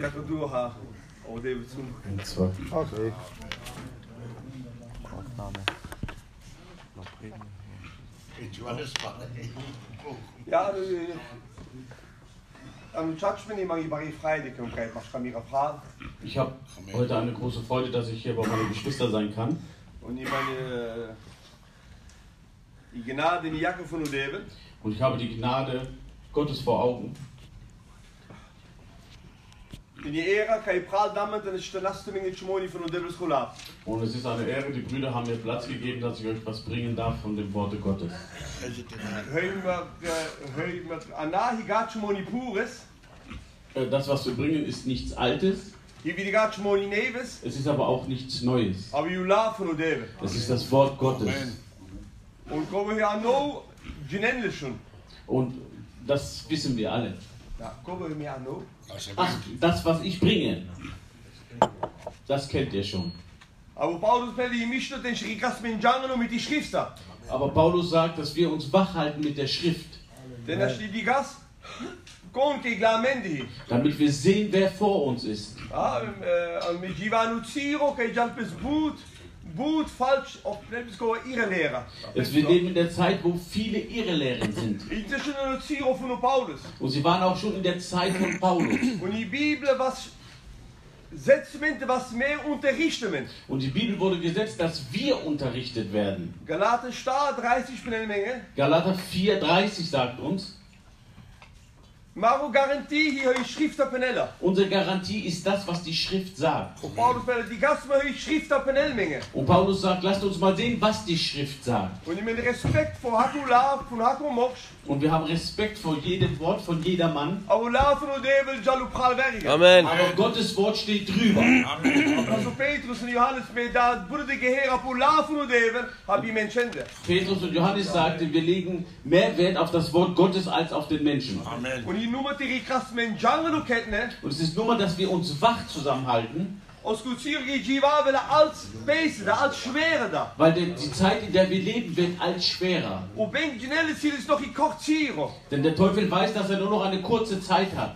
Kako duha ovdje u Cun. Und zwar Okay. Aufnahme. Ja, eh, am Judgment mag ich bari Friday kan krijgen, maar kan mir afhalen. Ich habe heute eine große Freude, dass ich hier bei meinen Geschwistern sein kann. Und ich meine, die Gnade in die Jacke von uns leben. Und ich habe die Gnade Gottes vor Augen. In die Ära kan je praat damit, dan is de laatste minute shmoni van ons leben schoolab. Und es ist eine Ehre, die Brüder haben mir Platz gegeben, dass ich euch was bringen darf von dem Worte Gottes. Pures, Äh, Das, was wir bringen, ist nichts Altes, die es ist aber auch nichts Neues. aber you love von uns leben. Es ist das Wort Gottes. Und kommen wir an no, genenne schon. Und das wissen wir alle. Ach, das, was ich bringe, das kennt ihr schon. Aber Paulus sagt, dass wir uns wach halten mit der Schrift, Denn da steht die Gas. Conti glamendi. damit wir sehen, wer vor uns ist. Boot falsch, auf Lebensgo ihre Lehrer. Jetzt, wir leben in der Zeit, wo viele sind. Ziro von Paulus. Und sie waren auch schon in der Zeit von Paulus. Und die Bibel, was setzt man, was mehr unterrichten. Und die Bibel wurde gesetzt, dass wir unterrichtet werden. Galater Star 30 von der Menge. Galater 4,30 sagt uns, Maro garantie hier die Schrift Penella. unsere Garantie ist das, was die Schrift sagt. Und Paulus pelle die Gas mal die Schrift auf Penella Menge. Und Paulus sagt, lasst uns mal sehen, was die Schrift sagt. Und ich meine Respekt vor Hakula, von Haku Mox. Und wir haben Respekt vor jedem Wort von jedermann. Amen. Aber Gottes Wort steht drüber. Also Petrus und Johannes sagten, wir legen mehr Wert auf das Wort Gottes als auf den Menschen. Und ich nummer die Rikas men Jangelo ketne. Und es ist nur mal, dass wir uns wach zusammenhalten, Weil die, die Zeit, in der wir leben, wird als schwerer. Denn der Teufel weiß, dass er nur noch eine kurze Zeit hat.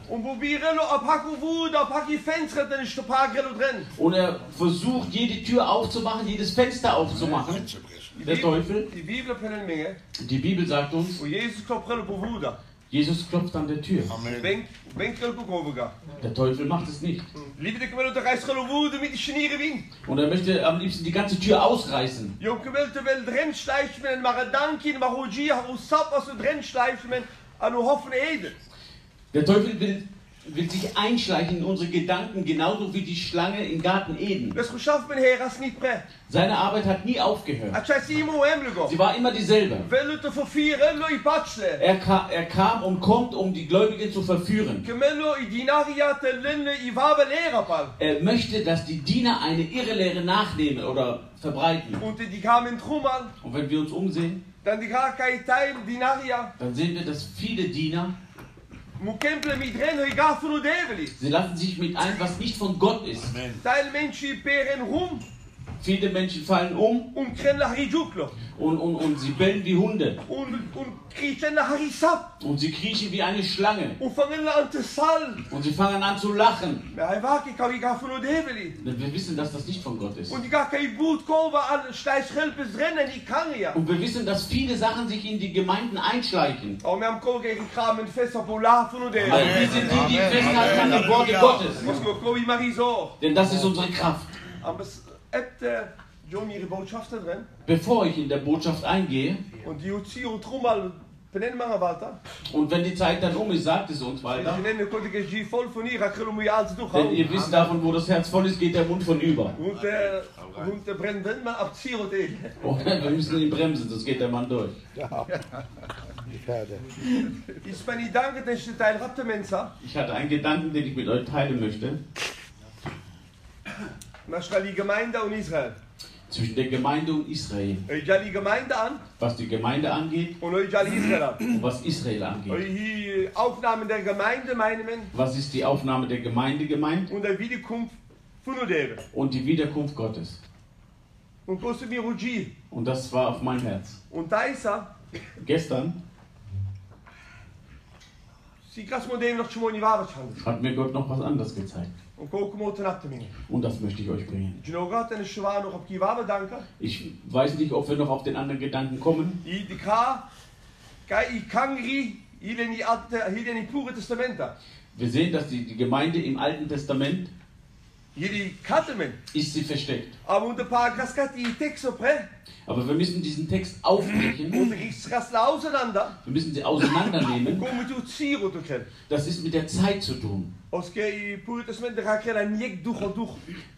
Und er versucht, jede Tür aufzumachen, jedes Fenster aufzumachen. Der Teufel. Die Bibel penen Menge. Die Bibel sagt uns, Jesus klopft an der Tür. Der Teufel macht es nicht. Und er möchte am liebsten die ganze Tür ausreißen. Der Teufel will, will sich einschleichen in unsere Gedanken, genauso wie die Schlange im Garten Eden. Seine Arbeit hat nie aufgehört. Sie war immer dieselbe. Er, ka er kam und kommt, um die Gläubigen zu verführen. Er möchte, dass die Diener eine Irrlehre nachnehmen oder verbreiten. Und wenn wir uns umsehen, dann sehen wir, dass viele Diener, sie lassen sich mit ein, was nicht von Gott ist. Teil Mensch peren rum Viele Menschen fallen um und und, und, und sie bellen wie Hunde. Und und kriechen la harisap. Und sie kriechen wie eine Schlange. Und sie fangen an zu lachen. Denn wir wissen, dass das nicht von Gott ist. Und wir wissen, dass viele Sachen sich in die Gemeinden einschleichen. Oh, wir sind die, die festhalten an den Worte Gottes. Denn das ist unsere Kraft. Bevor ich in der Botschaft eingehe, Und die Uzi und Trumal benennen wir weiter. und wenn die Zeit dann um ist, sagt es uns weiter. Denn ihr wisst davon, wo das Herz voll ist, geht der Mund von über. Und der und der brennt wenn man ab Zero den. Und wir müssen ihn bremsen, sonst geht der Mann durch. Ich hatte einen Gedanken, den ich mit euch teilen möchte. Zwischen der Gemeinde und Israel. An Was die Gemeinde angeht und was Israel angeht. Was ist die Aufnahme der Gemeinde gemeint? und der Wiederkunft von Udeve. Und die Wiederkunft Gottes. Und das war auf mein Herz. Und da ist er, Gestern hat mir Gott noch was anderes gezeigt. Und das möchte ich euch bringen. Ich weiß nicht, ob wir noch auf den anderen Gedanken kommen. Wir sehen, dass die, Gemeinde im Alten Testament ist sie versteckt. Aber unter paar kaskat i texo pre. Aber wir müssen diesen Text aufbrechen. Auseinander. Wir müssen sie auseinandernehmen. Das ist mit der Zeit zu tun.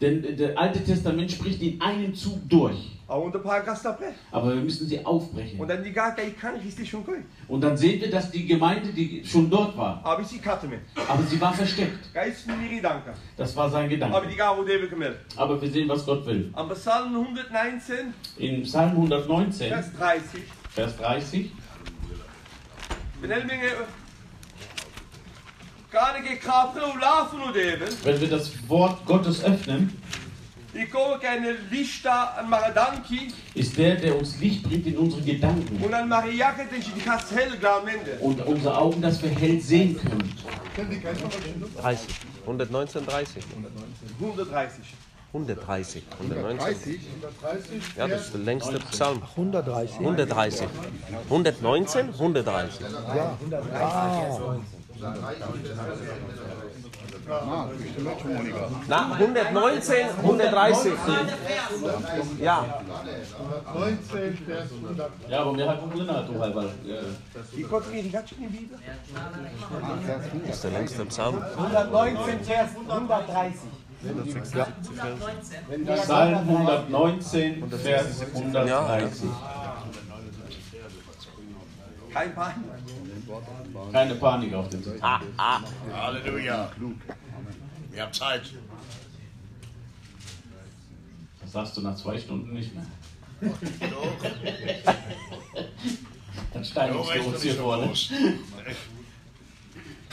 Denn äh, der Alte Testament spricht in einem Zug durch. Aber wir müssen sie aufbrechen. Und dann sehen wir, dass die Gemeinde, die schon dort war, Aber sie war versteckt. Das war sein Gedanke. Aber wir sehen, was Gott will. Am Psalm 119 In Psalm 119, Vers 30. Vers 30, Benel minge Gar ge kapre u laufen u deben. wenn wir das Wort Gottes öffnen, Ich komme keine Lichter an Maradanki ist der, der uns Licht bringt in unsere Gedanken und unsere Augen, dass wir hell sehen können. 30. 119, 30. 130. 130. 119. 30. Ja, das ist der längste Psalm. 130. 130. 119, 130. Ah, bestimmt schon Monika. Na, 119, 130. Ja, 19, Vers 100. Ja, aber wir hatten drin, du halber. Äh, Ich konnte mir die ganze Bibel. das ist der längste Psalm. 119, Vers 130. Psalm 119, Vers 130. Kein Paar. Keine Panik auf dem Sitz. Halleluja. Wir haben Zeit. Das sagst du nach zwei Stunden nicht mehr. Dann wir ist uns hier vorne.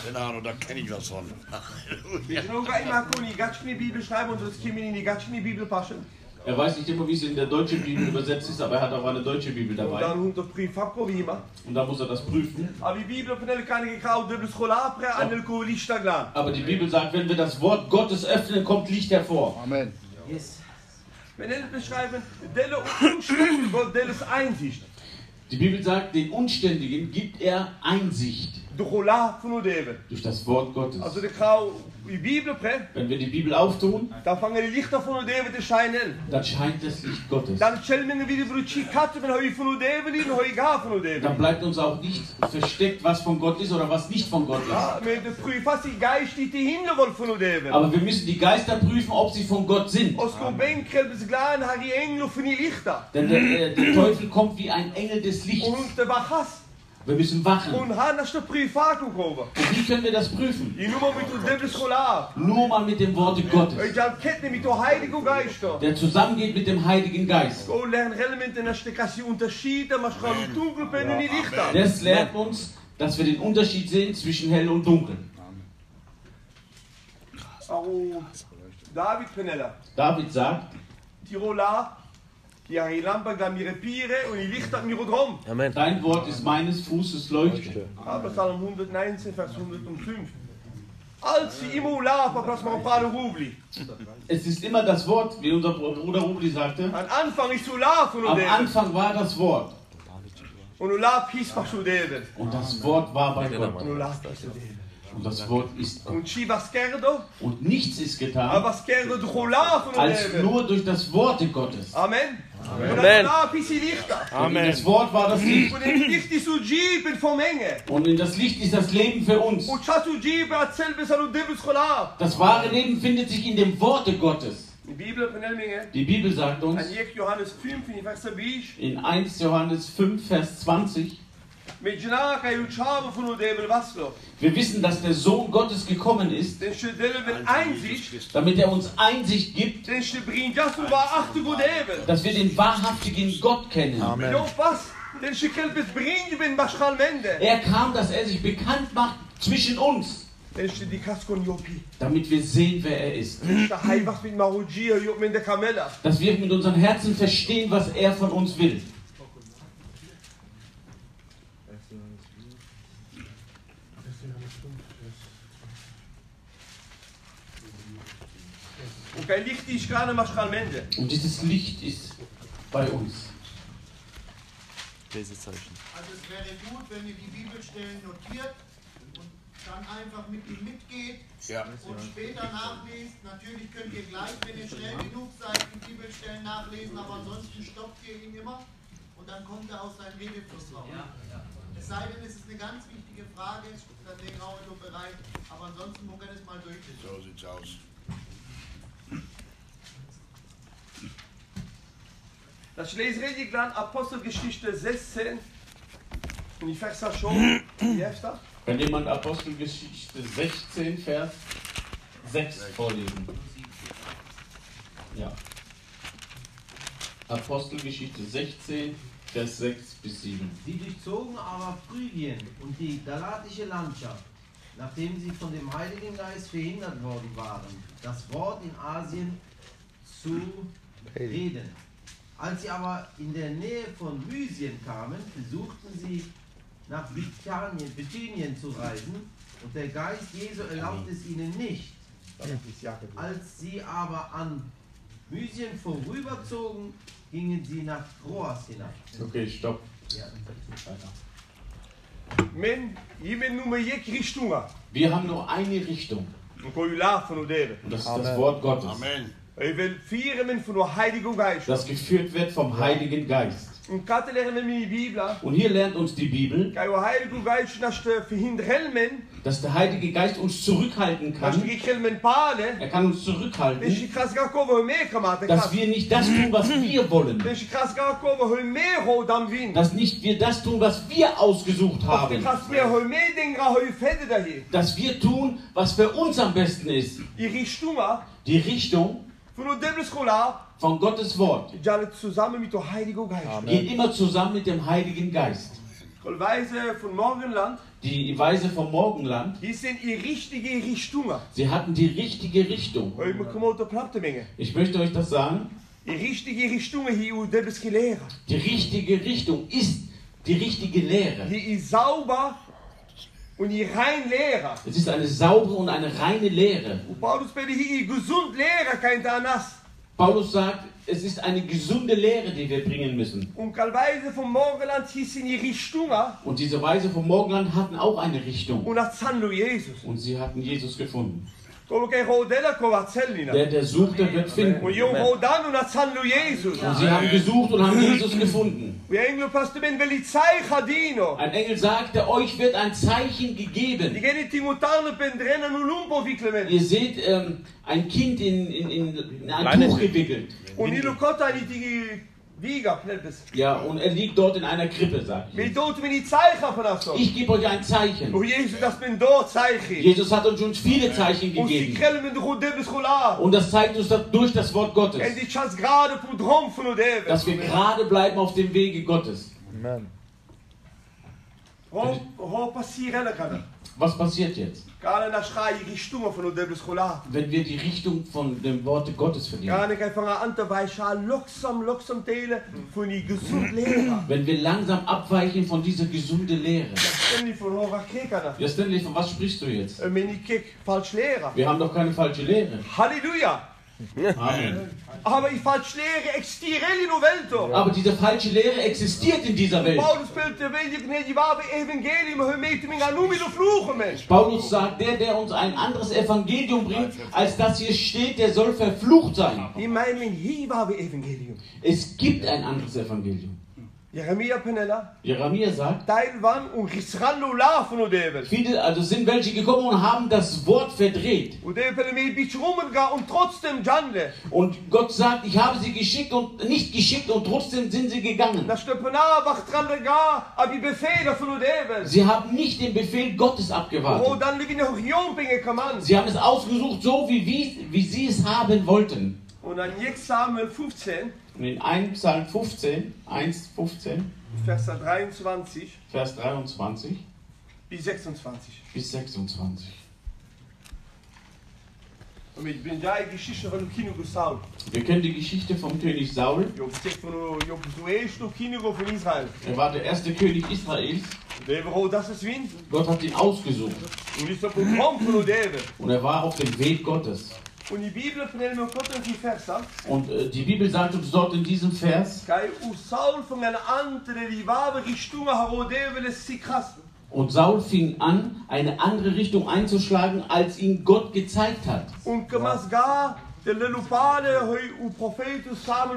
Keine Ahnung, da kenne ich was von. Er weiß nicht immer, wie es in der deutschen Bibel übersetzt ist, aber er hat auch eine deutsche Bibel dabei. Und da muss er das prüfen. Aber die Bibel sagt, wenn wir das Wort Gottes öffnen, kommt Licht hervor. Amen. Wenn er beschreiben, delle Umstände, Gott delles Einsicht. Die Bibel sagt, den Unständigen gibt er Einsicht Durch das Wort Gottes. Also die Frau, die Bibel pre, Wenn wir die Bibel auftun, dann fangen die Lichter von zu scheinen. dann scheint das Licht Gottes. Dan stellen wir wieder Bruci Katte, wenn heute von Udeben in, heute gar von Udeben. Dann bleibt uns auch nicht versteckt, was von Gott ist oder was nicht von Gott ist. Der. Aber wir müssen die Geister prüfen, ob sie von Gott sind. Aus dem Benkel bis klein, hat die Engel von die Lichter. Denn der, äh, der Teufel kommt wie ein Engel des Lichts. Wir müssen wachen. Und wie können wir das prüfen? Nur mal mit dem Worte Gottes, der zusammengeht mit dem Heiligen Geist. Das lehrt uns, dass wir den Unterschied sehen zwischen hell und dunkel. David Penella, David sagt, Tirola, Amen. dein Wort ist meines Fußes Leuchte. Aber Psalm 119, Vers 105. Als sie immer laufen, was man gerade Rubli. Es ist immer das Wort, wie unser Bruder Rubli sagte. An Anfang ist zu laufen und Am. Anfang war das Wort. Und du lauf hieß was zu eben. Und das Wort war bei Gott. Und das Wort ist Gott. Und sie was kerdo, Und nichts ist getan, aber was kerdo du laufen und als nur durch das Worte Gottes. Amen. Amen. Lichter. Und das Wort war das Licht. Und in Licht ist zu Jeepen vom Menge. Und in das Licht ist das Leben für uns. Das wahre Leben findet sich in dem Worte Gottes. Die Bibel von Elminge. Die Bibel sagt uns An Jek Johannes 5, in Vers 20. in 1 Johannes 5, Vers 20, wir wissen, dass der Sohn Gottes gekommen ist, damit er uns Einsicht gibt, dass wir den wahrhaftigen Gott kennen. Mende. Er kam, dass er sich bekannt macht zwischen uns, damit wir sehen, wer er ist. Dass wir mit unseren Herzen verstehen, was er von uns will. Kein Licht ist gerade Maschalmende. Und dieses Licht ist bei uns. Lesezeichen. Also es wäre gut, wenn ihr die Bibelstellen notiert und dann einfach mit ihm mitgeht Ja. und später nachlest. Natürlich könnt ihr gleich, wenn ihr schnell genug seid, die Bibelstellen nachlesen, aber ansonsten stoppt ihr ihn immer und dann kommt er aus seinem Redefluss raus. Es sei denn, es ist eine ganz wichtige Frage, dann wäre auch nur bereit, aber ansonsten muss er das mal durchlesen. So sieht's aus. Das lese richtig lang Apostelgeschichte 16. Und ich versa schon. Wie heißt das? Kann jemand Apostelgeschichte 16, Vers 6 vorlesen? Ja. Apostelgeschichte 16, Vers 6 bis 7. Sie durchzogen aber Phrygien und die galatische Landschaft, nachdem sie von dem Heiligen Geist verhindert worden waren, das Wort in Asien zu reden. Als sie aber in der Nähe von Mysien kamen, versuchten sie nach Bithynien, Bithynien zu reisen, und der Geist Jesu erlaubte es ihnen nicht. Als sie aber an Mysien vorüberzogen, gingen sie nach Troas hinab. Okay, stopp. Wir haben nur eine Richtung und das ist das Wort Gottes, Amen. Das geführt wird vom Heiligen Geist. Und hier lernt uns die Bibel, men. dass der Heilige Geist uns zurückhalten kann. palen. Er kann uns zurückhalten, dass wir nicht das tun, was wir wollen. Dass nicht wir das tun, was wir ausgesucht haben. Dass wir tun, was für uns am besten ist. Die Richtung. Von Gottes Wort geht immer zusammen mit dem Heiligen Geist. Morgenland. Die Weise vom Morgenland, Die zijn in richtige richtunga. sie hatten die richtige Richtung. Ich möchte euch das sagen. Die richtige geleren. Die richtige Richtung ist die richtige Lehre. Die is sauber und die rein leren. Es ist eine saubere und eine reine Lehre. Und Paulus speelde hier gesund leren, kein Danas. Paulus sagt, es ist eine gesunde Lehre, die wir bringen müssen. Und Kalweise vom Morgenland hieß in die Richtunga. Und diese Weise vom Morgenland hatten auch eine Richtung. Jesus. Und sie hatten Jesus gefunden. Der, der sucht, der wird finden. Und sie haben gesucht und haben Jesus gefunden. Ein Engel sagte, euch wird ein Zeichen gegeben. Ihr seht ähm, ein Kind in, in, in, in ein Tuch gewickelt. Und Ja, und er liegt dort in einer Krippe, sagt Wie ich. gebe euch ein Zeichen. Oh Jesus, das bin dort Zeichen. Jesus hat uns schon viele Zeichen gegeben. Und das zeigt uns durch das Wort Gottes, dass wir gerade bleiben auf dem Wege Gottes. Kan. Was passiert jetzt? Wenn wir die Richtung von dem Worte Gottes verlieren. Wenn wir langsam abweichen von dieser gesunden Lehre. Ja, Stanley, von was sprichst du jetzt? Leren. Wir haben doch keine falsche Lehre. Halleluja. Amen. Aber ich falsch leren, ik stier in de welt. Aber diese falsche Lehre existiert in dieser Welt. Paulus die sagt, der, der uns ein anderes Evangelium bringt, als das hier steht, der soll verflucht sein. Die. Es gibt ein anderes Evangelium. Jeremia Penella, Jeremia sagt, viele, also sind welche gekommen und haben das Wort verdreht. Und Gott sagt, ich habe sie geschickt und nicht geschickt und trotzdem sind sie gegangen. Sie haben nicht den Befehl Gottes Oh, abgewartet. dann liegen noch Jompinge kaman. Sie haben es ausgesucht, so wie, wie, wie sie es haben wollten. Und dann jetzt Samuel 15, Und in 1 Psalm 15, 1, 15, Vers 23 Vers 23 bis 26. bis 26. Und ich bin da die Geschichte von Kino Saul. Wir kennen die Geschichte vom König Saul. Er war der erste König Israels. Win. Gott hat ihn ausgesucht. Ist. Und er war auf dem Weg Gottes. Und die Bibel vertelt mir kurz die Verse. Und äh, die Bibel sagt uns dort in diesem Vers, und Saul fing an, eine andere Richtung einzuschlagen, als ihm Gott gezeigt hat. Und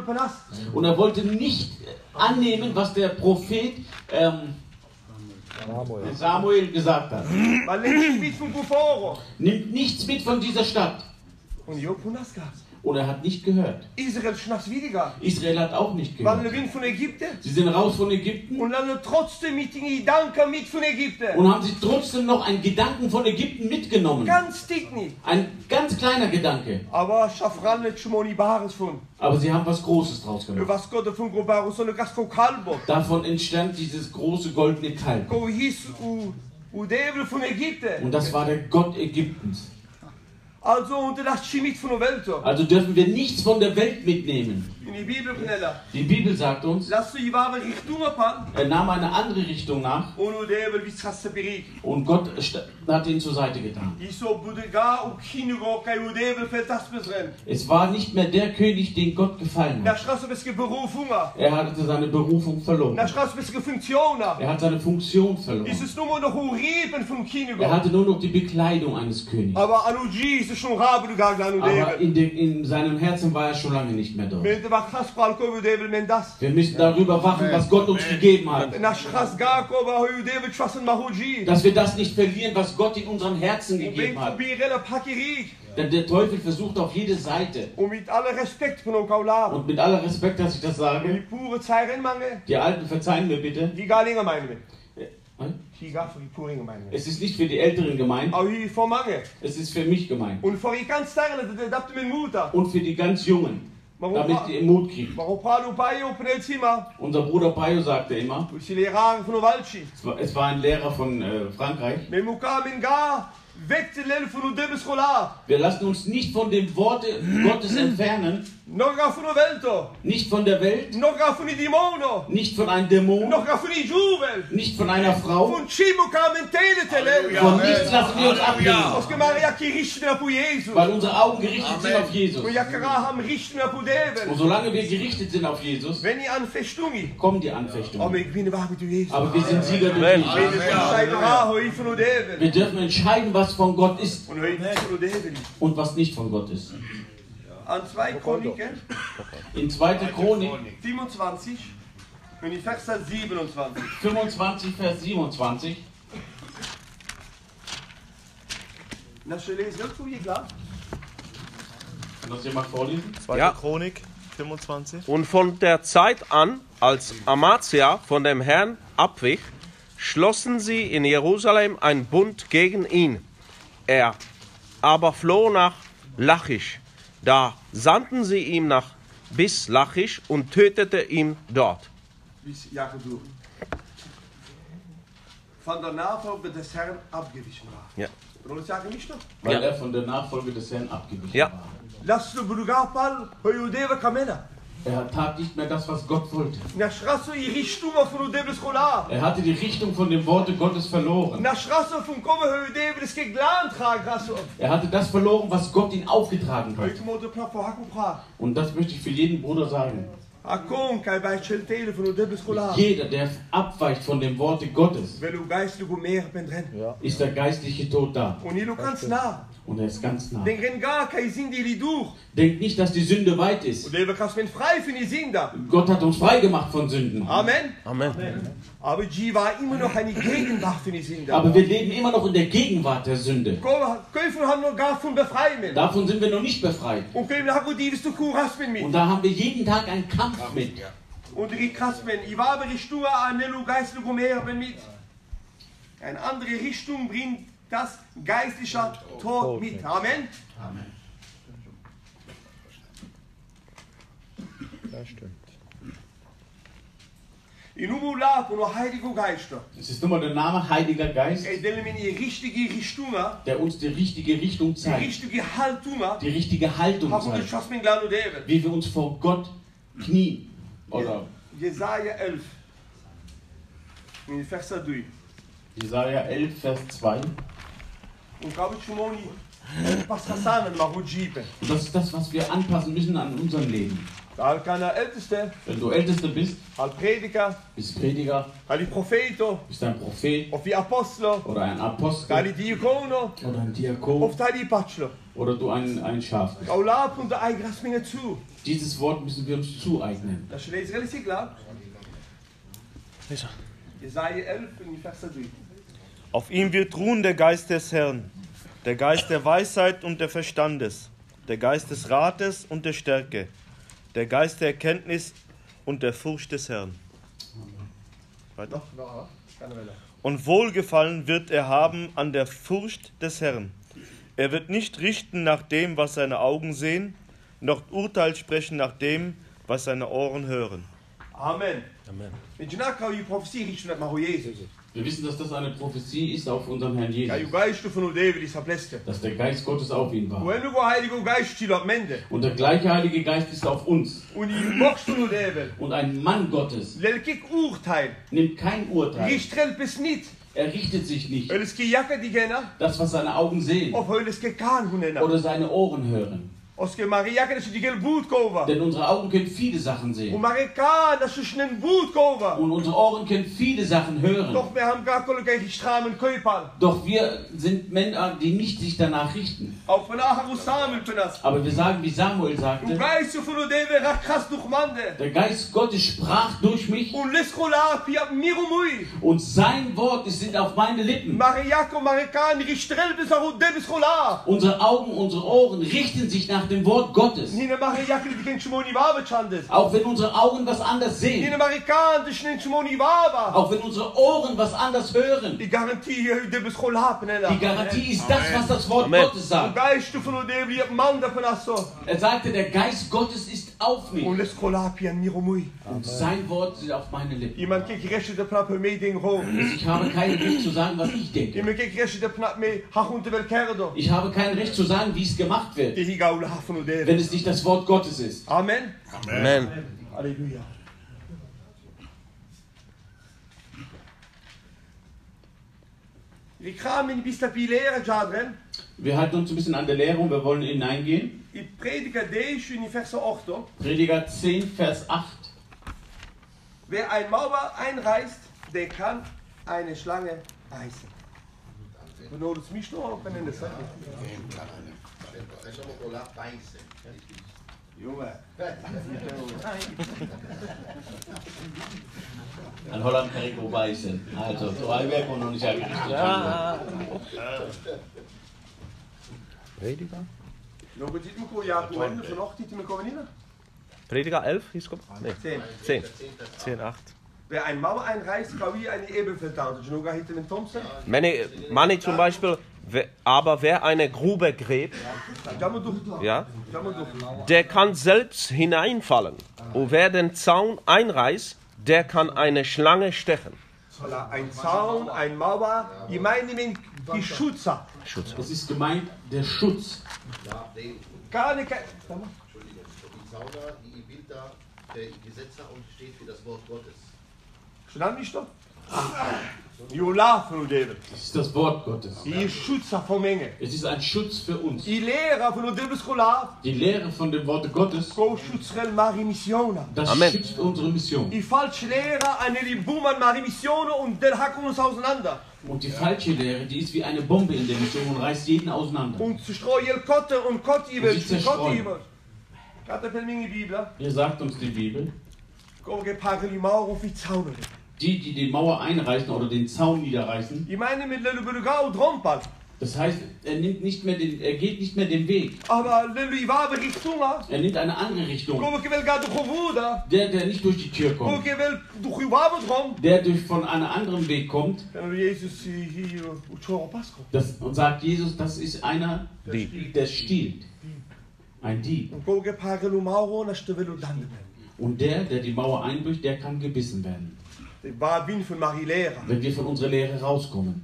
panas. Und er wollte nicht annehmen, was der Prophet ähm, Samuel gesagt hat. Weil ich mit von Buforo. Nimmt nichts mit von dieser Stadt. Und jo punas gas. Und er hat nicht gehört. Israel schnaps widiger. Israel hat auch nicht gehört. Wind von Ägypten. Sie sind raus von Ägypten Und dann trotzdem mit den Gedanken mit von Ägypten. und haben sich trotzdem noch einen Gedanken von Ägypten mitgenommen. Ganz dick nicht. Ein ganz kleiner Gedanke. Aber Schafran nicht schon Bares von. Aber sie haben was Großes draus gemacht. Was Gott von Grobarus Gasko Kalbo. Davon entstand dieses große goldene Kalb. Und das war der Gott Ägyptens. Also unter das von der Welt. Also dürfen wir nichts von der Welt mitnehmen. Die Bibel sagt uns, er nahm eine andere Richtung nach Und Gott hat ihn zur Seite getan. Es war nicht mehr der König, den Gott gefallen hat. Er hatte seine Berufung verloren. Er hat seine Funktion verloren. Er hatte nur noch die Bekleidung eines Königs. Aber in, dem, in seinem Herzen war er schon lange nicht mehr dort. Wir müssen darüber wachen, was Gott uns gegeben hat. Dass wir das nicht verlieren, was Gott in unserem Herzen gegeben hat. Denn der Teufel versucht auf jede Seite. Und mit aller Respekt. Und mit aller Respekt, dass ich das sage, die Alten verzeihen mir bitte. Äh. Es ist nicht für die Älteren gemeint, es ist für mich gemeint. Und für die ganz Jungen, damit die Mut Paio Prelzima? Unser Bruder Payo sagte immer, es war, ein Lehrer von äh, Frankreich, wir lassen uns nicht von dem Worte Gottes entfernen, Nicht von der Welt, nicht von einem Dämon, nicht von einer Frau, Von nichts lassen wir uns Jesus. weil unsere Augen gerichtet sind auf Jesus. Und solange wir gerichtet sind auf Jesus, kommen die Anfechtungen. Jesus. Aber wir sind Sieger durch. Jesus. Wir dürfen entscheiden, was von Gott ist und was nicht von Gott ist. An zwei Chroniken. In 2. Chronik 27 und die Verse 27. 25, Vers 27. Na, je lees ook hoe je klaar. Kann das jemand vorlesen? Zweite Ja. Chronik 25. Und von der Zeit an, als Amazia von dem Herrn abwich, schlossen sie in Jerusalem einen Bund gegen ihn. Er aber floh nach Lachisch. Da sandten sie ihm nach bis Lachisch und tötete ihn dort. Bis Jagen durch. Van der Nachfolge des Herrn abgewichen war. Ja. Je zeggen niet nog? Weil Ja. er von der Nachfolge des Herrn abgewichen Ja. war. Lass de Brugapal, hoi Udeva Kamena. Er tat nicht mehr das, was Gott wollte. Er hatte die Richtung von dem Worte Gottes verloren. Er hatte das verloren, was Gott ihm aufgetragen hat. Und das möchte ich für jeden Bruder sagen. Jeder, der abweicht von dem Worte Gottes, ist der geistliche Tod da. Und er ist ganz nah. Denkt nicht, dass die Sünde weit ist. Gott hat uns frei gemacht von Sünden. Amen. Amen. Aber G war immer noch eine Gegenwart für die Sinda. Aber wir leben immer noch in der Gegenwart der Sünde. Köfen haben noch gar von befreien. Davon sind wir noch nicht befreit. Und da haben wir jeden Tag einen Kampf mit. Und. Eine andere Richtung bringt das geistliche Tod mit. Amen. Das stimmt. In Umula und Heiliger Geister. Es ist nur der Name Heiliger Geist, Er dele mir die richtige Richtung, der uns die richtige Richtung die zeigt. richtige Haltung. Die richtige Haltung zeigt. Wie wir uns vor Gott knien. Oder Jesaja 11. In Vers 3. Jesaja 11, Vers 2. Und das ist das, was wir anpassen müssen an unserem Leben. Wenn du Älteste bist, bist Prediger, bist ein Prophet oder ein Apostel oder ein Diakon bachelor. oder du ein, ein Schaf. bist. Dieses Wort müssen wir uns zueignen. Jesaja 11 in die Verse 3. Auf ihm wird ruhen der Geist des Herrn, der Geist der Weisheit und der Verstandes, der Geist des Rates und der Stärke, der Geist der Erkenntnis und der Furcht des Herrn. Weiter. Und Wohlgefallen wird er haben an der Furcht des Herrn. Er wird nicht richten nach dem, was seine Augen sehen, noch Urteil sprechen nach dem, was seine Ohren hören. Amen. Amen. Weet Wir wissen, dass das eine Prophezie ist auf unseren Herrn Jesus. Dass der Geist Gottes auf ihn war. Und der gleiche Heilige Geist ist auf uns. Und ein Mann Gottes nimmt kein Urteil. Er richtet sich nicht. Das, was seine Augen sehen oder seine Ohren hören. Kova. Denn unsere Augen können viele Sachen sehen. Und unsere Ohren können viele Sachen hören. Doch wir haben gar keine gegen Stramen Köpal. Doch wir sind Männer, die nicht sich danach richten. Aber wir sagen, wie Samuel sagte, der Geist Gottes sprach durch mich Und sein Wort ist auf meine Lippen. Unsere Augen, unsere Ohren richten sich nach dem Wort Gottes. Auch wenn unsere Augen was anders sehen. Auch wenn unsere Ohren was anders hören. Die Garantie ist das, was das Wort Amen. Gottes sagt. Er sagte, der Geist Gottes ist auf mich. Und sein Wort ist auf meine Lippen. Ho. Ich habe kein Recht zu sagen, was ich denke. Ich habe kein Recht zu sagen, wie es gemacht wird, wenn es nicht das Wort Gottes ist. Amen. Amen. Halleluja. Wir halten uns ein bisschen an der Lehre und wir wollen hineingehen. Ik prediker deze in verse 8. hoor. Prediger 10, Vers 8. Wer ein Mauer einreißt, der kann eine Schlange reißen. Es mich noch, wenn das sagt. Junge. An Holland kann ich vorbeißen. Also, so ein Werk und noch nicht eingerichtet. Prediger? Nog het me gewoon ja, toen we vanochtend me komen niet. Prediger 11 hieß es? Nee, 10. 10. 10, 8. Wer ein Mauer einreißt, kann wie eine Ebbe vertauschen. Dus nog heet met Thompson. Manni, Manni zum Beispiel, aber wer eine Grube gräbt, ja, der kann selbst hineinfallen. Und wer den Zaun einreißt, der kann eine Schlange stechen. Ein Zaun, ein Mauer. Je meine die Schutzer. Schutz. Es ist gemeint der Schutz. Gar nicht. Entschuldigung, die Zauner, die Ibilda, der Gesetzer und steht für das Wort Gottes. Von David. Das ist das Wort Gottes. Die Schutzer von Menge. Es ist ein Schutz für uns. Die Lehrer von Scholar. Die Lehre von dem Wort Gottes, das Amen. schützt unsere Mission. Die falsche Lehrer, eine Libuman Mari Missione und der hacken uns auseinander. Und die falsche Lehre, die ist wie eine Bombe in der Mission und reißt jeden auseinander. Und. Hier sagt uns die Bibel, die, die die Mauer einreißen oder den Zaun niederreißen, Das heißt, er nimmt nicht mehr den, er geht nicht mehr den Weg. Er nimmt eine andere Richtung. Der, der nicht durch die Tür kommt, der durch von einem anderen Weg kommt, das, und sagt Jesus, das ist einer, Dieb. der stiehlt. Ein Dieb. Und der, der die Mauer einbricht, der kann gebissen werden. Wenn wir von unserer Lehre rauskommen.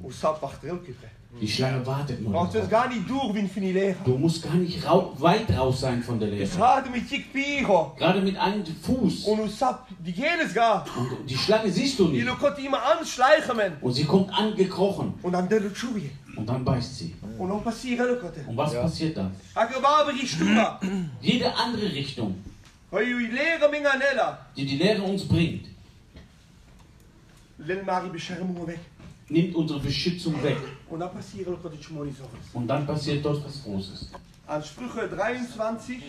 Die Schlange wartet nur het darauf. gar niet door win van die Lehrer. Du musst gar nicht rau weit raus sein von der Es Lehre. gaat met je piro. Gerade mit einem Fuß. Und u sap die geles ga. Und die Schlange siehst du Die nicht. lo kot immer anschleichen men. Und sie kommt angekrochen. Und dann de lo chuwie. Und dann beißt sie. Und le côté. Und was passiert dann? Jede andere Richtung, die die Lehre uns bringt, Len mari beschermung weg. nimmt unsere Beschützung weg. Und dann passiert dort was Großes. An Sprüche 23,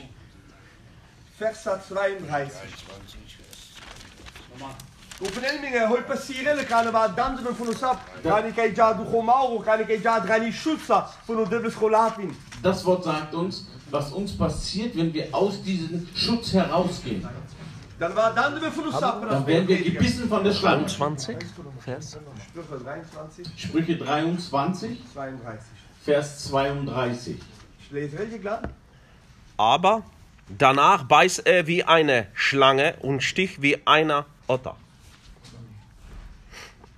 Vers 32. Op een enming hoi passire le kan va danderen van ons af. Kan ik ja du gomauro, kan ik ja drani schutza van ons dubbel scholatin. Das Wort sagt uns, was uns passiert, wenn wir aus diesem Schutz herausgehen. Dan va danderen van ons af. Dann werden wir gebissen von der Schlange. 20 Vers. Sprüche 23, Sprüche 23, 32. Vers 32. Ich lese welche klar? Aber danach beißt er wie eine Schlange und sticht wie einer Otter.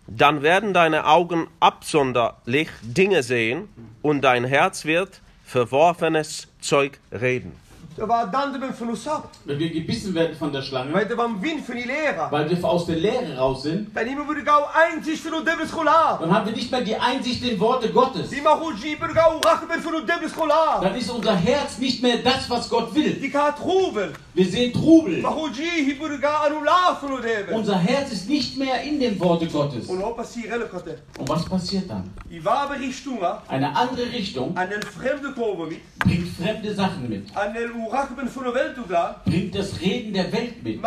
Dann werden deine Augen absonderlich Dinge sehen und dein Herz wird verworfenes Zeug reden. Wenn wir gebissen werden von der Schlange, Weil wir aus der Lehre raus sind, dann haben wir nicht mehr die Einsicht in Worte Gottes. Dann ist unser Herz nicht mehr das, was Gott will. Wir sehen Trubel. Unser Herz ist nicht mehr in den Worte Gottes. Und was passiert dann? Eine andere Richtung bringt fremde Sachen mit, Bringt das Reden der Welt mit.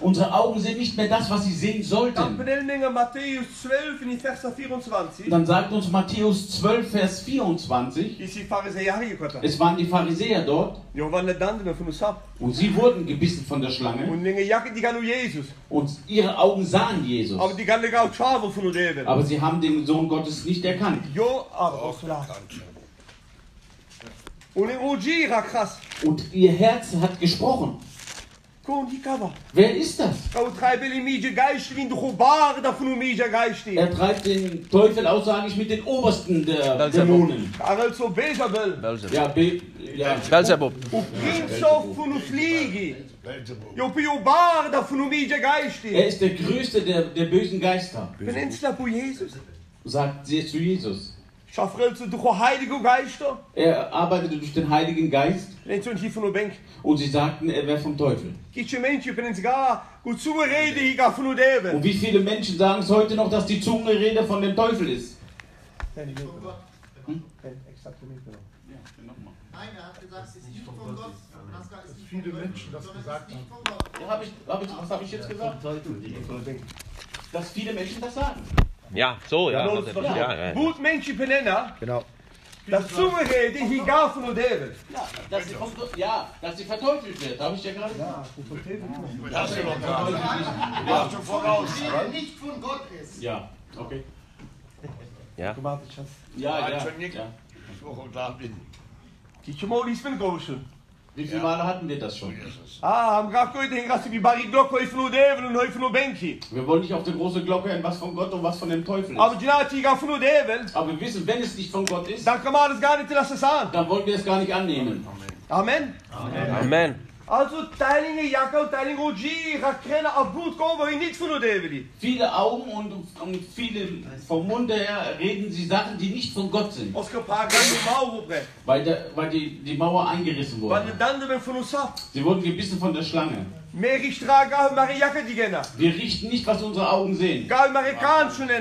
Unsere Augen sind nicht mehr das, was sie sehen sollten. benelmingen Matthäus 12 in die Vers 24. Dann sagt uns Matthäus 12, Vers 24, Is die fariseer hier kotte. es waren die Pharisäer dort und sie wurden gebissen von der Schlange Und ihre Augen sahen Jesus. Aber sie haben den Sohn Gottes nicht erkannt. Jo, aber was klaar. Und ihr Herz hat gesprochen. Wer ist das? Er treibt den Teufel aus, sage ich, mit den Obersten der. Dämonen. Arel so Bezabel. Ja, Be ja. Er ist der größte der, der bösen Geister, sagt sie zu Jesus. Er arbeitete durch den Heiligen Geist und sie sagten, er wäre vom Teufel. Und wie viele Menschen sagen es heute noch, dass die Zungenrede von dem Teufel ist? Von Gott. Exakt mitgenommen. Nein, er hat gesagt, es ist nicht von Gott. Naska ist nicht viele von Gott, Menschen das gesagt es ist nicht von Gott. Ja, hab ich, hab ich, was habe ich jetzt gesagt? Dass viele Menschen das sagen. Ja, so, ja. Ja, ja, ja. Goed mentje benenna. Genau. Dat zo reden hier ga van een deben. Ja, dass sie, vom, ja, dass sie verteufelt wird, habe ich ja gerade gesagt. Das ist doch klar. Machst du voraus. Nicht von Gott ist. Ja, okay. Ja. Ja, ja. Also nicht. ja. Ich bin. Kietje moli is van gozen. Wie viele Male hatten wir das schon? Ah, die. Wir wollen nicht auf der großen Glocke hören, was von Gott und was von dem Teufel ist. Aber die wir wissen, wenn es nicht von Gott ist, dann wollen wir es gar nicht annehmen. Amen. Amen. Also teilingen jakko, teilingen oji, ga kennen abut niet van een deben die. Viele Augen und, und viele vom Munde her reden sie Sachen, die nicht von Gott sind, weil, der, weil die, die Mauer eingerissen wurde. Sie wurden gebissen von der Schlange. Wir richten nicht, was unsere Augen sehen,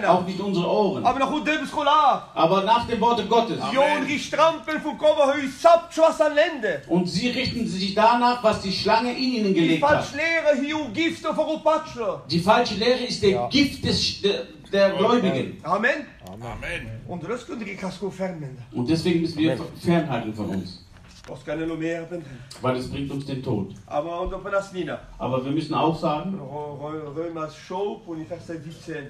auch nicht unsere Ohren. Aber nach dem Worte Gottes. Lende. Und sie richten sich danach, was die Schlange in ihnen gelegt hat. Die falsche Lehre ist der Gift des, der, der Gläubigen. Amen. Amen. Und deswegen müssen wir fernhalten von uns, Weil es bringt uns den Tod. Aber wir müssen auch sagen, Römers Schoop, und Vers 17.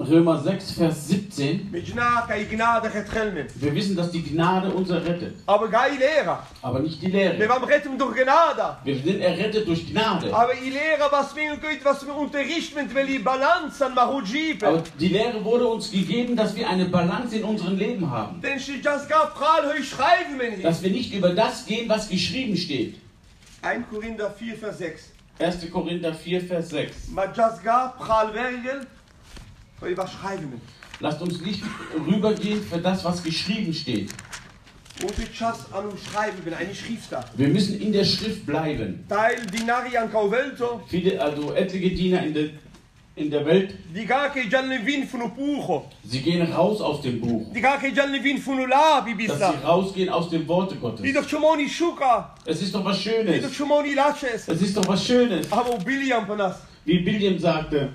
Römer 6, Vers 17, Met jna kan je gnade het gelmen. wir wissen, dass die Gnade uns errettet, Aber nicht die Lehre. Wir sind errettet durch Gnade. Aber die Lehre wurde uns gegeben, dass wir eine Balance in unserem Leben haben. Dass wir nicht über das gehen, was geschrieben steht. 1 Korinther 4 Vers 6. 1. Korinther 4, Vers 6. Lasst uns nicht rübergehen für das, was geschrieben steht. Wir müssen in der Schrift bleiben. Viele, also etliche Diener in der, in der Welt, sie gehen raus aus dem Buch. Dass sie rausgehen aus dem Worte Die Gottes. Es ist doch was Schönes. Es ist doch was Schönes. Wie Billiam sagte,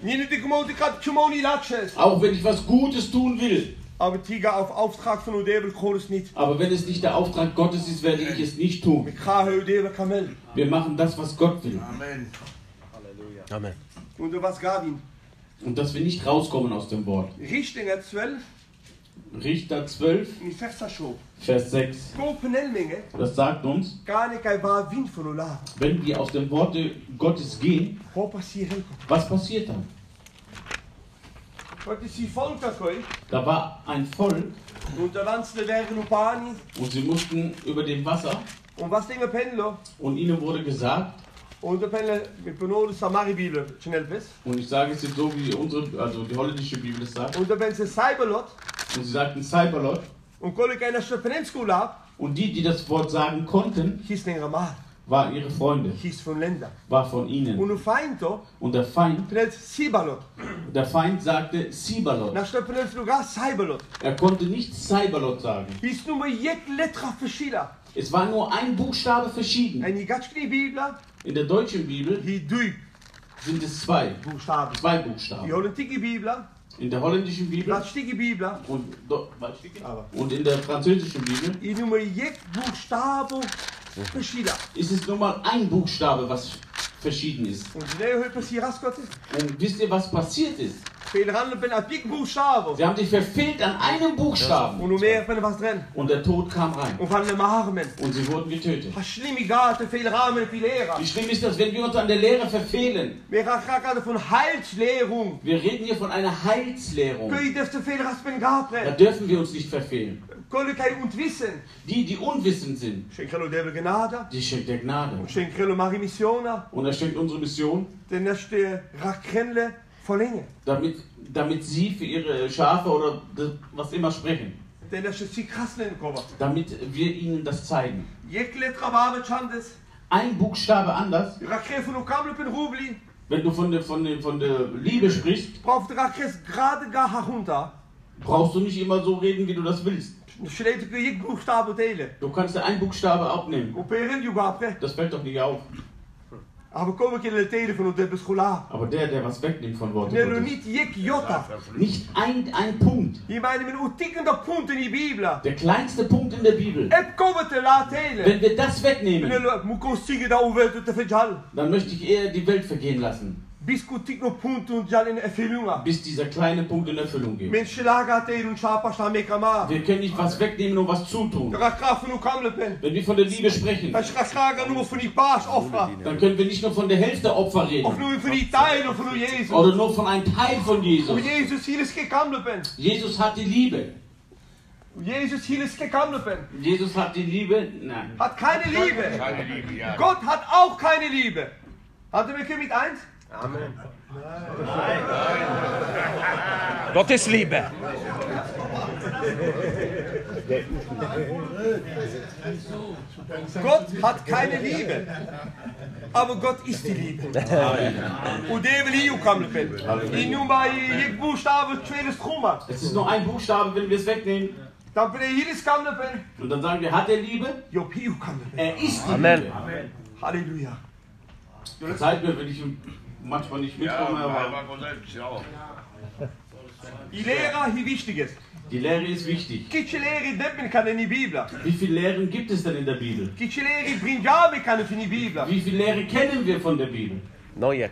auch wenn ich was Gutes tun will, Aber Tiga auf Auftrag von Udebel Choris nicht. aber wenn es nicht der Auftrag Gottes ist, werde ich es nicht tun. Wir machen das, was Gott will. Amen. Amen. Und du was Gavin. Und dass wir nicht rauskommen aus dem Wort. Richtingen 12 Richter 12, in Versa Show. Vers 6. Kopenelmingen. Das sagt uns, wenn wir aus dem Worte Gottes gehen, was passiert dann? Da war ein Volk Und sie mussten über dem Wasser und ihnen wurde gesagt, Und Bibel. Ich sage es jetzt so, wie unsere, also die holländische Bibel es sagt, Und sie sagten Cyberlot, Und die, die das Wort sagen konnten, waren ihre Freunde, war von ihnen. Und der Feind, Sibalot. der Feind sagte Sibalot. Er konnte nicht Cyberlot sagen. Es war nur ein Buchstabe verschieden. In der deutschen Bibel sind es zwei, Buchstaben. zwei Die Buchstaben. In der holländischen Bibel Gatschtike Bibla. und, und in der französischen Bibel ist es nur mal ein Buchstabe, was verschieden ist. Und wisst ihr, was passiert ist? Sie haben sich verfehlt an einem Buchstaben. Und er der Tod kam rein. Und sie wurden getötet. Wie schlimm ist das, wenn wir uns an der Lehre verfehlen? Wir reden hier von einer Heilslehrung. Da dürfen wir uns nicht verfehlen. Die, die unwissend sind, die schenkt der Gnade. Und er schenkt unsere Mission, Den erste rakrenle verlängen. damit, damit sie für ihre Schafe oder was immer sprechen. Damit wir ihnen das zeigen. Ein Buchstabe anders, wenn du von der, von der, von der Liebe sprichst, brauchst du nicht immer so reden, wie du das willst. Du kannst ja ein Buchstabe abnehmen. Das fällt doch nicht auf. Aber kom ik in de teden van de schola. Aber der, der was wegnimmt von Worten Gottes, niet jek jota. nicht ein, ein Punkt. Der kleinste Punkt in der Bibel. Wenn wir das wegnehmen, dann möchte ich eher die Welt vergehen lassen, Bis dieser kleine Punkt in Erfüllung geht. Wir können nicht was wegnehmen und was zutun. Wenn wir von der Liebe sprechen, dann können wir nicht nur von der Hälfte Opfer reden oder nur von einem Teil von Jesus. Jesus hat die Liebe. Jezus hier is gekamle pen. Jesus hat die Liebe. Nein. Hat keine Liebe. Keine Liebe, ja. Gott hat auch keine Liebe. Hat er mit eins? Gott ist Liebe. Gott hat keine Liebe. Aber Gott ist die Liebe. Und der will hier kommen. Ich nur bei jedem Buchstabe tweede stroma. Es ist nur ein Buchstabe, wenn wir es wegnehmen. Dan ben je hier is kommen. Und dann sagen wir, hat er Liebe? Er ist die Amen. Liebe. Halleluja. Verzeiht mir, wenn ich manchmal nicht Ja, mitkomme, aber aber Gott selbst, ja. Die Lehrer hier wichtig ist. die Lehre ist wichtig. Wie viele Lehren gibt es denn in der Bibel? Wie viele Lehre kennen wir von der Bibel? Neue.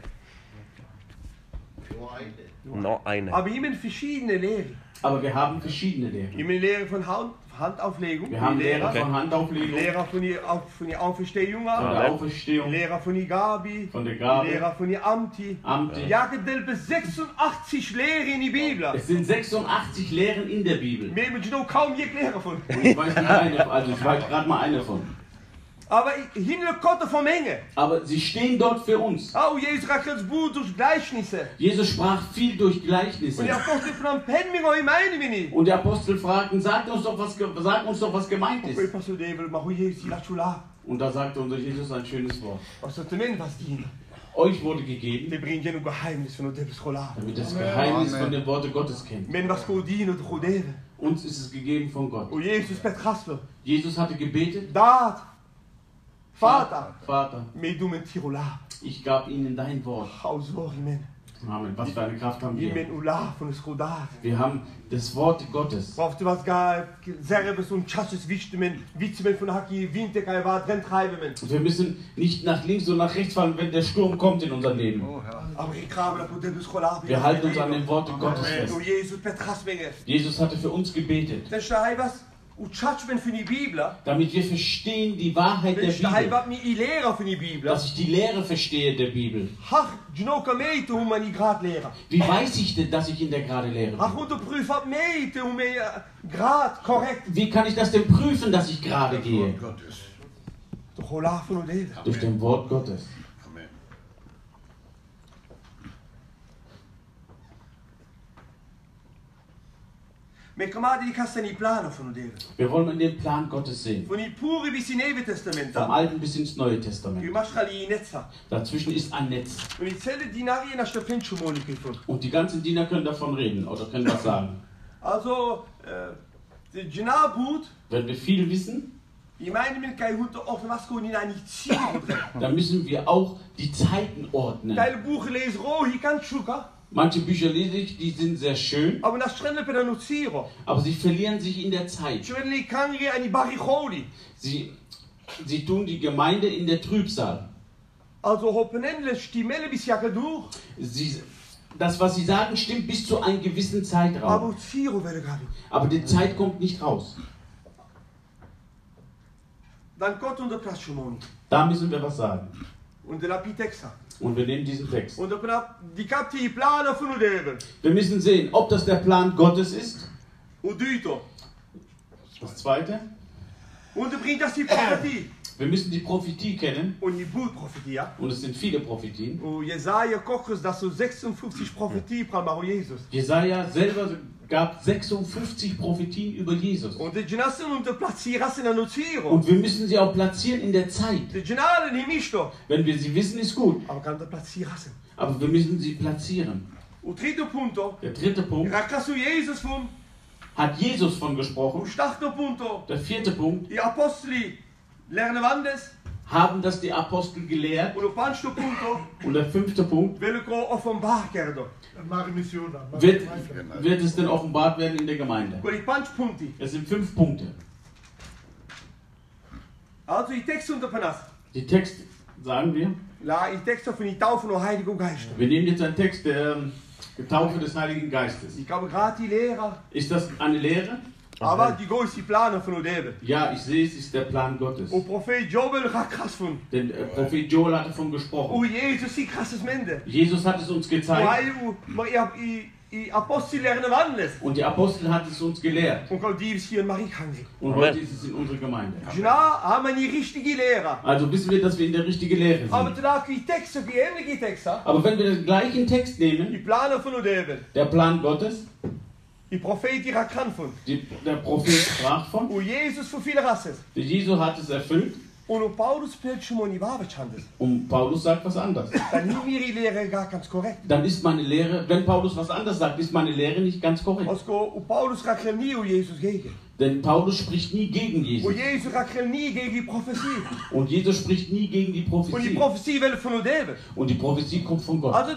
Nur eine. Noch eine. Aber sind verschiedene Lehren. Aber wir haben verschiedene Lehren. Sind Lehren von Hand, Handauflegung. Wir haben Lehrer Lehrer. von Handauflegung, Lehrer von die, auf, von die Auferstehung. von der Auferstehung, Lehrer von die Gabi. von der Gabe, Lehrer von die Amti. Amte. Ja, gedelte 86 Lehren in die Bibel. Es sind 86 Lehren in der Bibel. Moet je nou kaum je van. Und ich weiß nicht eine, also ich weiß gerade mal eine von. Aber himmel menge. Aber sie stehen dort für uns. Oh. Jesus sprach viel durch Und Gleichnisse. die Apostel van Penming, oh. Und die Apostel fragten, sagt uns doch, was, sag uns doch, was gemeint ist. Und da sagte unser Jesus ein schönes Wort. Euch wurde gegeben, damit das Geheimnis von dem Worte Gottes kennt. Uns ist es gegeben von Gott. Oh. Jesus hatte gebetet. Vater. Vater, tirola. ich gab ihnen dein Wort. Gauw zorg men. Amen. Was für eine Kraft haben wir. Wir haben das Wort Gottes. Und wir müssen nicht nach links und nach rechts fallen, wenn der Sturm kommt in unser Leben. Schola. Wir halten uns an den Worten Gottes fest. Oh. Jesus hatte für uns gebetet, Damit wir verstehen die Wahrheit der Bibel. Dass ich die Lehre verstehe der Bibel. Wie weiß ich denn, dass ich in der gerade Lehre bin? correct. Wie kann ich das denn prüfen, dass ich gerade gehe? Durch dem Wort Gottes. Amen. Men kamadi die kasten die planen van de devil. Wir wollen in den Plan Gottes sehen. Vom Alten bis ins Neue Testament. Dazwischen ist ein Netz. Van. Und die ganzen Diener können davon reden oder können was sagen. Also, äh, Wenn wir viel wissen, dann müssen wir auch die Zeiten ordnen. Manche Bücher lese ich, die sind sehr schön, Aber sie verlieren sich in der Zeit. Sie, sie tun die Gemeinde in der Trübsal. Also. Sie, das, was sie sagen, stimmt bis zu einem gewissen Zeitraum. Aber die Zeit kommt nicht raus. Da müssen wir was sagen. Und wir nehmen diesen Text. Wir müssen sehen, ob das der Plan Gottes ist. Das zweite. Wir müssen die Prophetie kennen. Und es sind viele Prophetien. Und Jesaja kocht dat zo 56 profetie praat maar Jezus. Jesaja selber gab 56 Prophetien über Jesus. Und wir müssen sie auch platzieren in der Zeit. Wenn wir sie wissen, ist gut. Aber wir müssen sie platzieren. Der dritte Punkt hat Jesus von gesprochen. Der vierte Punkt Die apostoli lernen wandes. Haben das die Apostel gelehrt. Und der fünfte Punkt wird, wird es denn offenbart werden in der Gemeinde. Es sind fünf Punkte. Also unter panas. Die Text sagen wir. La die Geist. Wir nehmen jetzt einen Text der ähm, Getaufe des Heiligen Geistes. Die kan graag die leren. Ist das eine Lehre? Aber die gooi die plannen van de devil. Ja, ich sehe, es ist der Plan Gottes. O profeet Jobel gaat kras van. Denn äh, Prophet Joel hatte davon gesprochen. O Jezus die krasses mende. Jesus hat es uns gezeigt hij, o, maar i, i, i apostoli lernen wandes. und die Apostel hat es uns gelehrt. Und die. Und heute ist es in unserer Gemeinde. Ja, haben wir die richtige Lehrer. Also wissen wir, dass wir in der richtigen Lehre Aber sind. die die. Aber wenn wir den gleichen Text Die nehmen, plannen van de devil. der Plan Gottes, Die gaan van. die, der Prophet sprach von, O Jezus voor viele rasses. der Jesus hat es erfüllt Und Paulus und Paulus sagt was anderes. Dan niet meer die leren gar ganz korrekt. Dann ist meine Lehre, wenn Paulus was anderes sagt, ist meine Lehre nicht ganz korrekt. Paulus Jezus gegen. Denn Paulus spricht nie gegen Jesus. Gegen. Und Jesus spricht nie gegen die Und die Prophetie. Und die Prophetie kommt von Gott. Also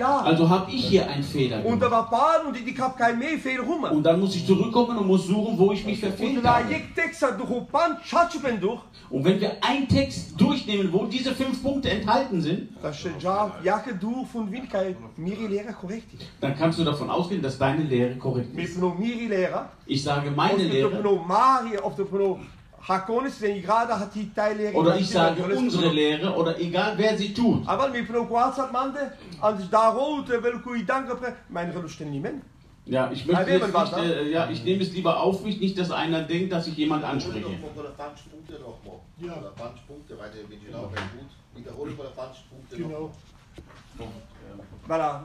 aan. Also habe ich hier einen Fehler Und da gemacht. war Paul und ich hab kein mehr viel rum. Und dann muss ich zurückkommen und muss suchen, wo ich mich verfehlt habe. ich Text durch. Und wenn wir einen Text durchnehmen, wo diese fünf Punkte enthalten sind, dann kannst du davon ausgehen, dass deine Lehre korrekt ist. Ich sage meine Lehre oder ich sage unsere Lehre oder egal wer sie tut. Ja, ich möchte jetzt nicht, äh, ja, ich nehme es lieber auf mich, nicht, dass einer denkt, dass ich jemand anspreche. Ja. Genau. Voilà.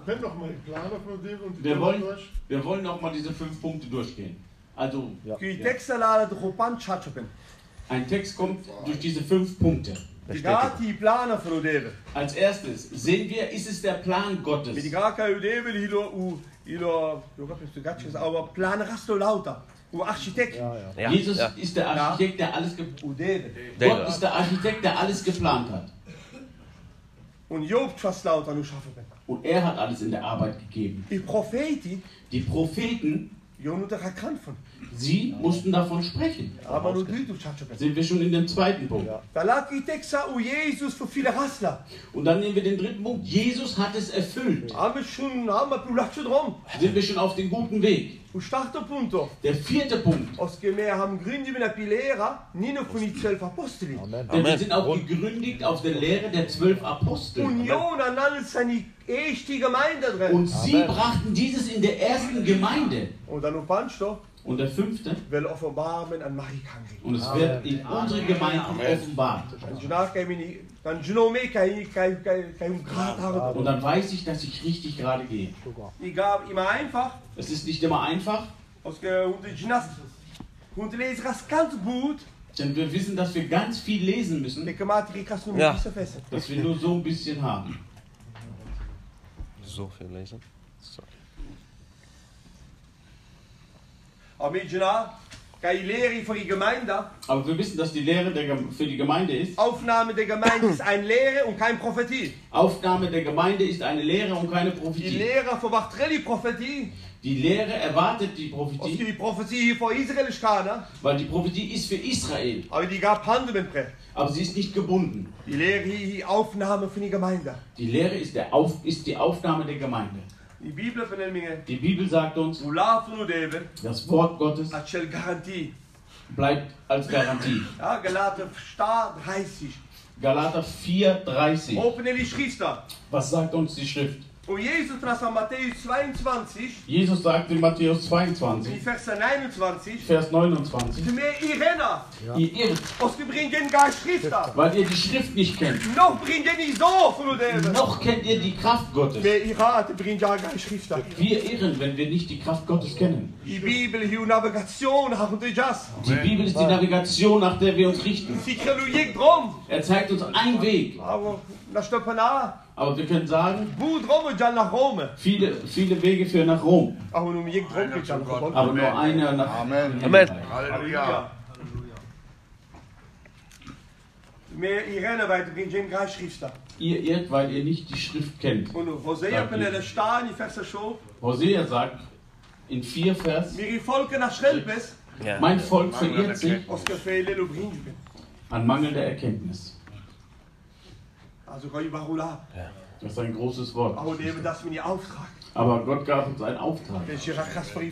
Wir wollen, wir wollen noch mal diese fünf Punkte durchgehen. Also, chachopen. ein Text kommt durch diese fünf Punkte. Als erstes sehen wir, ist es der Plan Gottes. Ja, Jesus ja. ist der Architekt, der alles ge Udeve. Gott ist der Architekt, der alles geplant hat. Und Job fast lauter nu schaffen ben. Und er hat alles in der Arbeit gegeben. Die Propheten, sie mussten davon sprechen. Sind wir schon in dem zweiten Punkt. Und dann nehmen wir den dritten Punkt. Jesus hat es erfüllt. Sind wir schon auf dem guten Weg. U starterpunto. Der vierte Punkt. Als je meer haben gründen met Pilera, niet nog van die zwölf apostelen. Denn wir sind auch gegründet auf der Lehre der zwölf Apostel. Union an alles zijn die eerste Gemeinde drin. Und sie brachten dieses in der ersten Gemeinde. Und dann noch Pancho, Und der fünfte. will offenbaren an Marikangi. Und es wird in unsere Gemeinden offenbart. Und dann weiß ich, dass ich richtig gerade gehe. Ik ga immer einfach, Es ist nicht immer einfach, denn wir wissen, dass wir ganz viel lesen müssen, Ja. dass wir nur so ein bisschen haben. So viel lesen. So. Die Gemeinde, Aber wir wissen, dass die Lehre der, für die Gemeinde ist. Aufnahme der Gemeinde ist ein Lehre und kein Prophetie. Aufnahme der Gemeinde ist eine Lehre und keine Die Prophetie. Lehre verwacht really Prophetie. Die Lehre erwartet die Prophetie, die Prophetie hier voor Israël staat, hè, weil die Prophetie ist für Israel. aber die gab mit Brett. Aber sie ist nicht gebunden. Die Lehre hier, die Aufnahme von die Gemeinde. Die Lehre ist, der Auf, ist die Aufnahme der Gemeinde. Die Bibelvernemingen, Die Bibel sagt uns, das Wort Gottes bleibt als Garantie. Ja, gelaten staat 30. Galater 4,30. Open in die Schrift da. Was sagt uns die Schrift? Und Jesus was an Matthäus 22, Jesus sagt in Matthäus in 22, Vers 29, Vers 29, zu mir Irena, ihr irrt, weil ihr die Schrift nicht kennt. Noch. Noch kennt ihr die Kraft Gottes. Ja. Wir irren, wenn wir nicht die Kraft Gottes kennen. Die Bibel hier Navigation haben die Jas. Die Bibel ist die Navigation, nach der wir uns richten. Sie kriegen drum. Er zeigt uns einen Weg. Aber nach Stoppana, Aber wir können sagen, nach Rom. viele, viele Wege führen nach Rom. Aber nur. Aber einer nach Amen. Amen. Halleluja. Mehr Irene weiter bringt Jim gar Schrift da. Ihr irrt, weil ihr nicht die Schrift kennt. Und Hosea kann er stehen, die Verse schon. Hosea sagt in 4 Vers, Mir Volke nach Schelpes, Ja. mein Volk verirrt sich an mangelnder Erkenntnis. Also kann ich Barula. Das ist ein großes Wort. Aber die Gott gab uns einen Auftrag, die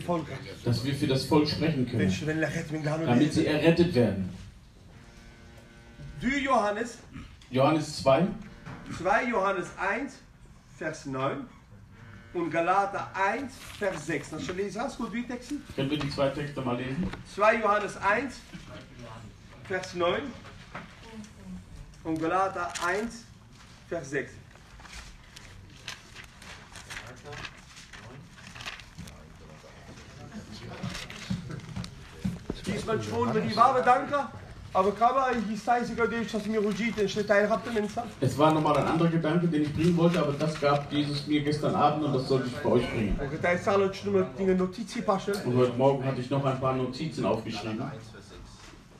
dass wir für das Volk sprechen können, damit sie errettet werden. Du Johannes, Johannes 2, 2 Johannes 1, Vers 9. Und Galater 1, Vers 6. Das schon lesen hast, gut, wie Texten? können wir die zwei Texte mal lesen? 2 Johannes 1, Vers 9 und Galater 1, Vers 6. Diesmal schon mit die Wabe danke, aber kaba ich sei sogar durch, dass mir Rujit den Schritt habt. Es war nochmal ein anderer Gedanke, den ich bringen wollte, aber das gab Jesus mir gestern Abend und das sollte ich bei euch bringen. Und ist passen. Und heute Morgen hatte ich noch ein paar Notizen aufgeschrieben.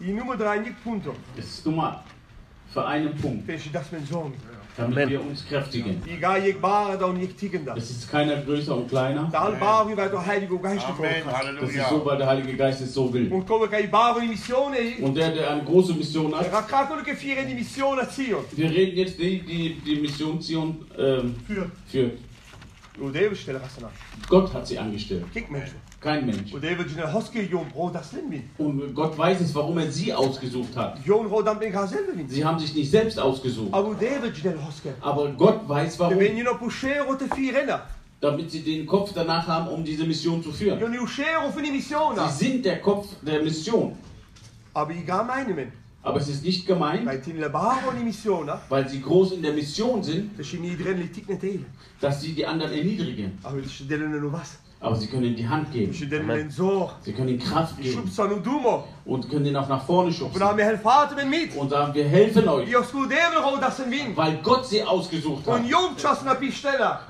Die Nummer 3 nicht Punto. Es ist Nummer für einen Punkt, ich das mein Sohn. Damit Amen. wir uns kräftigen. Es ist keiner größer und kleiner. Amen. Das ist so, weil der Heilige Geist es so will. Und der, der eine große Mission hat, wir reden jetzt die, die, die Mission Zion ähm, staan. Gott hat sie angestellt. Kein Mensch. Und Gott weiß es, warum er sie ausgesucht hat. Sie haben sich nicht selbst ausgesucht. Aber Gott weiß warum. damit sie den Kopf danach haben, um diese Mission zu führen. Sie sind der Kopf der Mission. Aber es ist nicht gemeint, missione. weil sie groß in der Mission sind, dass sie die anderen erniedrigen. Aber sie können ihnen die Hand geben. Sie können ihnen Kraft geben. und können ihn auch nach vorne Und schubsen. Und sagen, wir helfen euch, weil Gott sie ausgesucht hat.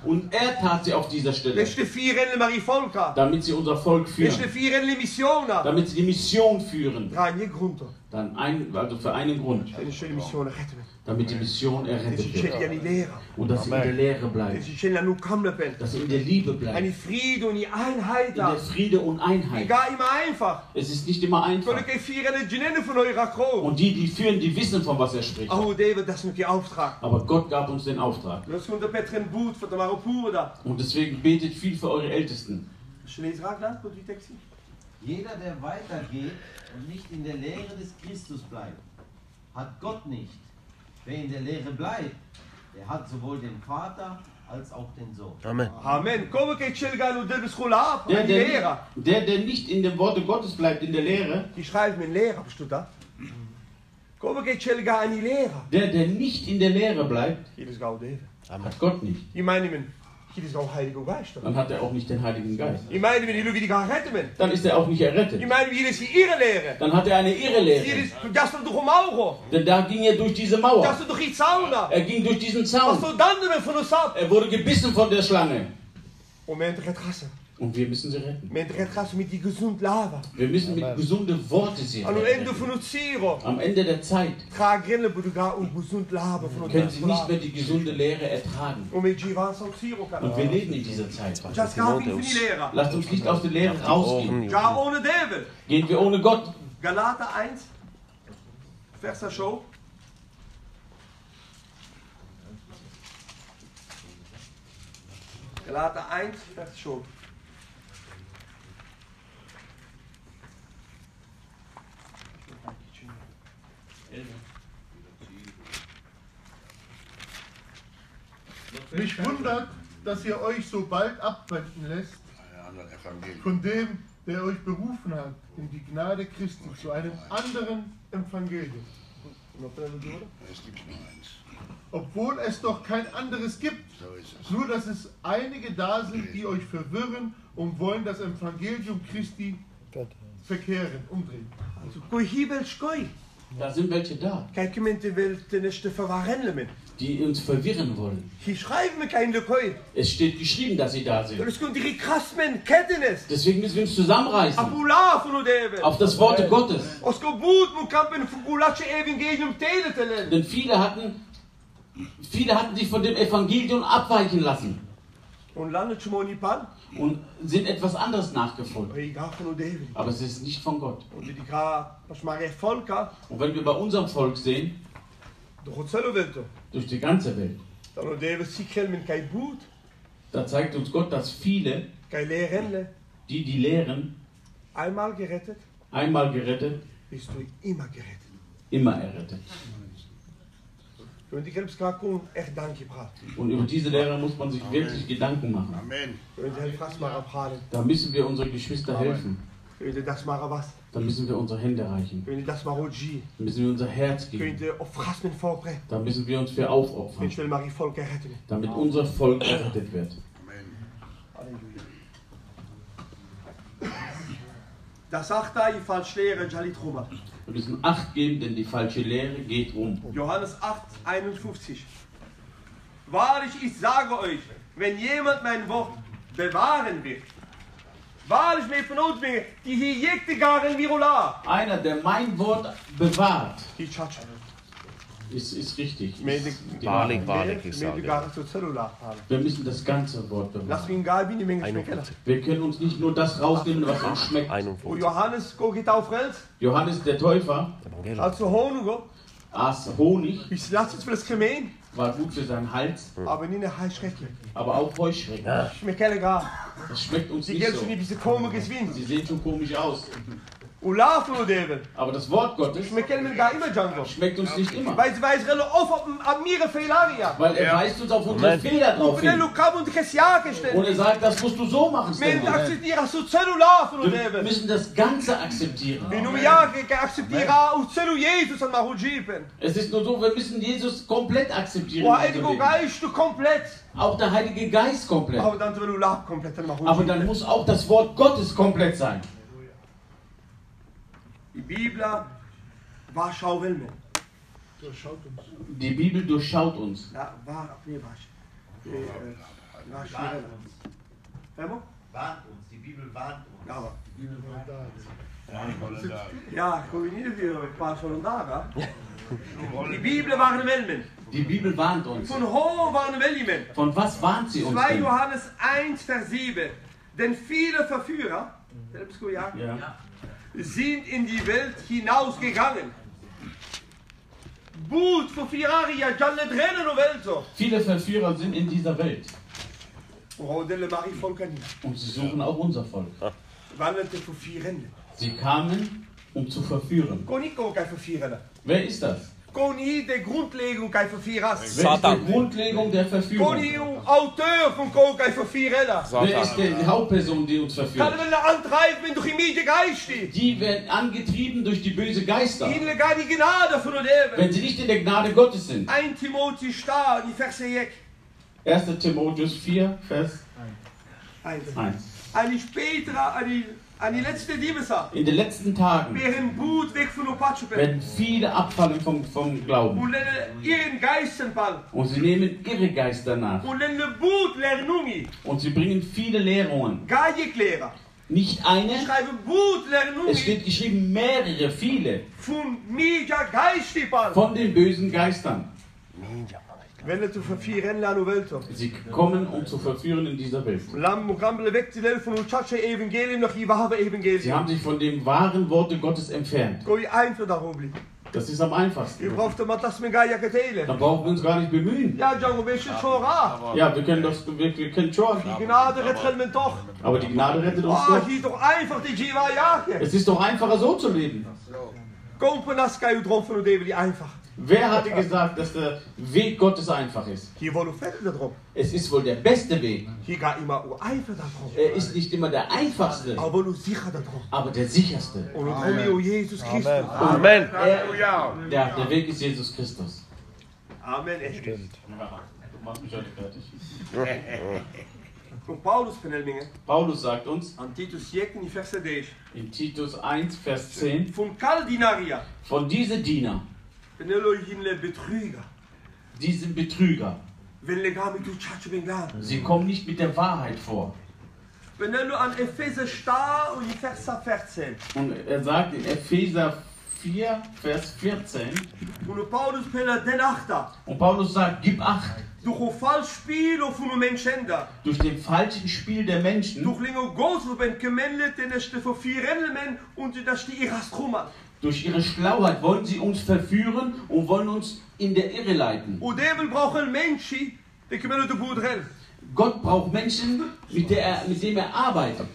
Und er tat sie auf dieser Stelle, damit sie unser Volk führen. Damit sie die Mission führen. Dann ein, also für einen Grund, Eine schöne Missione retten. Damit die Mission errettet wird. Und dass sie in der Lehre bleibt. Dass sie in der Liebe bleibt. In der. Friede und Einheit. ga immer einfach. Es ist nicht immer einfach. Und die, die führen, die wissen, von was er spricht. Oh. Aber Gott gab uns den Auftrag. Und deswegen betet viel für eure Ältesten. Jeder, der weitergeht und nicht in der Lehre des Christus bleibt, hat Gott nicht. Wer in der Lehre bleibt, der hat sowohl den Vater als auch den Sohn. Amen. Amen. Der der, Lehrer. der, der nicht in dem Worte Gottes bleibt, in der Lehre, Die schreibt mir Lehrer, bist du da? Der, der nicht in der Lehre bleibt, hat Gott nicht. Ich meine, men, hier ist Gau Heiliger Geist. Dann hat er auch nicht den Heiligen Geist. Ich meine, wenn die wie die gar retten, men. Dann ist er auch nicht Ich errettet. meine, hier ist ihre Lehre. Dann hat er eine Hier Irrlehre. ist, das doch um Mauro. Denn da ging er durch diese Mauer. Das doch die Sauna. Er ging durch diesen Was Zaun. soll dann denn von uns ab? Er wurde gebissen von der Schlange. Wir haben Rasse. Und wir müssen sie retten. Wir haben Rasse mit die gesund Lava. Wir müssen mit gesunde Worte sie retten. Am Ende der Zeit um können sie nicht mehr die gesunde Lehre ertragen. Und wir leben in dieser Zeit. Das gab ihn für die Lehrer. Lasst uns nicht aus der Lehre rausgehen. Ja, ohne David. Gehen wir ohne Gott. Galater 1, Verser Show. Galater 1, Vers Show. Mich wundert, dass ihr euch so bald abwenden lässt von dem, der euch berufen hat, in die Gnade Christi zu einem anderen Evangelium. Obwohl es doch kein anderes gibt. Nur, dass es einige da sind, die euch verwirren und wollen das Evangelium Christi verkehren, umdrehen. Skoi. Da sind welche da, Kijk, gemeente wil ten eerste verwarren. Die uns verwirren wollen. Es steht geschrieben, dass sie da sind. Deswegen müssen wir uns zusammenreißen. Auf das Wort Gottes. Denn viele hatten, viele hatten sich von dem Evangelium abweichen lassen Und sind etwas anderes nachgefolgt. Aber es ist nicht von Gott. Und wenn wir bei unserem Volk sehen, durch die ganze Welt, da zeigt uns Gott, dass viele, die die lehren, Einmal gerettet, einmal gerettet, bist du immer gerettet. immer errettet. Und über diese Lehre muss man sich wirklich Gedanken machen. Amen. Da müssen wir unsere Geschwister helfen. Kun je dat maar was. Da müssen wir unsere Hände reichen. Kun je dat maar oji. Da müssen wir unser Herz geben. de op gasmen voorbrengen. Da müssen wir uns für aufopfern, damit unser Volk errettet wird. Wir müssen Acht geben, denn die falsche Lehre geht um. Johannes 8, 51. Wahrlich, ich sage euch, wenn jemand mein Wort bewahren wird, wahrlich mir von uns mir, die hier jekte garen virula. Einer, der mein Wort bewahrt, Die Chacha. ist, ist richtig. Ist Wahrlich, wahrlich, ich haben. Wir müssen das ganze Wort Lass bewahren. mich gar bin die Menge schmecken. 41. Wir können uns nicht nur das rausnehmen, was uns schmeckt. 51. Johannes, Johannes der Täufer Evangelium. als zu Honugo, aß Honig, war gut für seinen Hals, aber nicht eine Heißschrecklich. aber auch Heuschrecken. Ich mir kenne gar. Das schmeckt uns Sie nicht so. schon in diese komisches Wind. Sie sehen schon komisch aus. Aber das Wort Gottes schmeckt uns nicht immer. Op een Mire Felaria. Weil er weist uns auf unsere Fehler drauf hin. Und er sagt, das musst du so machen, Wir müssen das Ganze akzeptieren. Es ist nur so, wir müssen Jesus komplett akzeptieren. Komplett. Auch der Heilige Geist komplett. Aber dann muss auch das Wort Gottes komplett sein. Die Bibel. Durchschaut uns. Die Bibel durchschaut uns. Warnt uns, die Bibel warnt uns. Ja, dagen. Die Bibel waren Welmen. Die Bibel warnt uns. Von ho waren Welmen. Von was warnt sie uns 2 denn? Johannes 1, Vers 7. Denn viele Verführer, selbst gut, ja, Ja. Sind in die Welt hinausgegangen. Viele Verführer sind in dieser Welt. Und sie suchen auch unser Volk. Sie kamen, um zu verführen. Wer ist das? Koni, der Grundlegung der Verfieras. Satan. Die Grundlegung der Verführung. Koni, Autor von Kokai Verfierelas. Wer ist die Hauptperson, die uns verführt? Kann man antreiben durch die miese Geister. Die werden angetrieben durch die böse Geister. Ihnen gar die Gnade von Odebe. Wenn sie nicht in der Gnade Gottes sind. 1 Timotheus Star, die Verse 1. Timotheus 4, Vers 1. 1. 1. Petra, 1. An die letzte Liebesart. In den letzten Tagen werden viele abfallen vom, vom Glauben. Und sie nehmen ihre Geister nach. Und sie bringen viele Lehrungen. Nicht eine. Es wird geschrieben mehrere, viele. Von den bösen Geistern. Wenn du vervieren lano welto. Sie kommen, um zu verführen in dieser Welt. Sie haben sich von dem wahren Worte Gottes entfernt. Das ist am einfachsten. Je braucht maar das met Gaia getelen. Da brauchen wir uns gar nicht bemühen. Ja, wir können das, wir, wir können schon. Die Gnade redt men toch. Aber die Gnade rettet uns Ah, doch. toch einfach die. Es ist doch einfacher so zu leben. Je droom van het leven die einfach. Wer hatte gesagt, dass der Weg Gottes einfach ist? Hier wollen wir verder daarop. Es ist wohl der beste Weg. Er ist nicht immer der einfachste, Aber der sicherste. Amen. Er, der, der Weg ist Jesus Christus. Amen. echt. Du machst mich heute fertig. Paulus sagt uns Aan Titus 17, verse 10. in Titus 1, Vers 10, Van Kaldinaria. von diese Diener, Penelo jinle betrüger. sie kommen nicht mit der Wahrheit vor. Und die verse 14. Und er sagt in Epheser 4, Vers 14, Und Paulus sagt, gib Acht. Durch den falschen Spiel der Menschen, Durch ihre Schlauheit wollen sie uns verführen und wollen uns in der Irre leiten. Gott braucht Menschen, mit, der er, mit dem er arbeitet.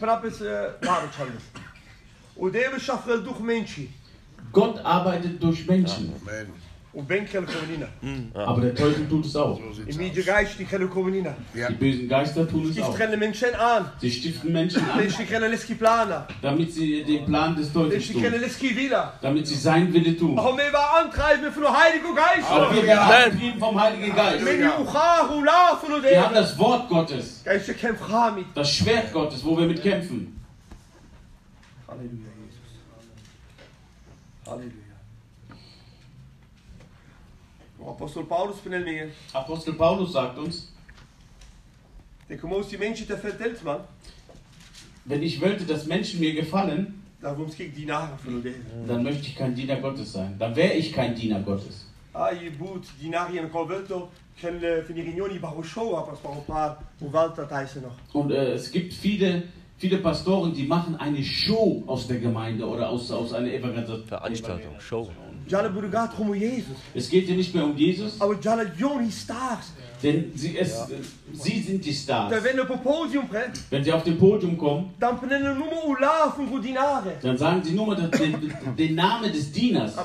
Mensje. Gott arbeitet durch Menschen, Komenina. aber der Teufel tut es auch. Geist die bösen Geister tun es Die auch. Sie stiften Menschen an, damit sie den Plan des Teufels Die tun, damit sie sein Wille tun. Geist. Aber wir werden angetrieben vom Heiligen Geist. Wir haben das Wort Gottes, das Schwert Gottes, wo wir mit kämpfen. Halleluja, Jesus. Halleluja. O Apostel Paulus vermelmingen. Apostel Paulus sagt uns, De moest die mensen te vertelt man. wenn ich wollte, dass Menschen mir gefallen, dann möchte ich kein Diener Gottes sein. Dann wäre ich kein Diener Gottes. Ah? Und äh, es gibt viele, viele Pastoren, die machen eine Show aus der Gemeinde oder aus, aus einer Evangelisation. Veranstaltung, Show. Es geht hier nicht mehr um Jesus, Aber Jana Joni Stars. denn sie, es, sie sind die Stars. wenn sie auf dem Podium kommen, dann sagen sie nur mal den, den, Namen des Dieners.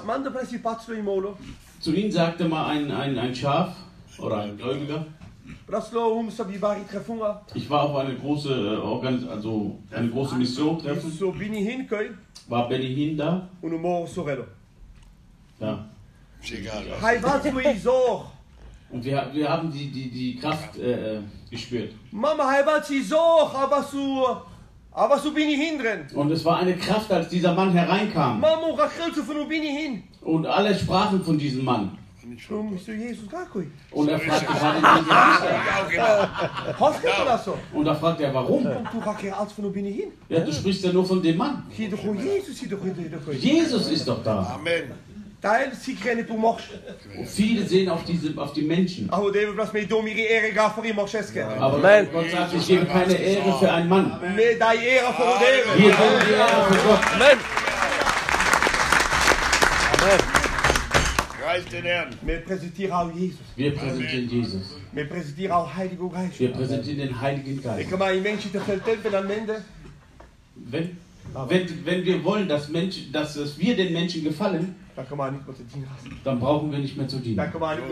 Zu ihnen sagte mal ein, ein, ein Schaf oder ein Gläubiger, ich war auf eine große, äh, Organis also eine große Mission treffen, hin war Benny Hinn da. Sorello. Ja. Ist egal. je zorg. Und wir, wir haben die, die, die Kraft äh, äh, gespürt. Mama, je zorg. Aber so, aber so bini hindren. Und es war eine Kraft, als dieser Mann hereinkam. Mama, ga grilse van bini hin. Und alle sprachen von diesem Mann. Und er fragte, genau. Hast du dat zo? Und da fragte er, warum? Hin. Ja, du sprichst ja nur von dem Mann. Hier doch. Jesus ist doch da. Amen. Zie ik geen toe mocht. Und viele sehen auf, diese, auf die Menschen. Aber Amen. Gott sagt, ich gebe keine Ehre für einen Mann. David. Hier geben die Ehre für Gott. Amen. Herrn. Wir präsentieren auch Jesus. Wir präsentieren Jesus. Wir präsentieren auch Heilige Geist. Wir präsentieren den Heiligen Geist. kan maar een mensje te veel tempen aan mende. Wenn, wenn, wenn wir wollen, dass, Mensch, dass, dass wir den Menschen gefallen, dann brauchen wir nicht mehr zu dienen. Dann wollen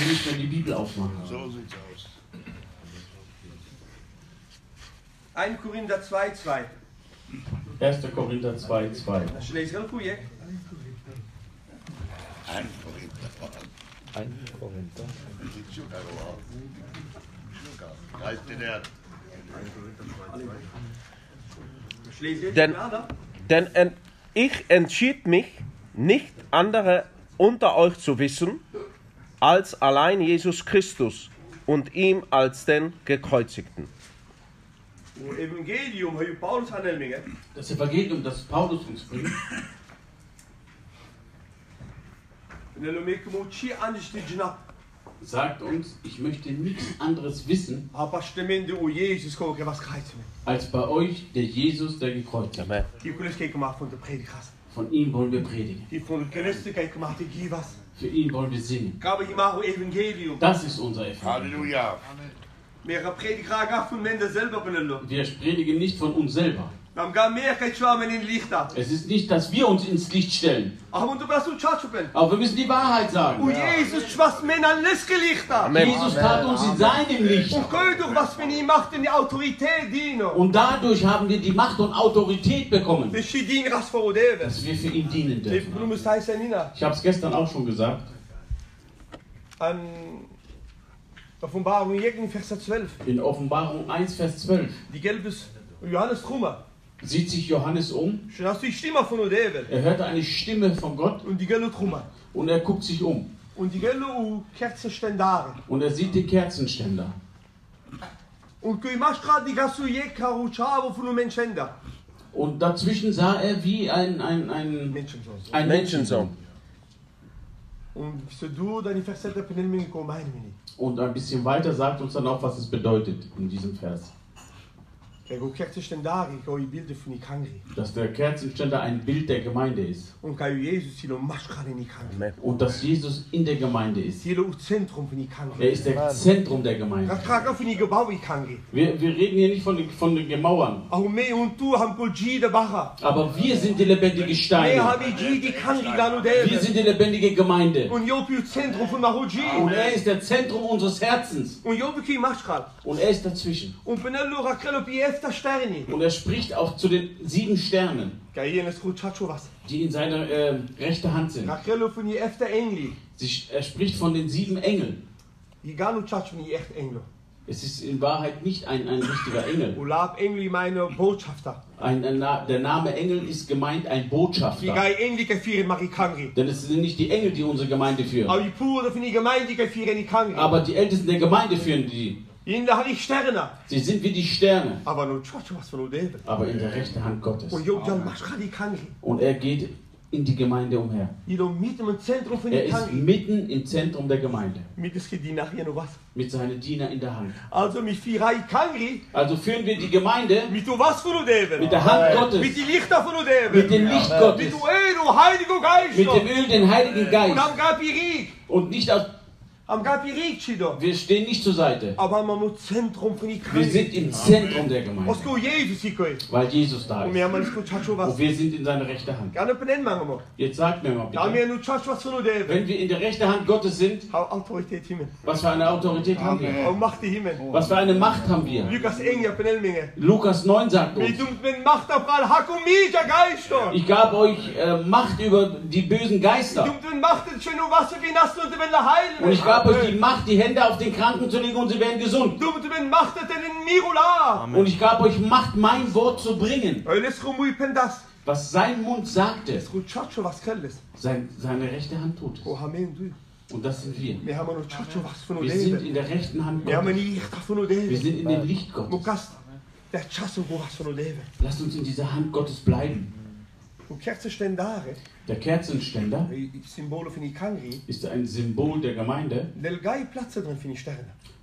wir nicht mehr die Bibel aufmachen. So sieht es aus. 1 Korinther 2, 2. 1. Korinther 2, 2. Korinther. 1 Korinther. 1 Korinther. Geist in der. 1 Korinther 2, 2. Denn, denn ich entschied mich, nicht andere unter euch zu wissen, als allein Jesus Christus und ihm als den Gekreuzigten. Das Evangelium, das Paulus uns bringt, sagt uns, ich möchte nichts anderes wissen, als bei euch der Jesus, der gekreuzigt. Amen. Von ihm wollen wir predigen. Für ihn wollen wir singen. Das ist unser Evangelium. Halleluja. Wir predigen nicht von uns selber. Es ist nicht, dass wir uns ins Licht stellen, Aber wir müssen die Wahrheit sagen. Amen. Jesus tat uns in seinem Licht. Und dadurch haben wir die Macht und Autorität bekommen, dass wir für ihn dienen dürfen. Ich habe es gestern auch schon gesagt. En Offenbarung 1 vers 12. In Offenbarung 1, Vers 12 Die gelbe Johannes Trummer. Sieht sich Johannes um. Die. Er hörte eine Stimme von Gott Und die er guckt sich um. Und die er sieht den Kerzenständer. Und die dazwischen sah er wie ein, ein, ein, ein Menschensohn. Und ze doen dan die vers 7 op een minute komen mijn niet. Und ein bisschen weiter sagt uns dann auch, was es bedeutet in diesem Vers. Dass der Kerzenständer ein Bild der Gemeinde ist. Und dass Jesus in der Gemeinde ist. Er ist der Zentrum der Gemeinde. Wir, wir reden hier nicht von den, von den Gemauern. Aber wir sind die lebendigen Mehr Steine. Wir sind die lebendige Gemeinde. Und er ist der Zentrum unseres Herzens. Und er ist dazwischen. Und er spricht auch zu den sieben Sternen, die in seiner äh, rechten Hand sind. Sie, er spricht von den sieben Engeln. Es ist in Wahrheit nicht ein, ein richtiger Engel. Engli botschafter. Ein, ein, der Name Engel ist gemeint ein Botschafter. Denn es sind nicht die Engel, die unsere Gemeinde führen. Aber die Ältesten der Gemeinde führen die. Sie sind wie die Sterne, Aber in der rechten Hand Gottes. Und er geht in die Gemeinde umher. Hier mitten im Zentrum von Er der ist mitten im Zentrum der Gemeinde. Mit seinen Dienern in der Hand. Also Also führen wir die Gemeinde mit der Hand Gottes, Mit dem Licht Gottes, mit dem Öl, den Heiligen Geist. Und nicht aus. Wir stehen nicht zur Seite. Wir sind im Zentrum der Gemeinde, ikoi. weil Jesus da ist. Und wir sind in seiner rechten Hand. Jetzt sagt mir mal bitte, wenn wir in der rechten Hand Gottes sind, was für eine Autorität haben wir? Was für eine Macht haben wir? Lukas Engel, benelminge. Lukas 9 sagt uns, ich gab euch äh, Macht über die bösen Geister. Und ich gab euch die Macht, die Hände auf den Kranken zu legen und sie werden gesund. Und ich gab euch Macht, mein Wort zu bringen. Was sein Mund sagte, sein, seine rechte Hand tut es. Oh. Und das sind wir. Wir sind in der rechten Hand Gottes. Wir sind in dem Licht Gottes. Lasst uns in dieser Hand Gottes bleiben. Und Kerze Stendare. Der Kerzenständer ist ein Symbol der Gemeinde,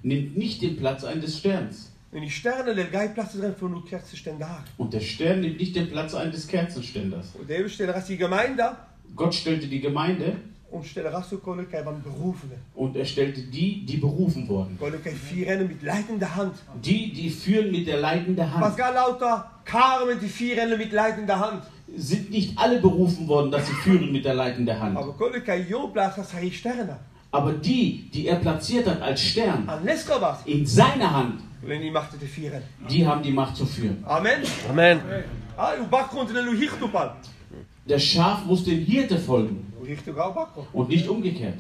nimmt nicht den Platz ein des Sterns. Und der Stern nimmt nicht den Platz ein des Kerzenständers. Gott stellte die Gemeinde und er stellte die, die berufen wurden. Die, die führen mit der leitenden Was Hand. gar lauter Carmen, die vier Rennen mit leitender Hand. Sind nicht alle berufen worden, dass sie führen mit der leitenden Hand. Aber die, die er platziert hat als Stern in seiner Hand, Und die machte die vier Rennen. die haben die Macht zu führen. Amen. Amen. Ah. Der Schaf muss dem Hirte folgen Und nicht umgekehrt.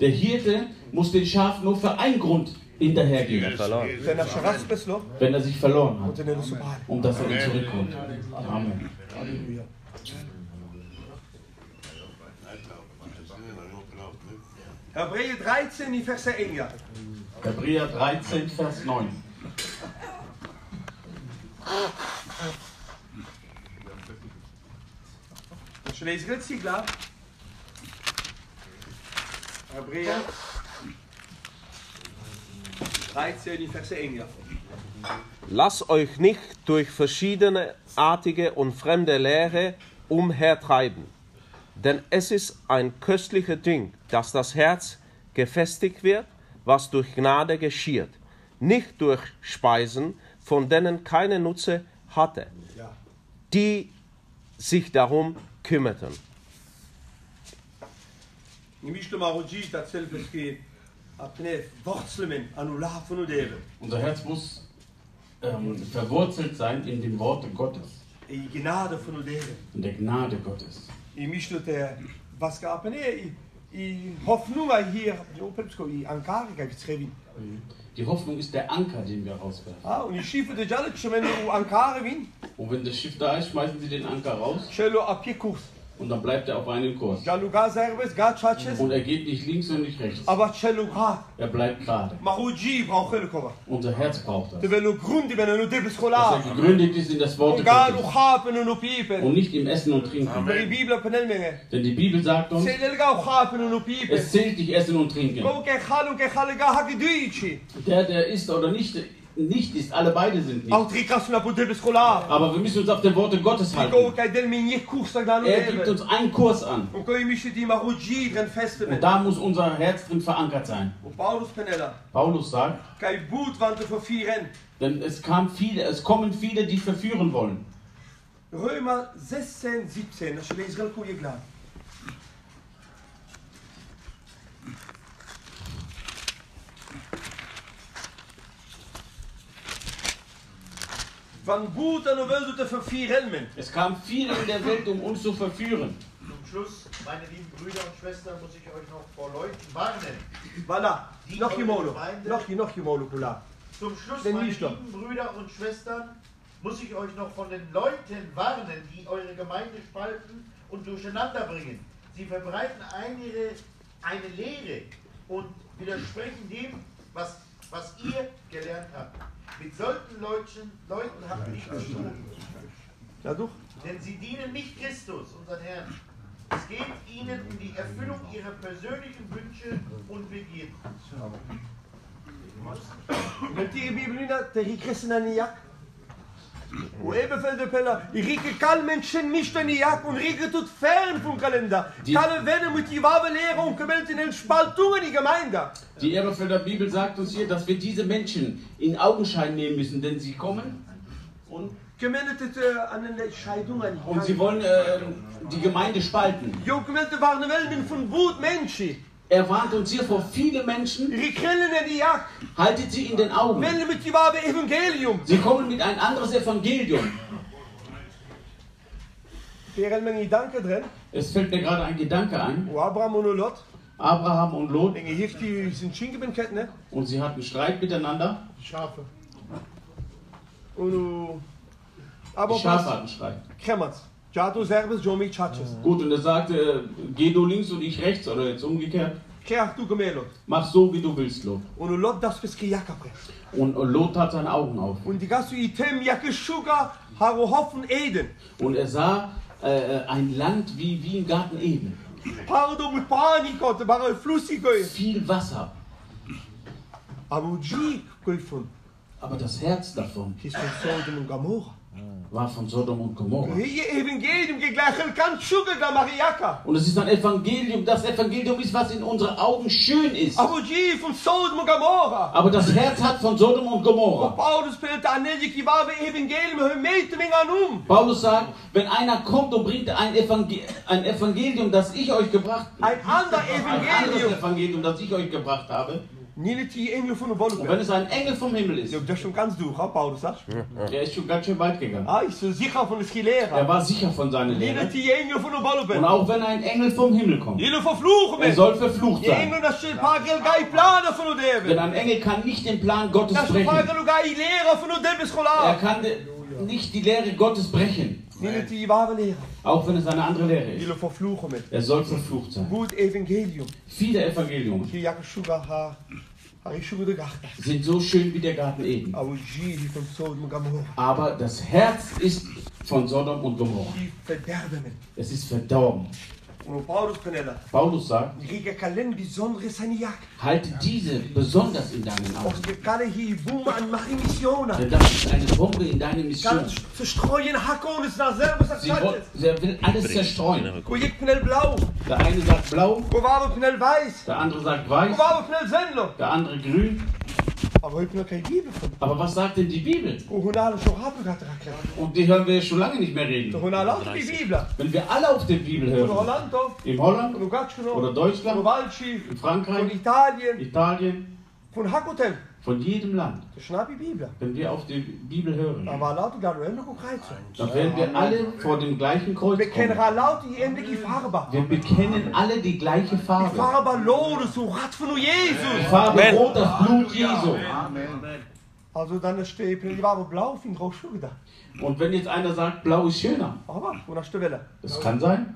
Der Hirte muss den Schaf nur für einen Grund hinterhergehen, Wenn er sich verloren hat, und um dass er ihn zurückholt. Amen. Halleluja. Hebräer 13, die Verse 1. ja. Hebräer 13, Vers 9. We lezen het Sigla. Hebräer 13, die Verse 1. ja. Lasst euch nicht durch verschiedene artige und fremde Lehre umhertreiben, denn es ist ein köstlicher Ding, dass das Herz gefestigt wird, was durch Gnade geschieht, nicht durch Speisen, von denen keine Nutze hatte, die sich darum kümmerten. Unser Herz muss ähm, verwurzelt sein in dem Worte Gottes, in der Gnade Gottes. Hoffnung hier Ankara geschreven. Die Hoffnung ist der Anker, den wir rauswerfen. Ah, und ich schiefe de jalet schon u Ankara win. Und wenn das Schiff da ist, schmeißen sie den Anker raus Chelo apie kurs. Und dann bleibt er auf einem Kurs. Und er geht nicht links und nicht rechts. Er bleibt gerade. Unser Herz braucht das. Dass er gegründet ist in das Wort Gottes und nicht im Essen und Trinken. Denn die Bibel sagt uns, es zählt nicht Essen und Trinken. Der, der ist oder nicht, nicht ist, alle beide sind nicht. Aber wir müssen uns auf den Worte Gottes Go halten. Er gibt uns einen Kurs an. Und da muss unser Herz drin verankert sein. Paulus sagt, denn es, kam viele, es kommen viele, die verführen wollen. Römer 16, 17. Als je leest, wel koe je Van boet en wil du te vervieren men. Es kamen viele in der Welt, um uns zu verführen. Zum Schluss, meine lieben Brüder und Schwestern, muss ich euch noch vor Leuten warnen. Voilà. Die Nog je eure molo. Gemeinde- Nog je, nog je molo kula. Zum Schluss, Den meine lieben Brüder und Schwestern, muss ich euch noch von den Leuten warnen, die eure Gemeinde spalten und durcheinander bringen. Sie verbreiten eine, eine Lehre und widersprechen dem, was, was ihr gelernt habt. Mit solchen Leuten, Leuten habt ihr nicht zu tun. Ja, doch. Denn sie dienen nicht Christus, unseren Herrn. Es geht ihnen um die Erfüllung ihrer persönlichen Wünsche und Begierden. Met die Bibel in der christen aan die jak. Hoe even verder pella. Die rieke kan mensen niet aan die jak en rieke tot fern vom kalender. Kalle Wenne mit die Wabe leren und gewählt in den Spaltungen die Gemeinde. Die Elberfelder Bibel sagt uns hier, dass wir diese Menschen in Augenschein nehmen müssen, denn sie kommen und, Gemeente het uh, aan de scheidungen. und sie wollen äh, die Gemeinde spalten. Jo, gemeente waren wel min von Wut Menschen. Er warnt uns hier vor viele Menschen, haltet sie in den Augen. Sie kommen mit ein anderes Evangelium. Es fällt mir gerade ein Gedanke ein. Wo Abraham und Lot. Und ne? und sie hatten Streit miteinander. Schafe. Uh, Die Schafe hatten Streit. Kremats. Jato Serbes, Jomi Chachas. Gut, und er sagte, äh, geh du links und ich rechts, oder jetzt umgekehrt. Mach so, wie du willst, Lot. Und Lot. Und hat seine Augen auf. Und. Und er sah äh, ein Land wie, wie im Garten Eden. Viel Wasser. Aber das Herz davon war von Sodom und Gomorra. Und es ist ein Evangelium. Das Evangelium ist, was in unseren Augen schön ist. Aber das Herz hat von Sodom und Gomorra. Paulus sagt, wenn einer kommt und bringt ein, Evangel ein Evangelium, das ich euch gebracht Ein ander ein anderes. Evangelium, das ich euch gebracht habe, Niet die Engel von der und wenn Wolle. es ein Engel vom Himmel ist, Ja, das ist schon ganz durch, ha, Paulus, sagst der ist schon ganz schön weit gegangen. Ah, ich so sicher von der Er Skilera. war sicher von seiner Lehre. die Engel von der Und Wolle. auch wenn ein Engel vom Himmel kommt, Jullie vervloegen er soll verflucht sein. Engel, is een paar keer gai plannen van de Denn ein Engel kann nicht den Plan Gottes paar brechen. keer gai leren van de David Er kann nicht die Lehre Gottes brechen, Die auch wenn es eine andere Lehre ist. Er soll verflucht sein. Evangelium. Viele Evangelium sind so schön wie der Garten Eden. Aber das Herz ist von Sodom und Gomorra. Die verderben me. Es ist verdorben. Und Paulus sagt, halte diese besonders in deinen Augen. Denn das ist eine Bombe in deiner Mission. Sie, will- er will alles zerstreuen. Der eine sagt blau, der andere sagt weiß, der andere grün. Aber heute noch keine Bibel von. Aber was sagt denn die Bibel? Gehabt. Und die hören wir schon lange nicht mehr reden. Der. Wenn wir alle auf die Bibel hören, in Holland oder Deutschland, in Frankreich, Italien. Italien, Von Hakotel. Von jedem Land, wenn wir auf die Bibel hören, dann werden wir alle vor dem gleichen Kreuz Wir kennen kommen. laut die ähnliche Farbe. Wir bekennen alle die gleiche Farbe. Farbe Lode, so Rat von Die Jesus. Farbe rot, das Blut Jesu. Also dann steht die Farbe Blau, fin groß schon gedacht. Und wenn jetzt einer sagt, blau ist schöner, das kann sein.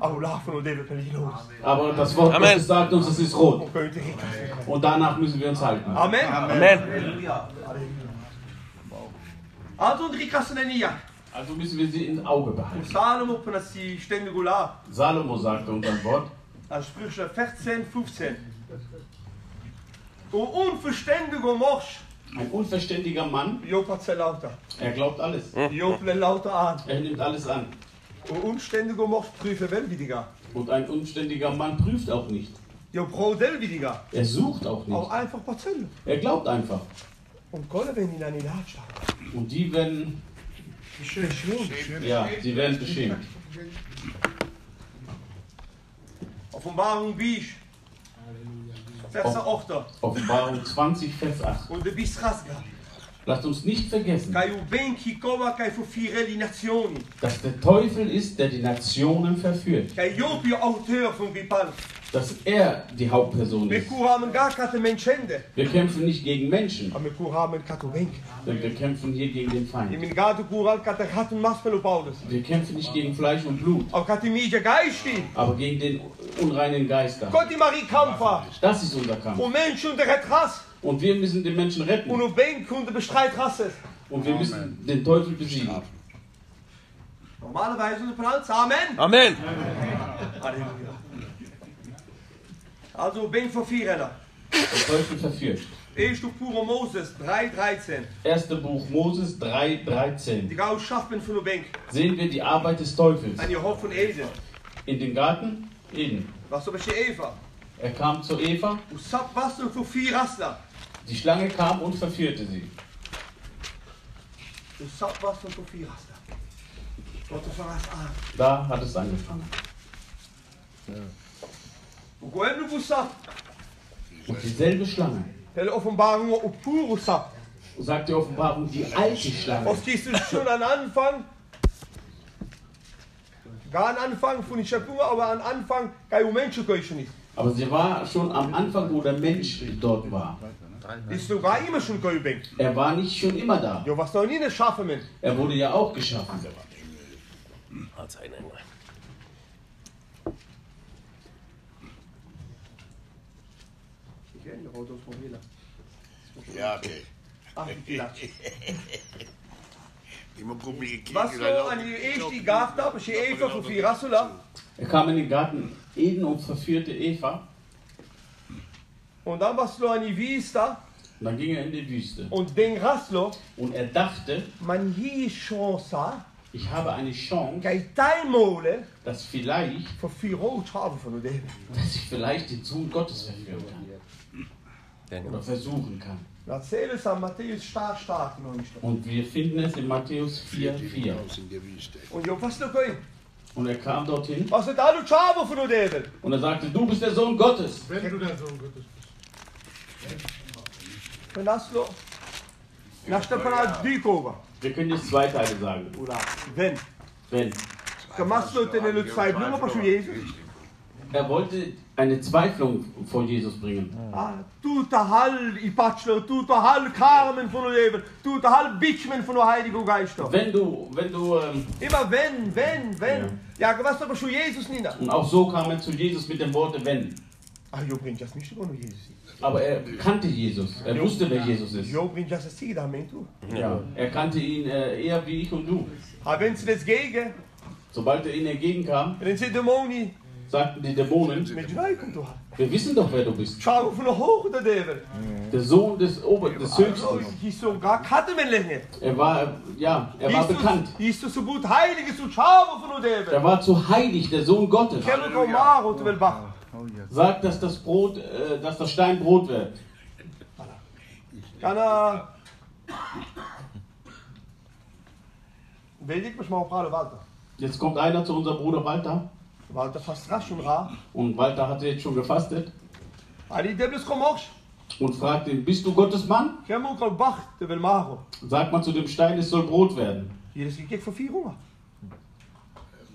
Aber das Wort Amen. Gottes sagt uns, es ist rot. Und ich. Und danach müssen wir uns halten. Amen. Amen. Also. Also müssen wir sie ins Auge behalten. Salomo sagte uns ein Wort. Sprüche 14, 15. O unverständiger Morsch. Ein unverständiger Mann, Job hat sehr lauter. er glaubt alles. Job lässt lauter an. Er nimmt alles an. O unständiger Morsch prüfe welwidiger. Und ein unständiger Mann prüft auch nicht. Job welwidiger. Er sucht auch Auch nicht. einfach Parzelle. Er glaubt einfach. Und Kolle, wenn ihn an die Latsche Und die werden, Schön, schön. ja, sie werden beschämt. Offenbarung Bisch. Vers 8. Offenbarung 20, Vers 8. Und du bist Rasga. Lasst uns nicht vergessen, dass der Teufel ist, der die Nationen verführt. Dass er die Hauptperson ist. Wir kämpfen nicht gegen Menschen, wir kämpfen hier gegen den In Feind. Wir kämpfen nicht gegen Fleisch und Blut, Aber gegen den unreinen Kampa. Das ist unser Kampf. Und wir müssen den Menschen Und retten. Und wir müssen den Teufel besiegen. Normalerweise unser Plan. Amen. Amen. Halleluja. Also, ben voor vier rennen. Der Teufel verführt. Eerst pure Moses 3,13. Erste Buch Moses 3,13. Die gauw schaffen von der Bank. Sehen wir die Arbeit des Teufels. En je hoofd van Eden. In den Garten Eden. Was je Eva. Er kam zu Eva, er die Schlange kam und verführte sie. Er er. Da hat es angefangen. Hoe Und dieselbe Schlange, sagt die Offenbarung, die alte Schlange. Als kiest du schon an Anfang. Gar an Anfang von die Schöpfung, aber an Anfang kein Mensch nicht. Aber sie war schon am Anfang, wo der Mensch dort war. Ist sogar immer schon Köbing. Er war nicht schon immer da. Er wurde ja auch geschaffen. Als ein Engel. Ja, oké. Ach, die Platz. Iemand komt me gekeken. Was so an die eerste die gaft ab, als je even voor vier rassela. Er kam in den Garten. Eden und verführte Eva. Und dann was du an die Und dann ging er in die Wüste. und den Rasslo, Und er dachte, man hier Chance, ich habe eine Chance, dass vielleicht, dass ich vielleicht den Sohn Gottes verführen kann. Oder versuchen kann. Erzähl es an Matthäus stark, stark noch nicht. Und wir finden es in Matthäus 4,4. Aus in der Wüste. Und jo, was du kein? Und er kam dorthin Was ist da du Chavo von dem? und er sagte, du bist der Sohn Gottes. Wenn du der Sohn Gottes bist. Und das lo. Na Stepan Dikova. Wir können jetzt zwei Teile sagen. Oder wenn. Wenn Gemacht du den in zwei Blumen von Jesus. Er wollte eine Zweiflung vor Jesus bringen. Ah, tuta hal i Patchler, tuta hal Carmen von dem, tuta hal Bitchmen von der Heiligen Geist. Wenn du, wenn du, ähm, Immer wenn, wenn, wenn. Ja, was aber schon Jesus nicht. und auch so kam er zu Jesus mit dem Worte wenn. Ah, jo bringt das nicht nur Jesus. Aber er kannte Jesus. Er wusste, wer Jesus ist. Jo bringt das. Ja. Er kannte ihn äh, eher wie ich und du. Aber wenn sie das gegen, Sobald er ihnen entgegenkam, wenn sie Dämoni sagten die Dämonen, wir wissen doch, wer du bist. Schau von der Hoch der Devil. Der Sohn des Ober, des Höchsten. Er war, ja, er war bekannt. Er war zu heilig, der Sohn Gottes. Will Bach. Sagt, dass das Brot, äh, dass das Stein Brot wird. Jetzt kommt einer zu unserem Bruder Walter. Walter fast rasch und rar. Und Walter hatte jetzt schon gefastet und fragt ihn, bist du Gottes Mann? Sagt man zu dem Stein, es soll Brot werden. Ist.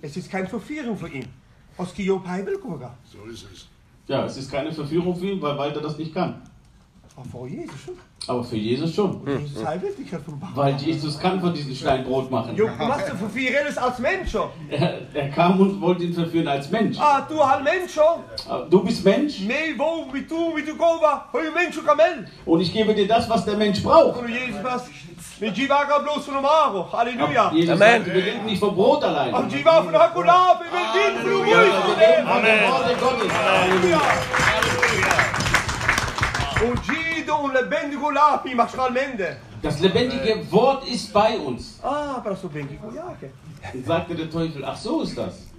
Es ist keine Verführung für ihn. Als die Job Heibel gucken. Zo is het. Ja, es ist keine Verführung für ihn, weil Walter das nicht kann. Aber vor Jesus schon. Aber für Jesus schon. Jesus von Bach. Weil Jesus kann von diesem Stein Brot machen. Jo, machst du Relles als Mensch schon. Er, er kam und wollte ihn verführen als Mensch. Ah, du halt Mensch schon. Aber Du bist Mensch Nee, wo, wie du, wie du. Hoi Mensch und ich gebe dir das, was der Mensch braucht. Und Jesus was. Mit Jivaga bloß von dem Maro. Halleluja. Jesus Amen. wir leben nicht vom Brot allein. Und Jiva von Hakulab. Wir leben von dem Worte Gottes. Halleluja. Und Jido und lebendigo Das lebendige Wort ist bei uns. Ah. Und sagte der Teufel, ach so ist das.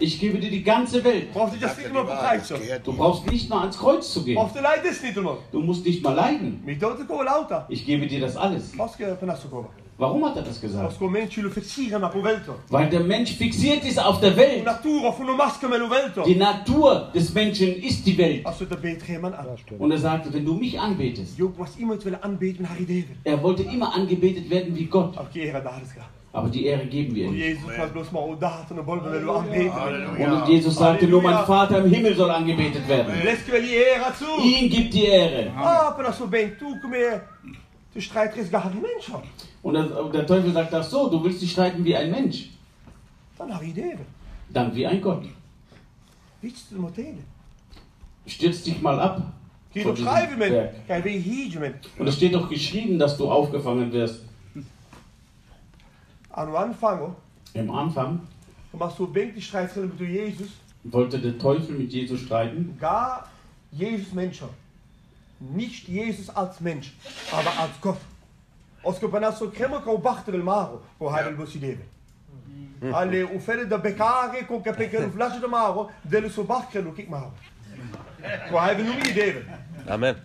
Ich gebe dir die ganze Welt. Brauchst du das nicht nur bekreisen. Du brauchst nicht mal ans Kreuz zu gehen. Auf der Leid ist nicht nur. Du musst nicht mal leiden. Ich gebe dir das alles. Warum hat er das gesagt? Weil der Mensch fixiert ist auf der Welt. Die Natur des Menschen ist die Welt. An. Und er sagte, wenn du mich anbetest, er wollte immer angebetet werden wie Gott. Aber die Ehre geben wir ihm. Und Jesus sagte, nur mein Vater im Himmel soll angebetet werden. Ihm gibt die Ehre. Ah. Du is gar die Mensch. Und der, und der Teufel sagt, ach so, du willst dich streiten wie ein Mensch. Dann wie ein Gott. Stürz dich mal ab. Und es steht doch geschrieben, dass du aufgefangen wirst. Aan Anfang, Im Anfang wollte der Teufel mit Jesus streiten, gar Jesus Mensch. Nicht Jesus als Mensch, aber als Gott. Als que para so crema com o bachter el maro, o hai del deve. Alle o fere da becare com que pequeno flash de maro, dele so bachter lo kik maro. O hai nu mi deve. Amen.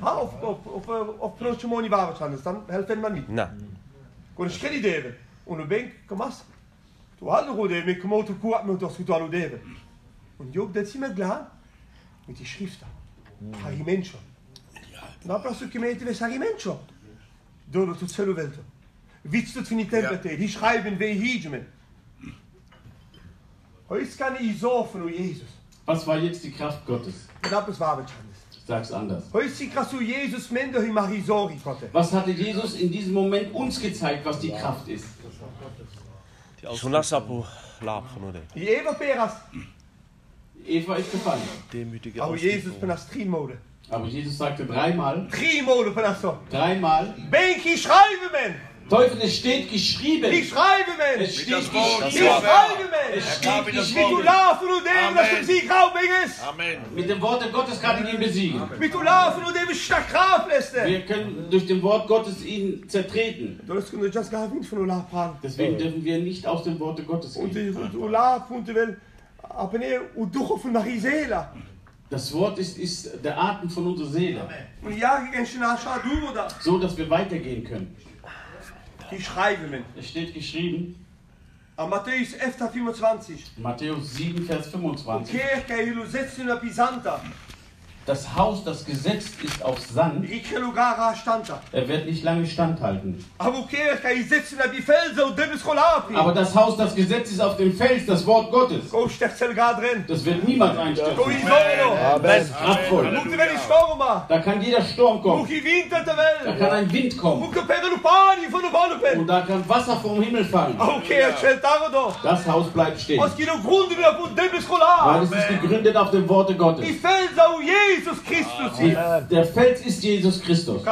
Ha of of of of proche moni waar gaan, dan helfen man niet. Na. Kon geen idee. Und du denk, komas. Du hast noch de mit komoto kuat mit das gut alu deve. Und job dat sie mir klar mit die Schrift. Harimencho. Na prosto che mette ves harimencho. Dove tu celo velto. Witz du finit tempete, die schreiben we. Heus kann ich so von Jesus. was war jetzt die Kraft Gottes? Knapp es war bekannt. Sag's anders. Heus sie krasu Jesus mendo hi marisori kote. Was hatte Jesus in diesem Moment uns gezeigt, was die Kraft ist? Sunasapu laap van ode. Die Eva peras. Eva ist gefallen. Demütige Aber Jesus penas trimode. Aber Jesus sagte dreimal, dreimal, Benki schreiben men. Teufel, es steht geschrieben. Ich schreibe men. Es steht Ich geschrieben. schreibe men. Es steht das Mit du geschrieben. laufen und dem, dass du sie grau binges. Amen. Mit dem Wort Gottes kann ich ihn besiegen. Mit du laufen und dem stark graf lässt. Wir können durch dem Wort Gottes ihn zertreten. Deswegen dürfen wir nicht aus dem Wort Gottes Und gehen. und Olaf und will abonnieren und du von Marisela. Das Wort ist, ist der Atem von unserer Seele. So, dass wir weitergehen können. Es steht geschrieben, Matthäus 11, 25. Matthäus 7, Vers 25. Das Haus, das gesetzt ist auf Sand, er wird nicht lange standhalten. Aber das Haus, das gesetzt ist auf dem Fels, das Wort Gottes, das wird niemand einstürzen. storma. Da kann jeder Sturm kommen. Da kann ein Wind kommen. Und da kann Wasser vom Himmel fallen. Doch. Das Haus bleibt stehen. Weil es ist gegründet auf dem Worte Gottes. Jesus Christus. Die, der Fels ist Jesus Christus.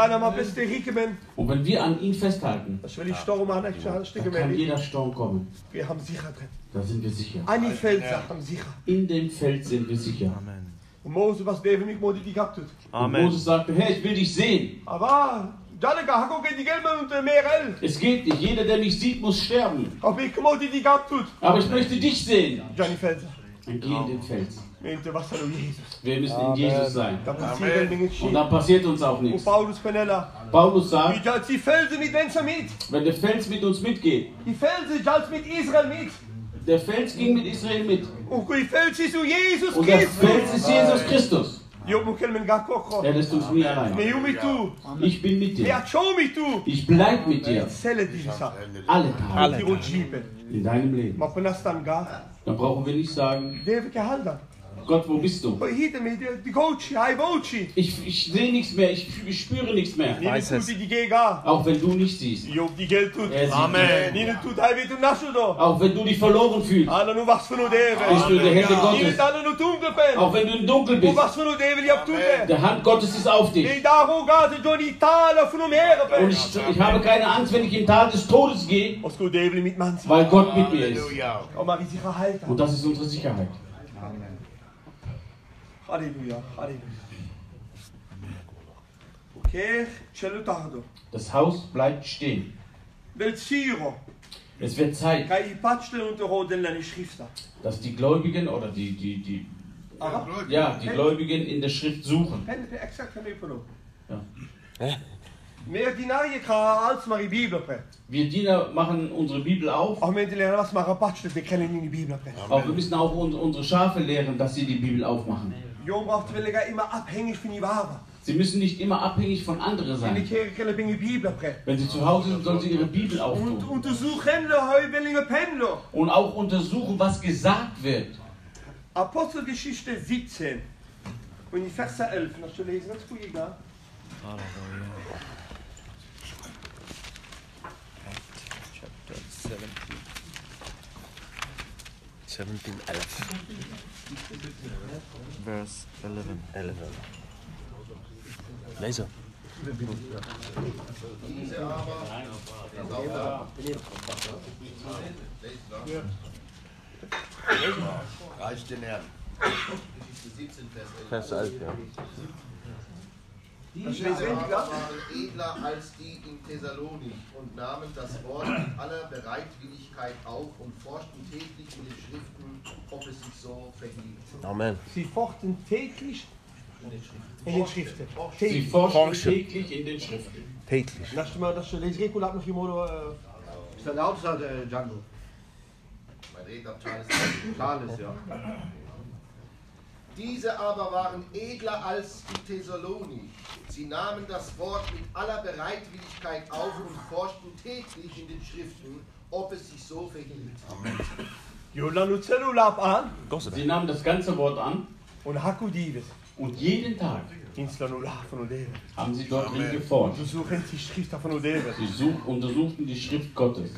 Und wenn wir an ihn festhalten, Das will ich storma an ich dann kann jeder Sturm kommen. Wir haben sicher drin. Da sind wir sicher. An die Felser haben sicher. In dem Feld sind wir sicher. Und Mose was der mich modi die gehabt hat. Und Amen. Moses sagte, Herr, ich will dich sehen. Aber Merel. Es geht nicht. Jeder, der mich sieht, muss sterben. Aber ich möchte dich sehen. Johnny Felser. Dann geh in den Fels. Wir müssen in Jesus sein. Da passiert Dinge Und dann passiert uns auch Und nichts. Paulus sagt, als die Felsen mit Menschen mit. wenn der Fels mit uns mitgeht, Die Felsen als mit Israel mit. der Fels ging mit Israel mit. Und der. Fels ist Jesus Christus. Er lässt uns nie allein. Ich bin mit dir. Ich bleib mit dir. Alle Tage in deinem Leben. Dann brauchen wir nicht sagen. Gott, wo bist du? Ich, ich sehe nichts mehr, ich, ich spüre nichts mehr. Gega. Auch wenn du nicht siehst. Er sieht Amen. Auch wenn du dich verloren fühlst, bist du in der Hände Gottes. Auch wenn du im Dunkeln bist, der Hand Gottes ist auf dich. Und ich, ich habe keine Angst, wenn ich im Tal des Todes gehe, weil Gott mit mir ist. Und das ist unsere Sicherheit. Halleluja, Halleluja. Okay, cello tardo. Das Haus bleibt stehen. Es wird Zeit, dass die Gläubigen oder die, die, die, ja, die Gläubigen in der Schrift suchen. Ja. Wir Diener machen unsere Bibel auf, aber wir müssen auch un- unsere Schafe lehren, dass sie die Bibel aufmachen. Jong braucht will ga immer abhängig von die Ware. Sie müssen nicht immer abhängig von anderen sein. Wenn sie zu Hause sind, sollen sie ihre Bibel Und auftun. untersuchen Pendler. Und auch untersuchen, was gesagt wird. Apostelgeschichte 17. Und die Verse 11, das zu lesen, das ist gut egal. Chapter 17. 17, 11. Verse 11. 11. Lezen. Diese aber, Reicht den Herrn. Geschichte 17, Vers 11. Vers 11, ja. Diese aber waren edler als die in Thessalonik und nahmen das Wort mit aller Bereitwilligkeit auf und forschten täglich in den Schriften, ob es sich so verhielt. Amen. Sie fochten täglich in den Schriften. Sie Täglich. forschen täglich in den Schriften. Täglich. Znaš što da što leži reku lap nog iemand Ist dein Auto da, äh, Django? Mein Redner Charles. Charles, ja. Diese aber waren edler als die Thessalonik. Sie nahmen das Wort mit aller Bereitwilligkeit auf und forschten täglich in den Schriften, ob es sich so verhielt. An. Sie nahmen das ganze Wort an. Und jeden Tag haben sie dort drin geforscht. Sie such, untersuchten die Schrift Gottes.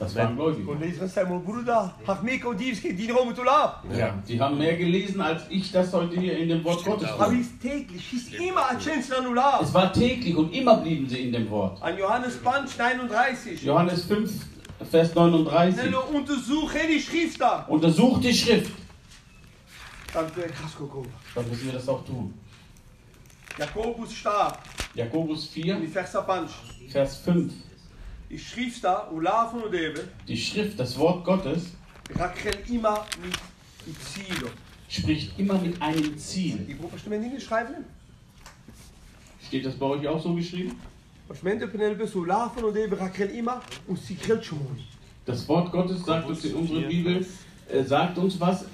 Das waren Gläubige. Ja, die haben mehr gelesen, als ich das heute hier in dem Wort Gottes Aber tue. Es war täglich und immer blieben sie in dem Wort. An Johannes Punch 39. Johannes 5, Vers 39. Nello untersuchen die Schrift da. Untersucht die Schrift. Dann müssen wir das auch tun. Jakobus starb. Jakobus In 4, die Versa Punch. Vers 5. Die Schrift das Wort Gottes, Rakel immer mit die Zielo. spricht immer mit einem Ziel. Die Gruppe stimmen nicht schreiben. Steht das bei euch auch so geschrieben? Was Mente Penelope so laufen und eben Rakel immer und sie krillt schon mal. Das Wort Gottes sagt uns in unserer Bibel, äh, sagt uns was.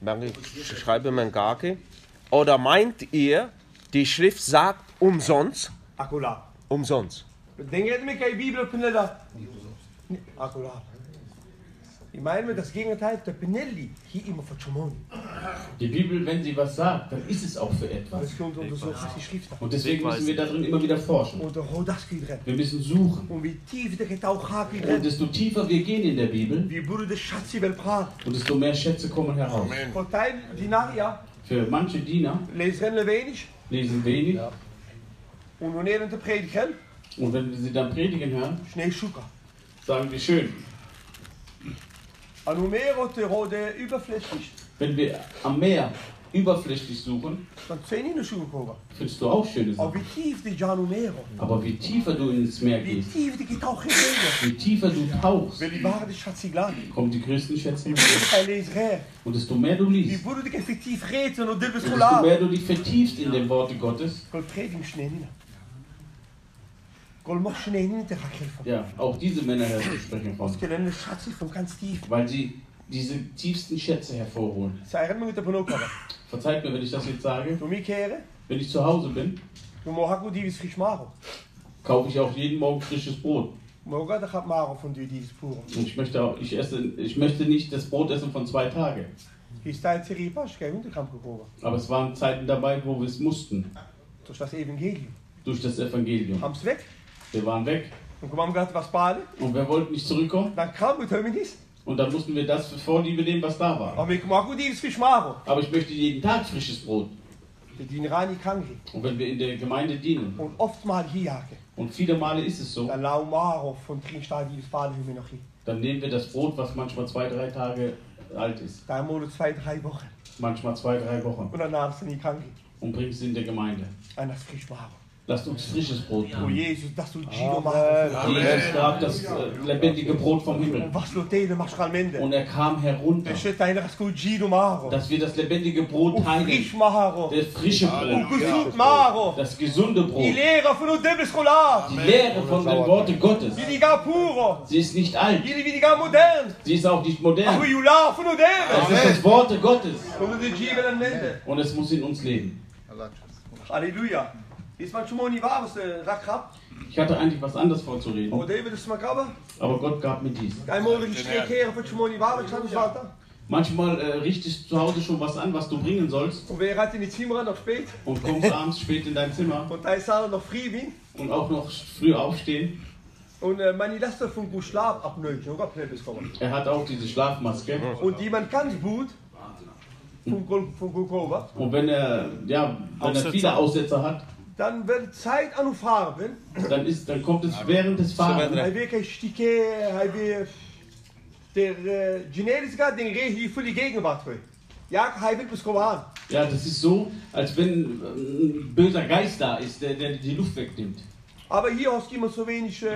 Danke, schreibe mein Gake. Oder meint ihr, die Schrift sagt umsonst? Akula. Umsonst. Denk je met je Bibel Penella? Akula. Ich meine das Gegenteil, der Penelli hier immer von. Die Bibel, wenn sie was sagt, dann ist es auch für etwas. Das kommt untersucht die Schrift. Und deswegen müssen wir darin immer wieder forschen. Wir müssen suchen. Und desto tiefer wir gehen in der Bibel, und desto mehr Schätze kommen heraus. Für manche Diener lesen wenig. Und wanneer te predigen, Und wenn wir sie dann predigen hören, schnell Schuka. sagen wir schön. De rode überflüssig, Wenn wir am Meer überflüssig suchen, dan zijn niet naar Schuka komen. findest du auch schöne Aber Sachen. wie tief die Janu Mero. Aber wie tiefer du ins Meer gehst, wie tiefer du tauchst, kommen die größten Schätze. Und desto mehr du liest, desto mehr du dich vertiefst in den Worte Gottes, Kol predigen schnell nicht. Kol mocht schnell nicht, der gaat helfen. Ja, auch diese Männer sprechen von. Weil sie diese tiefsten Schätze hervorholen. Verzeiht mir, wenn ich das jetzt sage. Wenn ich zu Hause bin, kaufe ich auch jeden Morgen frisches Brot. Und ich möchte, auch, ich, esse, ich möchte nicht das Brot essen von zwei Tagen. Aber es waren Zeiten dabei, wo wir es mussten. Durch das Evangelium. Durch das Evangelium. Haben sie weg. Wir waren weg. Und. Und wir wollten nicht zurückkommen. Dan kan het helemaal niet. Und dann mussten wir das Vorliebe nehmen, was da war. Aber die ich möchte jeden Tag frisches Brot. Die Und wenn wir in der Gemeinde dienen, Und oftmals hier und viele Male ist es so, die dann nehmen wir das Brot, was manchmal zwei, drei Tage alt ist. Twee, drie wochen. Manchmal zwei, drei Wochen. Und is het niet kan Und bringen es in der Gemeinde. En dat is frisch maken. Lasst uns frisches Brot Oh tun. Jezus, dat doet Gino maken. Jesus gab das äh, lebendige Brot vom Himmel. Und er kam herunter, Er dass wir das lebendige Brot Und teilen. Das frische Brot. maken. Das gesunde Brot. Die Lehre von den Worten Gottes. Sie ist nicht alt. Sie ist auch nicht modern. Es ist das Worte Gottes. Und es muss in uns leben. Halleluja. Rakgrap. Ich hatte eigentlich was anderes vorzureden. Oh. Aber Gott gab mir dies. Manchmal äh, richtest du zu Hause schon was an, was du bringen sollst. Und wer hat in die Zimmer noch spät? Und kommst abends spät in dein Zimmer. Und da ist er noch früh wie. Und auch noch früh aufstehen. Und äh, meine Laster von gut Schlaf abnötig. Und Gott bis kommen. Er hat auch diese Schlafmaske. Und die man kann gut. von, Gol- von Golgotha, Und wenn er, ja, wenn er viele Aussetzer hat, dann wird Zeit an fahren. dann, ist, dann kommt es während des Fahrens. Der Genesis gaat den hier voor die Gegenwart. Ja. Ja, das ist so, als wenn ein böser Geist da ist, der, der die Luft wegnimmt. Aber hier hast du immer so wenig uh,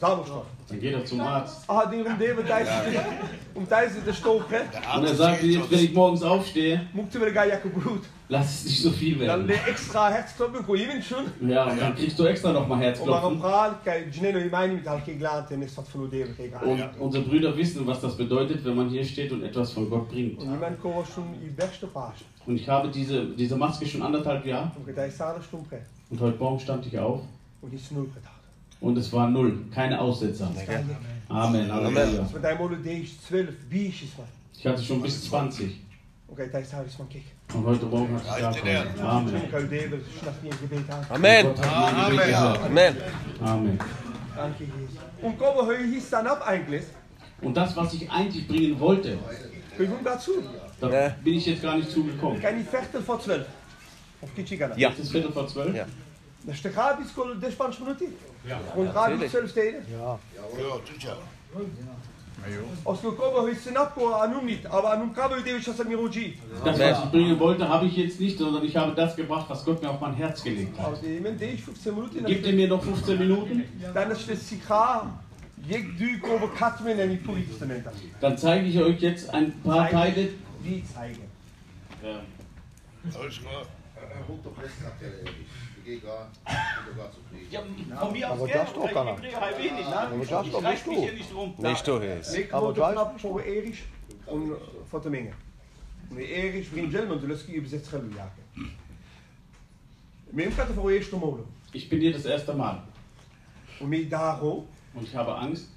Sauerstoff. Dann geht er zum Arzt. Ah, den um den tijd om tijdens de stook, hè. Und er sagt, jetzt, wenn ich morgens aufstehe, je weer gaan jakken bloed. Lass es nicht so viel werden. de extra hertstoppen, kon je even schon. Ja, und dann kriegst du extra nochmal Herzklopfen. Und unsere Brüder wissen, was das bedeutet, wenn man hier steht und etwas von Gott bringt. Und ich habe diese, diese Maske schon anderthalb Jahre und heute Morgen stand ich auf Und es war null, keine Aussetzer. Amen, Halleluja. Als we daar molen deze 12 biertjes man. Ich hatte schon bis 20 Oké, tijdens daar is van kijk. Und heute Morgen ich. Amen. Amen. Hat Gebet gehört. Amen. Amen. Dank je Jezus. Und staan op eigenlijk? Und das, was ich eigentlich bringen wollte, da bin ich jetzt gar nicht zugekommen. Kan je vechten voor 12? Of kiet je gaan? Ja. Es ist Viertel vor zwölf. Ja. Dan is de gratis kolen de Spaanse minuten. Ja. Und gratis 12 steden. Ja, sicher. Als we komen, we zijn op, anum niet. Aber anum als een miroji. Das, was ich bringen wollte, habe ich jetzt nicht, sondern ich habe das gebracht, was Gott mir auf mein Herz gelegt hat. Als je met deze 15 minuten. Gibt ihr mir noch 15 Minuten? Dan is de sigaar. Je duik over Katmen en die politie te nemen. Dann zeige ich euch jetzt ein paar Teile. Die zeigen. Ja. Lässt der gar, sogar zufrieden. Ja, von mir aus Aber gerne, das doch bringe halt wenig. Aber das doch nicht du. hier nicht rum. Nicht du. Ik Aber wil de gleich- knap voor Erich om voor te mengen. Maar Erich vriend Jelman, dus je bezet schellen jagen. Mijn gaat er voor eerst molen. Ich bin hier das erste Mal Und mir daarom, und ich habe Angst,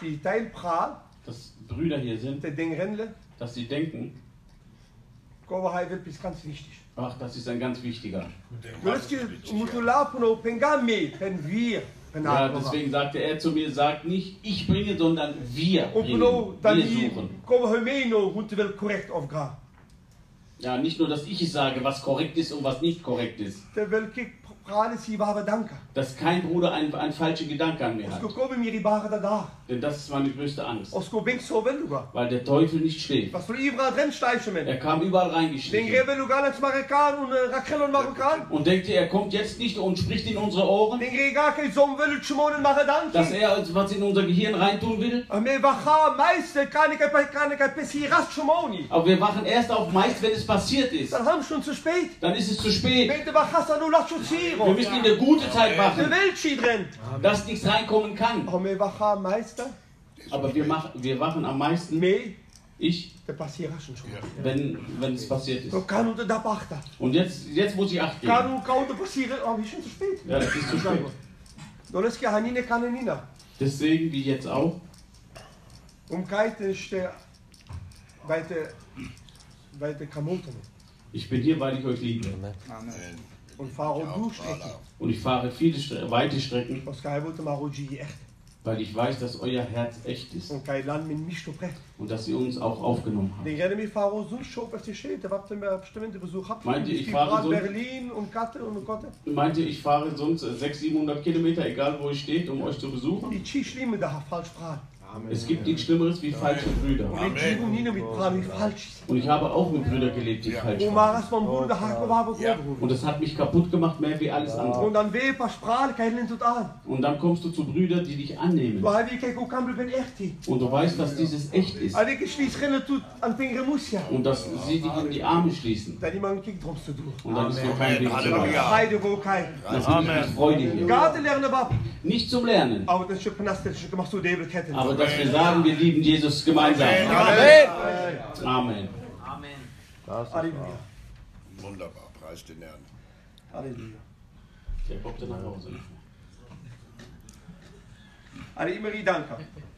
die praat, dass Brüder hier sind, der Ding rendelen, dass sie denken, hij wird bis ganz wichtig. Ach, das ist ein ganz wichtiger. Ja, deswegen sagte er zu mir, sagt nicht, ich bringe, sondern wir bringen. dan Wir suchen. Ja, nicht nur, dass ich es sage, was korrekt ist und was nicht korrekt ist. Dass kein Bruder einen, einen falschen Gedanken an mir hat. Denn das ist meine größte Angst. Weil der Teufel nicht schläft. Er kam überall reingeschlichen. Und äh, und denkt ihr, er kommt jetzt nicht und spricht in unsere Ohren? Dass er als was in unser Gehirn reintun will? Aber Chimoni. Aber wir wachen erst auf meist, wenn es passiert ist. Dann ist es zu spät. Wir müssen in der gute Zeit Der drin. dass nichts reinkommen kann. Aber wir, mach, wir wachen am meisten, Me, ich, wenn, wenn es passiert ist. Und jetzt, jetzt muss ich Acht Kann geben. kann passieren, aber ist schon zu spät. Ja, das ist zu spät. Deswegen, wie jetzt auch, Um ich bin hier, weil ich euch liebe. Und fahre du Strecken. Und ich fahre viele Stre weite Strecken, weil ich weiß, dass euer Herz echt ist. Und dass ihr uns auch aufgenommen habt. Meint ihr, ich fahre so- Berlin und Katte und Kotte. Meint ihr, ich fahre sonst 600, 700 Kilometer, egal wo ich steht, um euch zu besuchen? Es gibt nichts Schlimmeres wie falsche Brüder. Und ich habe auch mit Brüdern gelebt, die falsch waren. Und das hat mich kaputt gemacht, mehr wie alles andere. Und dann kommst du zu Brüdern, die dich annehmen. Weil wir kein Kamel bin echt die. Und du weißt, dass dieses echt ist. Ja. Und dass sie dich in die Arme schließen. Und dann ist noch kein Weg zurück. Heide wo kein. Das ist mit Freude hier. Nicht zum Lernen, Aber dass wir sagen, wir lieben Jesus gemeinsam. Amen. Amen. Ist Halleluja. Wunderbar, preis den Herrn. Halleluja. Der kommt dann nach Hause. Alle immer die Danke.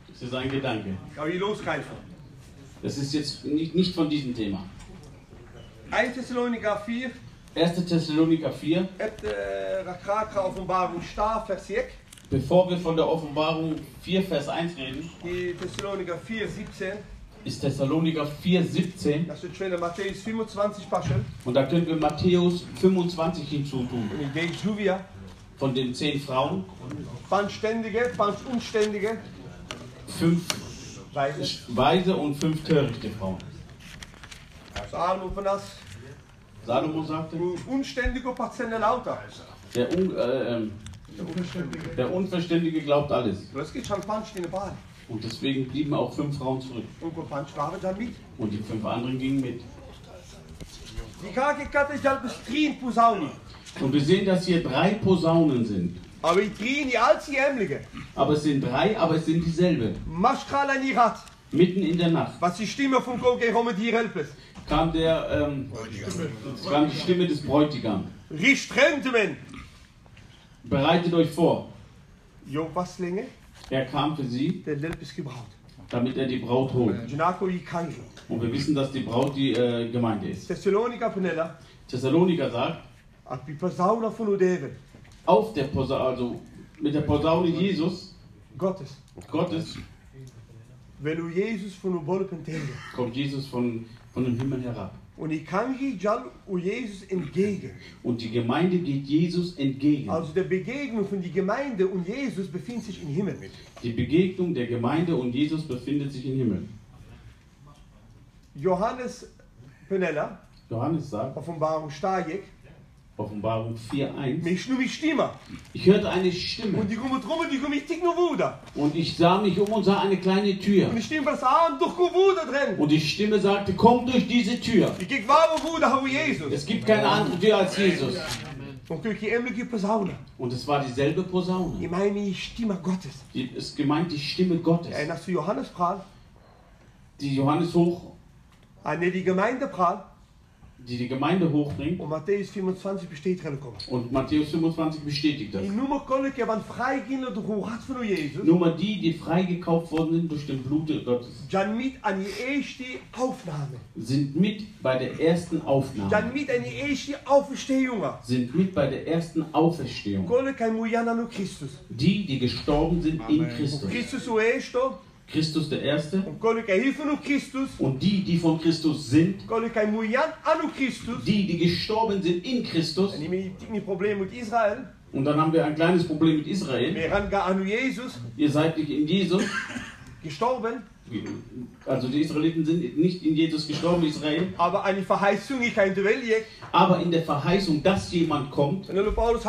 Das ist ein Gedanke. Aber die loskeifen. Das ist jetzt nicht, nicht von diesem Thema. 1 Thessaloniker 4, 1. Thessaloniker 4. het uh, Rakraka Offenbarung Star, Vers 6. Bevor wir von der Offenbarung 4, Vers 1 reden, Die Thessaloniker 4, 17. ist Thessaloniker 4,17 Das wird schön in Matthäus 25 Paschen. und da können wir Matthäus 25 hinzutun. Und ich denke, Juvia, Von den zehn Frauen, fand Ständige, fand Unständige, fünf Weise. weise und fünf törichte Frauen. Salomo von das, Salomo sagte, ein Unständiger Patienten lauter. der, Un äh, ähm, der Unverständige glaubt alles. Der. Und deswegen blieben auch fünf Frauen zurück. Und der die fünf anderen gingen mit. Halt. Und wir sehen, dass hier drei Posaunen sind. Aber es sind drei, aber es sind dieselbe. Mitten in der Nacht Was die Stimme von kam, der, ähm, kam die Stimme des Bräutigams. Richt Rentemen. Bereitet euch vor. Jo, was länger? Er kam für sie, Der gebraut. damit er die Braut holt. Und wir wissen, dass die Braut die äh, Gemeinde ist. Thessalonica Penella. Thessaloniker sagt, auf der Posaune, also mit der Posaune Jesus, Gottes. Gottes, u Jesus von kommt Jesus von, von dem Himmel herab. Und ich Kangi jal u Jesus entgegen. Und die Gemeinde geht Jesus entgegen. Also der Begegnung von die Gemeinde und Jesus befindet sich im Himmel. Die Begegnung der Gemeinde und Jesus befindet sich im Himmel. Johannes Penella, Johannes sagt, Offenbarung Stajek, Offenbarung 4.1, mich nur mich Stimme. ich hörte eine Stimme Und ich tick nur Wuda. und ich sah mich um und sah eine kleine Tür. Und die Stimme sagte, komm durch diese Tür. Es gibt keine andere Tür als Jesus. Und es war dieselbe Posaune. Ich meine die Stimme Gottes. Die ist gemeint die Stimme Gottes, als du Johannes praat, die Johannes hoch, en die Gemeinde praat, die die Gemeinde hochbringt. und Matthäus 25 besteht drin kommen. Und Matthäus 25 bestätigt das. Nur mal die, die freigekauft worden sind durch den Blut Gottes, Jan mit an die erste Aufnahme. sind mit bei der ersten Aufnahme, Jan mit an die erste Auferstehung. sind mit bei der ersten Auferstehung. Die, die gestorben sind in Christus. Christus Christus der Erste. und. Und die, die von Christus sind, die, die gestorben sind in Christus. Und dann haben wir ein kleines Problem mit Israel. Ihr seid nicht in Jesus. gestorben. Also die Israeliten sind nicht in Jesus gestorben, Israel. Aber die Verheißung, ich kann. Aber in der Verheißung, dass jemand kommt, dan Paulus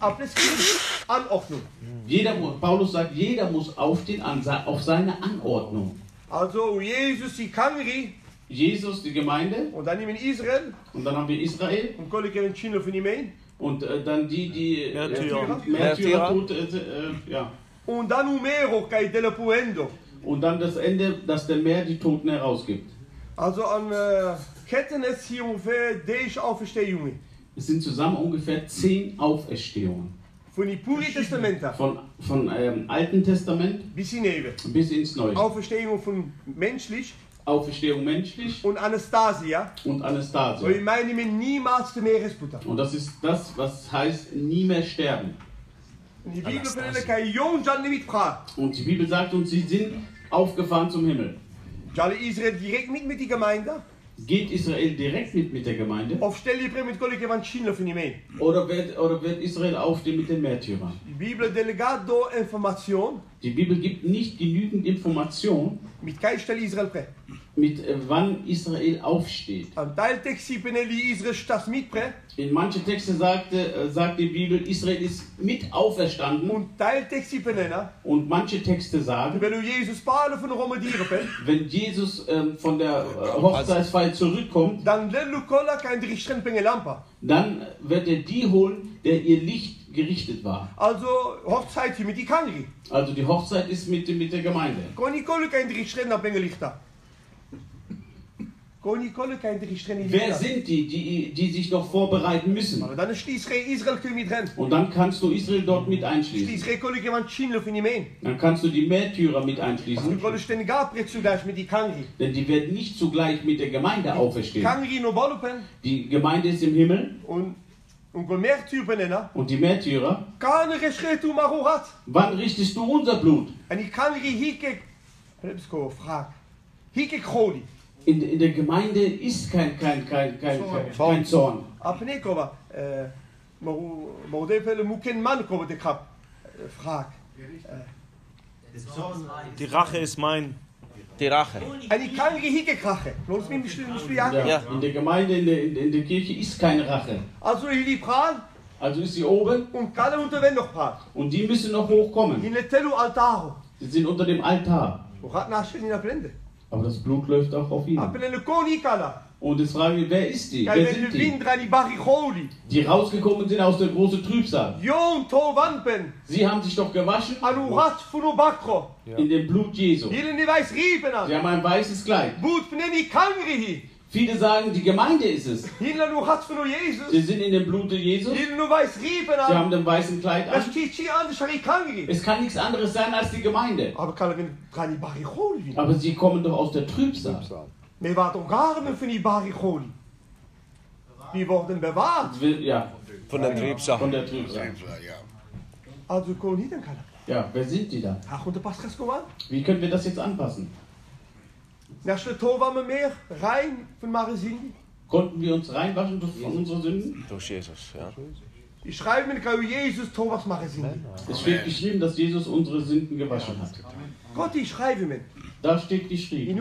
Anordnung. jeder, Paulus sagt, jeder muss aufstehen auf seine Anordnung. Also Jesus die Kangri, Jesus, die Gemeinde, und dann nehmen Israel, und dann haben wir Israel, und in China von ihm ein. und äh, dann die, die äh, Märtyrer. Märtyrer, Tote, äh, äh, ja. Und dann Umero, kai della Puendo. Und dann das Ende, dass der Meer die Toten herausgibt. Also an äh, Ketten ist hier ungefähr deze Auferstehungen. Es sind zusammen ungefähr zehn Auferstehungen. Von die Puri Testamenta Von, von ähm, Alten Testament bis hinein. bis ins Neue. Auferstehung von menschlich Auferstehung menschlich und Anastasia. und Anastasia. ich meine mir niemals zu mehr Resputa. Und das ist das, was heißt nie mehr sterben. Und die Bibel. Und die Bibel sagt uns, sie sind aufgefahren zum Himmel. Jale Israel direkt mit mit die Gemeinde. Geht Israel direkt mit mit der Gemeinde? Of stel je. Oder wird, oder wird Israel aufstehen mit den Märtyrern? Die Bibel delegat do Information Die Bibel gibt nicht genügend Information, mit kein Israel pre. mit äh, wann Israel aufsteht. An Teiltext sie peneli Israel stas mit pre. In manchen Texten sagte, äh, sagt die Bibel, Israel ist mit auferstanden. Und Teiltext sie penena. Und manche Texte sagen, Wenn du Jesus Paul von Romedieren pen. wenn Jesus ähm, von der äh, Hochzeitsfeier zurückkommt, Dan lelu kola kein drichten penge lampa. dann wird er die holen, der ihr Licht gerichtet war. Also Hochzeit mit die Kangri. Also die Hochzeit ist mit, mit der Gemeinde. Koni kolle kein drichten na penge lichta. Koni kolle kein drichten Wer sind die, die, die sich noch vorbereiten müssen? Und dann kannst du Israel dort mit einschließen. Dann kannst du die Märtyrer mit einschließen. Denn die werden nicht zugleich mit der Gemeinde auferstehen. Die Gemeinde ist im Himmel und und penena. und die Märtyrer. Wann richtest du unser Blut? In, in der Gemeinde ist kein, kein, kein, kein, kein, Zorn. Die Rache ist mein. Die Rache. Nicht Ja. ja. In der Gemeinde, in der, in, der Kirche ist keine Rache. Also Also ist sie oben und Kalle unter wenn noch Pral. und die müssen noch hochkommen. In Telu Altaro. Sie sind unter dem Altar. Wo hat nach in der Blende. Aber das Blut läuft auch auf ihnen. Und jetzt fragen wir, wer ist die? Wer sind die? Die rausgekommen sind aus der großen Trübsal. Sie haben sich doch gewaschen Bakro. in dem Blut Jesu. Sie haben ein weißes Kleid. Viele sagen, die Gemeinde ist es. Sie sind in dem Blute Jesus. Weiß Riepen Sie haben den weißen Kleid an. Es kann nichts anderes sein als die Gemeinde. Aber sie kommen doch aus der Trübsal. Me wat ook garmen van die Baricholi. Die worden bewahrt. Ja, Von der Triebsache. von der Trübsal. Also kon niet aan Kalle. Ja, wer sind die da? Ach, und der. Wie können wir das jetzt anpassen? Nach der Tova me meer rein von Maresindi. Konnten wir uns reinwaschen durch von unseren Sünden? Durch Jesus, ja. Ich schreibe mir, kann Jesus Tovas Maresindi. Es steht geschrieben, dass Jesus unsere Sünden gewaschen hat. Gott, ich schreibe mir. Da steht geschrieben.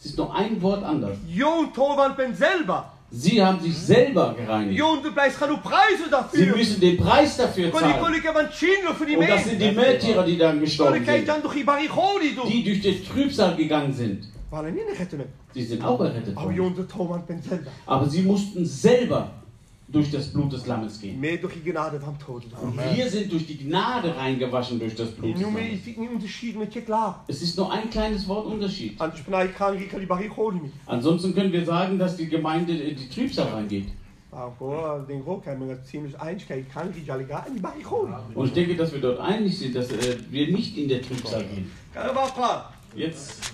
Es ist nur ein Wort anders. Sie haben sich selber gereinigt. Sie müssen den Preis dafür zahlen. Und das sind die. Märtyrer, die dann gestorben sind. die durch den Trübsal gegangen sind. Sie sind auch errettet worden. Aber sie mussten selber durch das Blut des Lammes gehen. Wir sind durch die Gnade reingewaschen durch das Blut des Lammes. Es ist nur ein kleines Wort Unterschied. Ansonsten können wir sagen, dass die Gemeinde in die Trübsal reingeht. Baricholi. Und ich denke, dass wir dort einig sind, dass äh, wir nicht in der Trübsal gehen. Jetzt,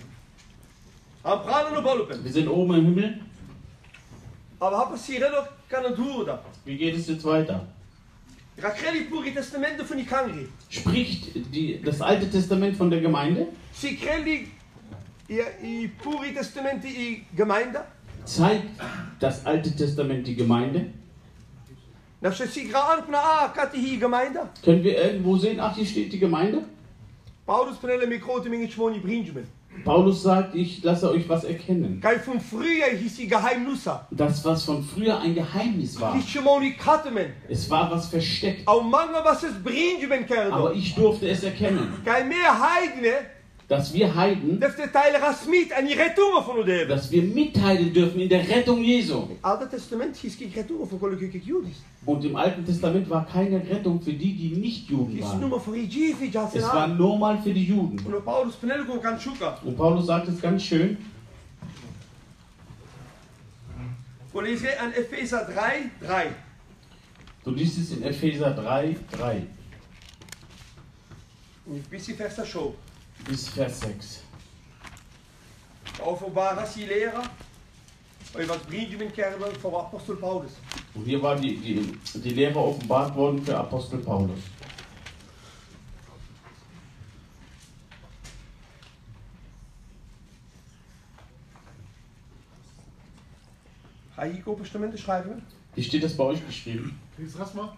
wir sind oben im Himmel. Aber wat passiert er Wie geht es jetzt weiter? Spricht die, das Alte Testament von der Gemeinde? Zeigt das Alte Testament die Gemeinde? Können wir irgendwo sehen, ach, hier steht die Gemeinde? Paulus panele mi grote minge schmoni Brinjamin. Paulus sagt, ich lasse euch was erkennen. Früher hieß. Das, was von früher ein Geheimnis war. Es war was versteckt. Aber ich durfte es erkennen, Kijk, meer heidene, dass wir Heiden, dass wir mitteilen dürfen in der Rettung Jesu. Und im Alten Testament war keine Rettung für die, die nicht Juden waren. Es war nur mal für die Juden. Und Paulus. Und sagt es ganz schön. We lezen aan Efeza 3, 3. Du liest es in Epheser 3, 3 Een beetje vers zo. Bis Vers 6. Openbare die leren. Und was Benjamin Kerben voor apostel Paulus. Und hier war die, die, die Lehre offenbart worden für Apostel Paulus. Ga je hier op instrumenten schrijven? Wie steht das bei euch geschrieben? Jetzt lass mal.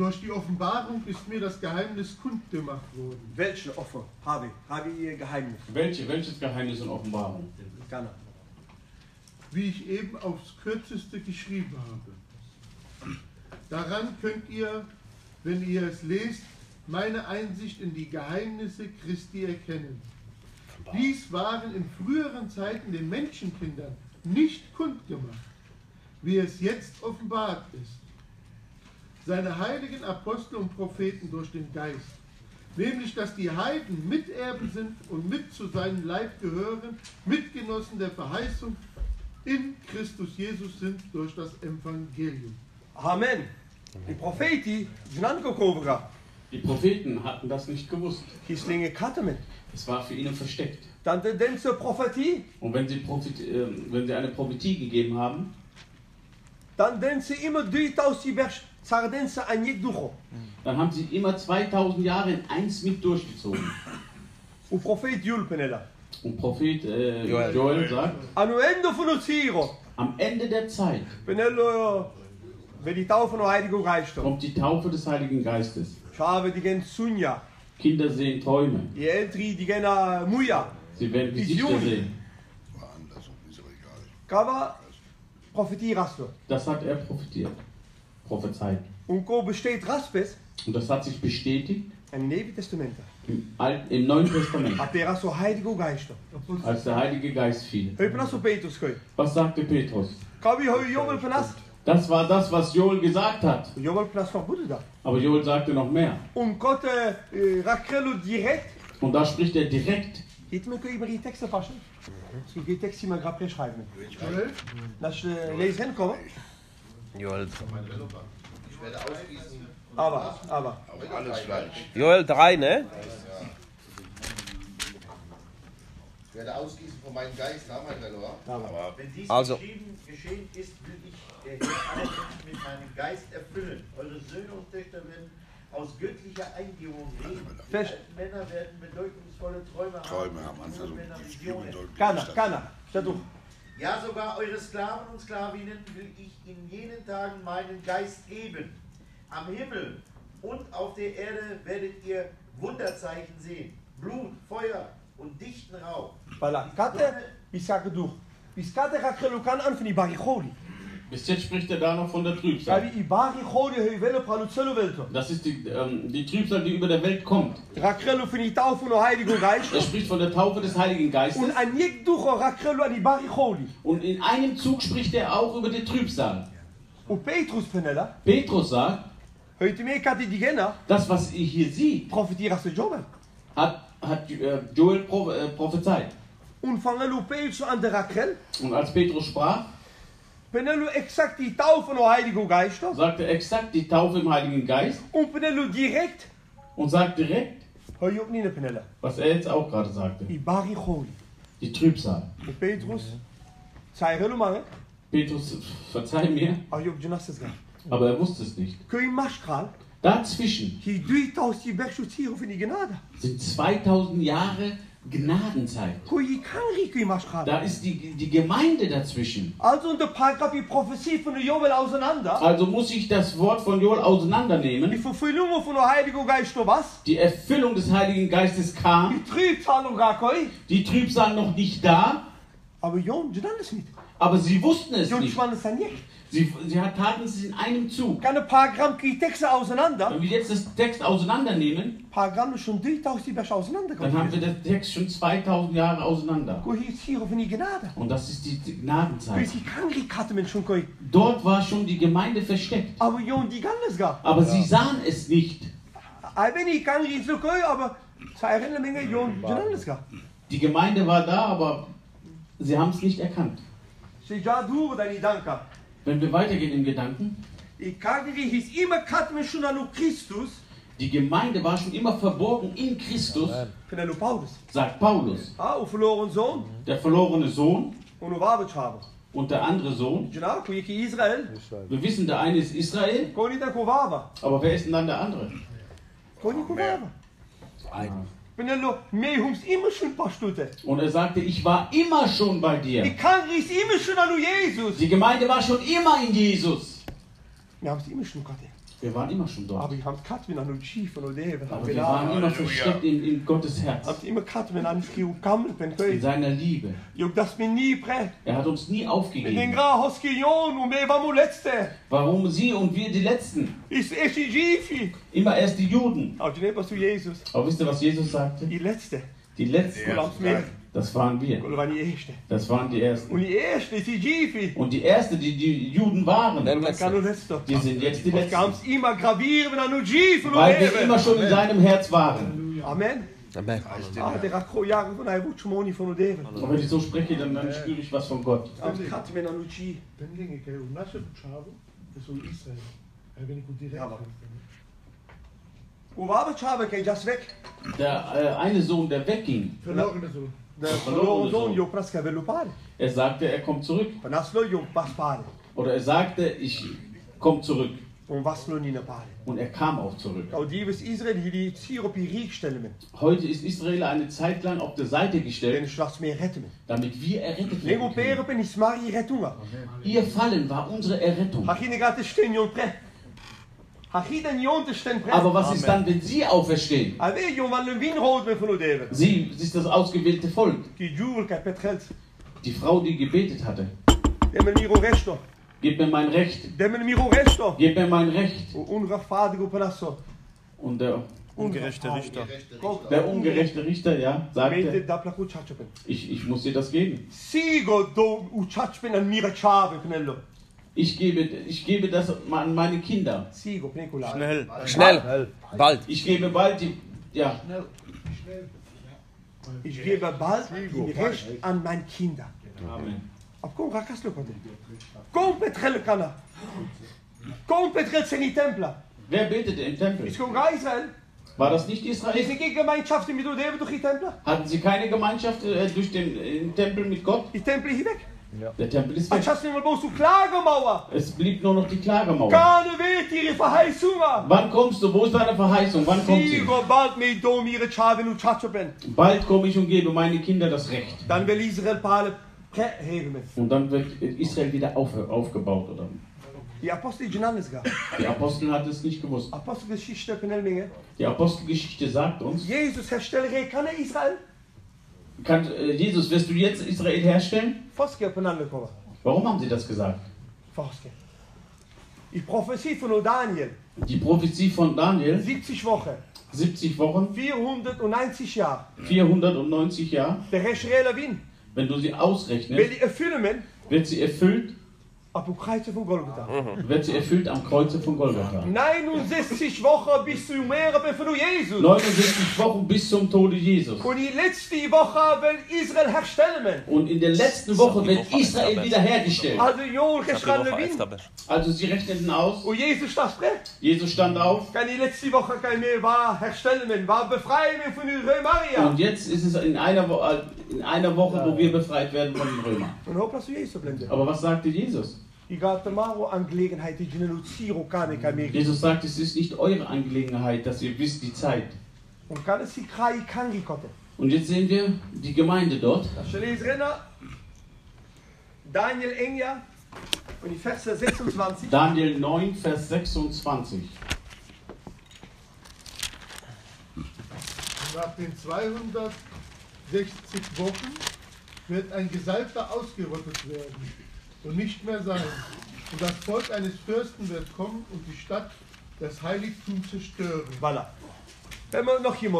Durch die Offenbarung ist mir das Geheimnis kundgemacht worden. Welche Offer habe ich? Habe ich ihr Geheimnis? Welche? Welches Geheimnis und Offenbarung? Gerne. wie ich eben aufs kürzeste geschrieben habe. Daran könnt ihr, wenn ihr es lest, meine Einsicht in die Geheimnisse Christi erkennen. Dies waren in früheren Zeiten den Menschenkindern nicht kundgemacht, wie es jetzt offenbart ist. Seine heiligen Apostel und Propheten durch den Geist, nämlich dass die Heiden Miterben sind und mit zu seinem Leib gehören, Mitgenossen der Verheißung in Christus Jesus sind durch das Evangelium. Amen. Die gehabt. Die Propheten hatten das nicht gewusst. Gislinge Kattemen. Es war für ihnen versteckt. Dan de dense Prophetie. Und wenn sie, Prophet, äh, wenn sie eine Prophetie gegeben haben, Dan dense immer 3000 vers. Sardense aan je dugo. Dann haben sie immer 2000 Jahre in eins mit durchgezogen. Und Prophet äh, Joel. Joel. sagt, am Ende der Zeit Penello, wenn die Taufe von Heiligen Geist. kommt die Taufe des Heiligen Geistes. Kinder sehen Träume. Die Älteren, die gehen Muja. Sie werden Gesichter Visionen. sehen. Das hat er profitiert, prophezeit. Und ko besteht Raspes Und das hat sich bestätigt im Neuen Testament. im, Alt, im Neuen Testament, Hat so Heiligen Geist. als der Heilige Geist fiel. Hör mal so Petrus gehört. Was sagte Petrus? Das war das, was Joel gesagt hat. Joel Penas noch Buddha da. Aber Joel sagte noch mehr. Und Gott äh. Und da spricht er direkt. Über die Texte passen? So geht Texte mal gerade schreiben. Als je lezen hinkomen. Joel, Ich werde ausgießen. Aber, aber. Auf alles Fleisch. Joel 3, ne? Ich werde ausgießen von meinem Geist, aber. Wenn dies Also- geschehen, geschehen ist, will ich der Herr mit meinem Geist erfüllen. Eure Söhne und Töchter werden aus göttlicher Eingebung reden. Die Fest. alten Männer werden bedeutungsvolle Träume haben. Träume haben, also die Visionen. Kana, kana. Statt du. Ja, sogar eure Sklaven und Sklavinnen will ich in jenen Tagen meinen Geist geben. Am Himmel und auf der Erde werdet ihr Wunderzeichen sehen. Blut, Feuer und dichten Rauch. Voilà. Kate, bisaka du. Biskate Rakrelo kan an die baricholi. Bis jetzt spricht er da noch von der Trübsal. Das ist die, ähm, die Trübsal, die über der Welt kommt. Er spricht von der Taufe des Heiligen Geistes. Und in einem Zug spricht er auch über die Trübsal. Und Petrus sagt, das, was ihr hier seht, hat, hat äh, Joel äh, prophezeit. Und als Petrus sprach, Penelo exakt die Taufe von Heiligen Geist. sagte er exakt die Taufe im Heiligen Geist Und Penelo direkt. und sagt direkt, Heu ook niet Penella. was er jetzt auch gerade sagte, I baricholi. die Trübsal. Und Petrus. Zei relo man. Petrus, verzeih mir, aber er wusste es nicht. Dazwischen Hier 3000 die Bergschutzierung van die genade. sind 2000 Jahre Gnadenzeit. Da ist die, die Gemeinde dazwischen. Also die Prophezie von Joel auseinander. Also muss ich das Wort von Joel Die auseinandernehmen. Verfüllung von der Heiligen Geist was? Die Erfüllung des Heiligen Geistes Die kam, Trübsalung gar koi. die Trübsal noch nicht da, Aber Jon, je dan is niet. Aber sie wussten es nicht. Sie, sie taten es in einem Zug. Paragramm die Texte auseinander. Wenn wir jetzt das Text auseinandernehmen, Paragramm ist schon 3000 die Bergs auseinander. dann haben wir den Text schon 2000 Jahre auseinander. Und das ist die Gnadenzeit. Dort war schon die Gemeinde versteckt. Aber sie sahen es nicht. Die Gemeinde war da, aber sie haben es nicht erkannt. Wenn wir weitergehen im Gedanken, Die Gemeinde war schon immer verborgen in Christus, sagt Paulus. Ah. Der verlorene Sohn Und der andere Sohn. Genau. Wir wissen, der eine ist Israel, aber wer ist denn dann der andere? Kon Und er sagte, ich war immer schon bei dir. Die Gemeinde war schon immer in Jesus. Wir haben es immer schon katte. Wir waren immer schon dort. Aber wir haben wenn an Chief und Leben. Aber wir waren immer versteckt in, in Gottes Herz, Habt immer katte, wenn an kamen, wenn in seiner Liebe. Jok, das mir nie pre. Er hat uns nie In den aufgegeben. gra hoskion und me war mu letzte. Warum sie und wir die Letzten? Ist echt die Jifi. Immer erst die Juden. Aber du nehmst du Jesus. Aber wisst ihr, was Jesus sagte? Die letzte. Die Letzten, Oder mehr. Das waren wir. Das waren die Ersten. Und die erste die Jifi. Und die Erste, die die Juden waren, die sind jetzt die Letzten. kannst immer gravieren, wenn er nur Jifi und Weil wir immer schon in seinem Herz waren. Amen. Amen. Ah. Und wenn ich so spreche, dann, dann spüre ich was von Gott. Er. Der äh, eine Sohn, der wegging, Verlorene zoon. Der verlorene verlorene Sohn, er sagte, er kommt zurück. Oder er sagte, ich komme zurück. Und Bade? Und er kam auch zurück. Heute ist Israel eine Zeit lang auf der Seite gestellt, damit wir errettet werden. können. Ihr Fallen war unsere Errettung. Aber was ist dann, wenn sie auferstehen? Odeven. Sie ist das ausgewählte Volk. Die Frau, die gebetet hatte. Gib mir mein Recht. Gib mir mein Recht. Und der, Ungerechte Richter. Der ungerechte Richter, ja, sagte, ich, ich muss dir das geben. Ich gebe, ich gebe das an meine Kinder. Schnell. Schnell, bald. Ich gebe bald die, ja, Ich gebe bald die Recht an mijn Kinder. Amen. Op kom rakas lo kote. Kom petrel kana. Kom petrel seni templa. Wer betete im Tempel? Is kom ga Israel. War das nicht Is Israel? ik ik gemeenschaften met Odeven toch die templa? Hatten sie keine Gemeinschaft äh, durch den Tempel mit Gott? Die tempel hier weg. Der Tempel ist weg. Es blieb nur noch die Klagemauer. Wann kommst du? Wo ist deine Verheißung? Wann kommt sie? Bald komme ich und gebe meine Kinder das Recht. Dan wil Israel. Und dann wird Israel wieder auf, aufgebaut. Oder? Die apostel hat es nicht gewusst. Die Apostelgeschichte sagt uns, rekane Israel. Kann, äh, Jesus, wirst du jetzt Israel herstellen? Warum haben sie das gesagt? Die Prophetie von Daniel. Die Prophezie von Daniel, 70 Wochen. 70 Wochen, 490 Jahre. 490 Jahre, Der wenn du sie ausrechnest, wird sie erfüllt, op het kruisje van Golgotha. wird sie erfüllt am Kreuze von Golgatha. 69 Wochen bis zu meer ben van Jezus. 69 Wochen bis zum Tode Jesus. Und die letzte Woche will Israel herstellen. Und in der letzten Woche wird Israel wiederhergestellt. Also. Also sie rechneten aus, Und Jesus das spreekt. Jesus stand auf. Kan die letzte Woche kein mehr war herstellen. War befreien von den Römaria. Und jetzt ist es in einer, Wo äh, in einer Woche, wo wir befreit werden von den Römern. Aber was sagte Jesus? Jesus sagt, es ist nicht eure Angelegenheit, dass ihr wisst die Zeit. Und jetzt sehen wir die Gemeinde dort. Daniel Engja. Und die Verse 26. Daniel 9, Vers 26. Nach den 260 Wochen wird ein Gesalbter ausgerottet werden und nicht mehr sein. Und das Volk eines Fürsten wird kommen und die Stadt, das Heiligtum zerstören. Voilà. Wenn man nog hier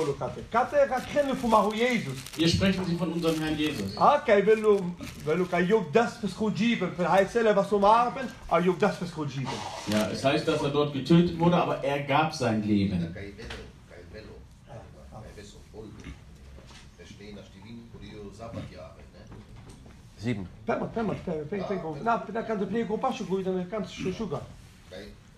sprechen sie von unserem Herrn Jesus. Ah, kijk, willen willen kan je ook dat verschojiven. Hij zelf was om hebben, ah, je ook dat verschojiven. Ja, es heißt, dass er dort getötet wurde, aber er gab sein Leben. Velo, velo, ne? Sieben. Pema, pema, pema, pema, pema. Nou, dan kan de pleeg op pasje gooien, dan kan het sugar.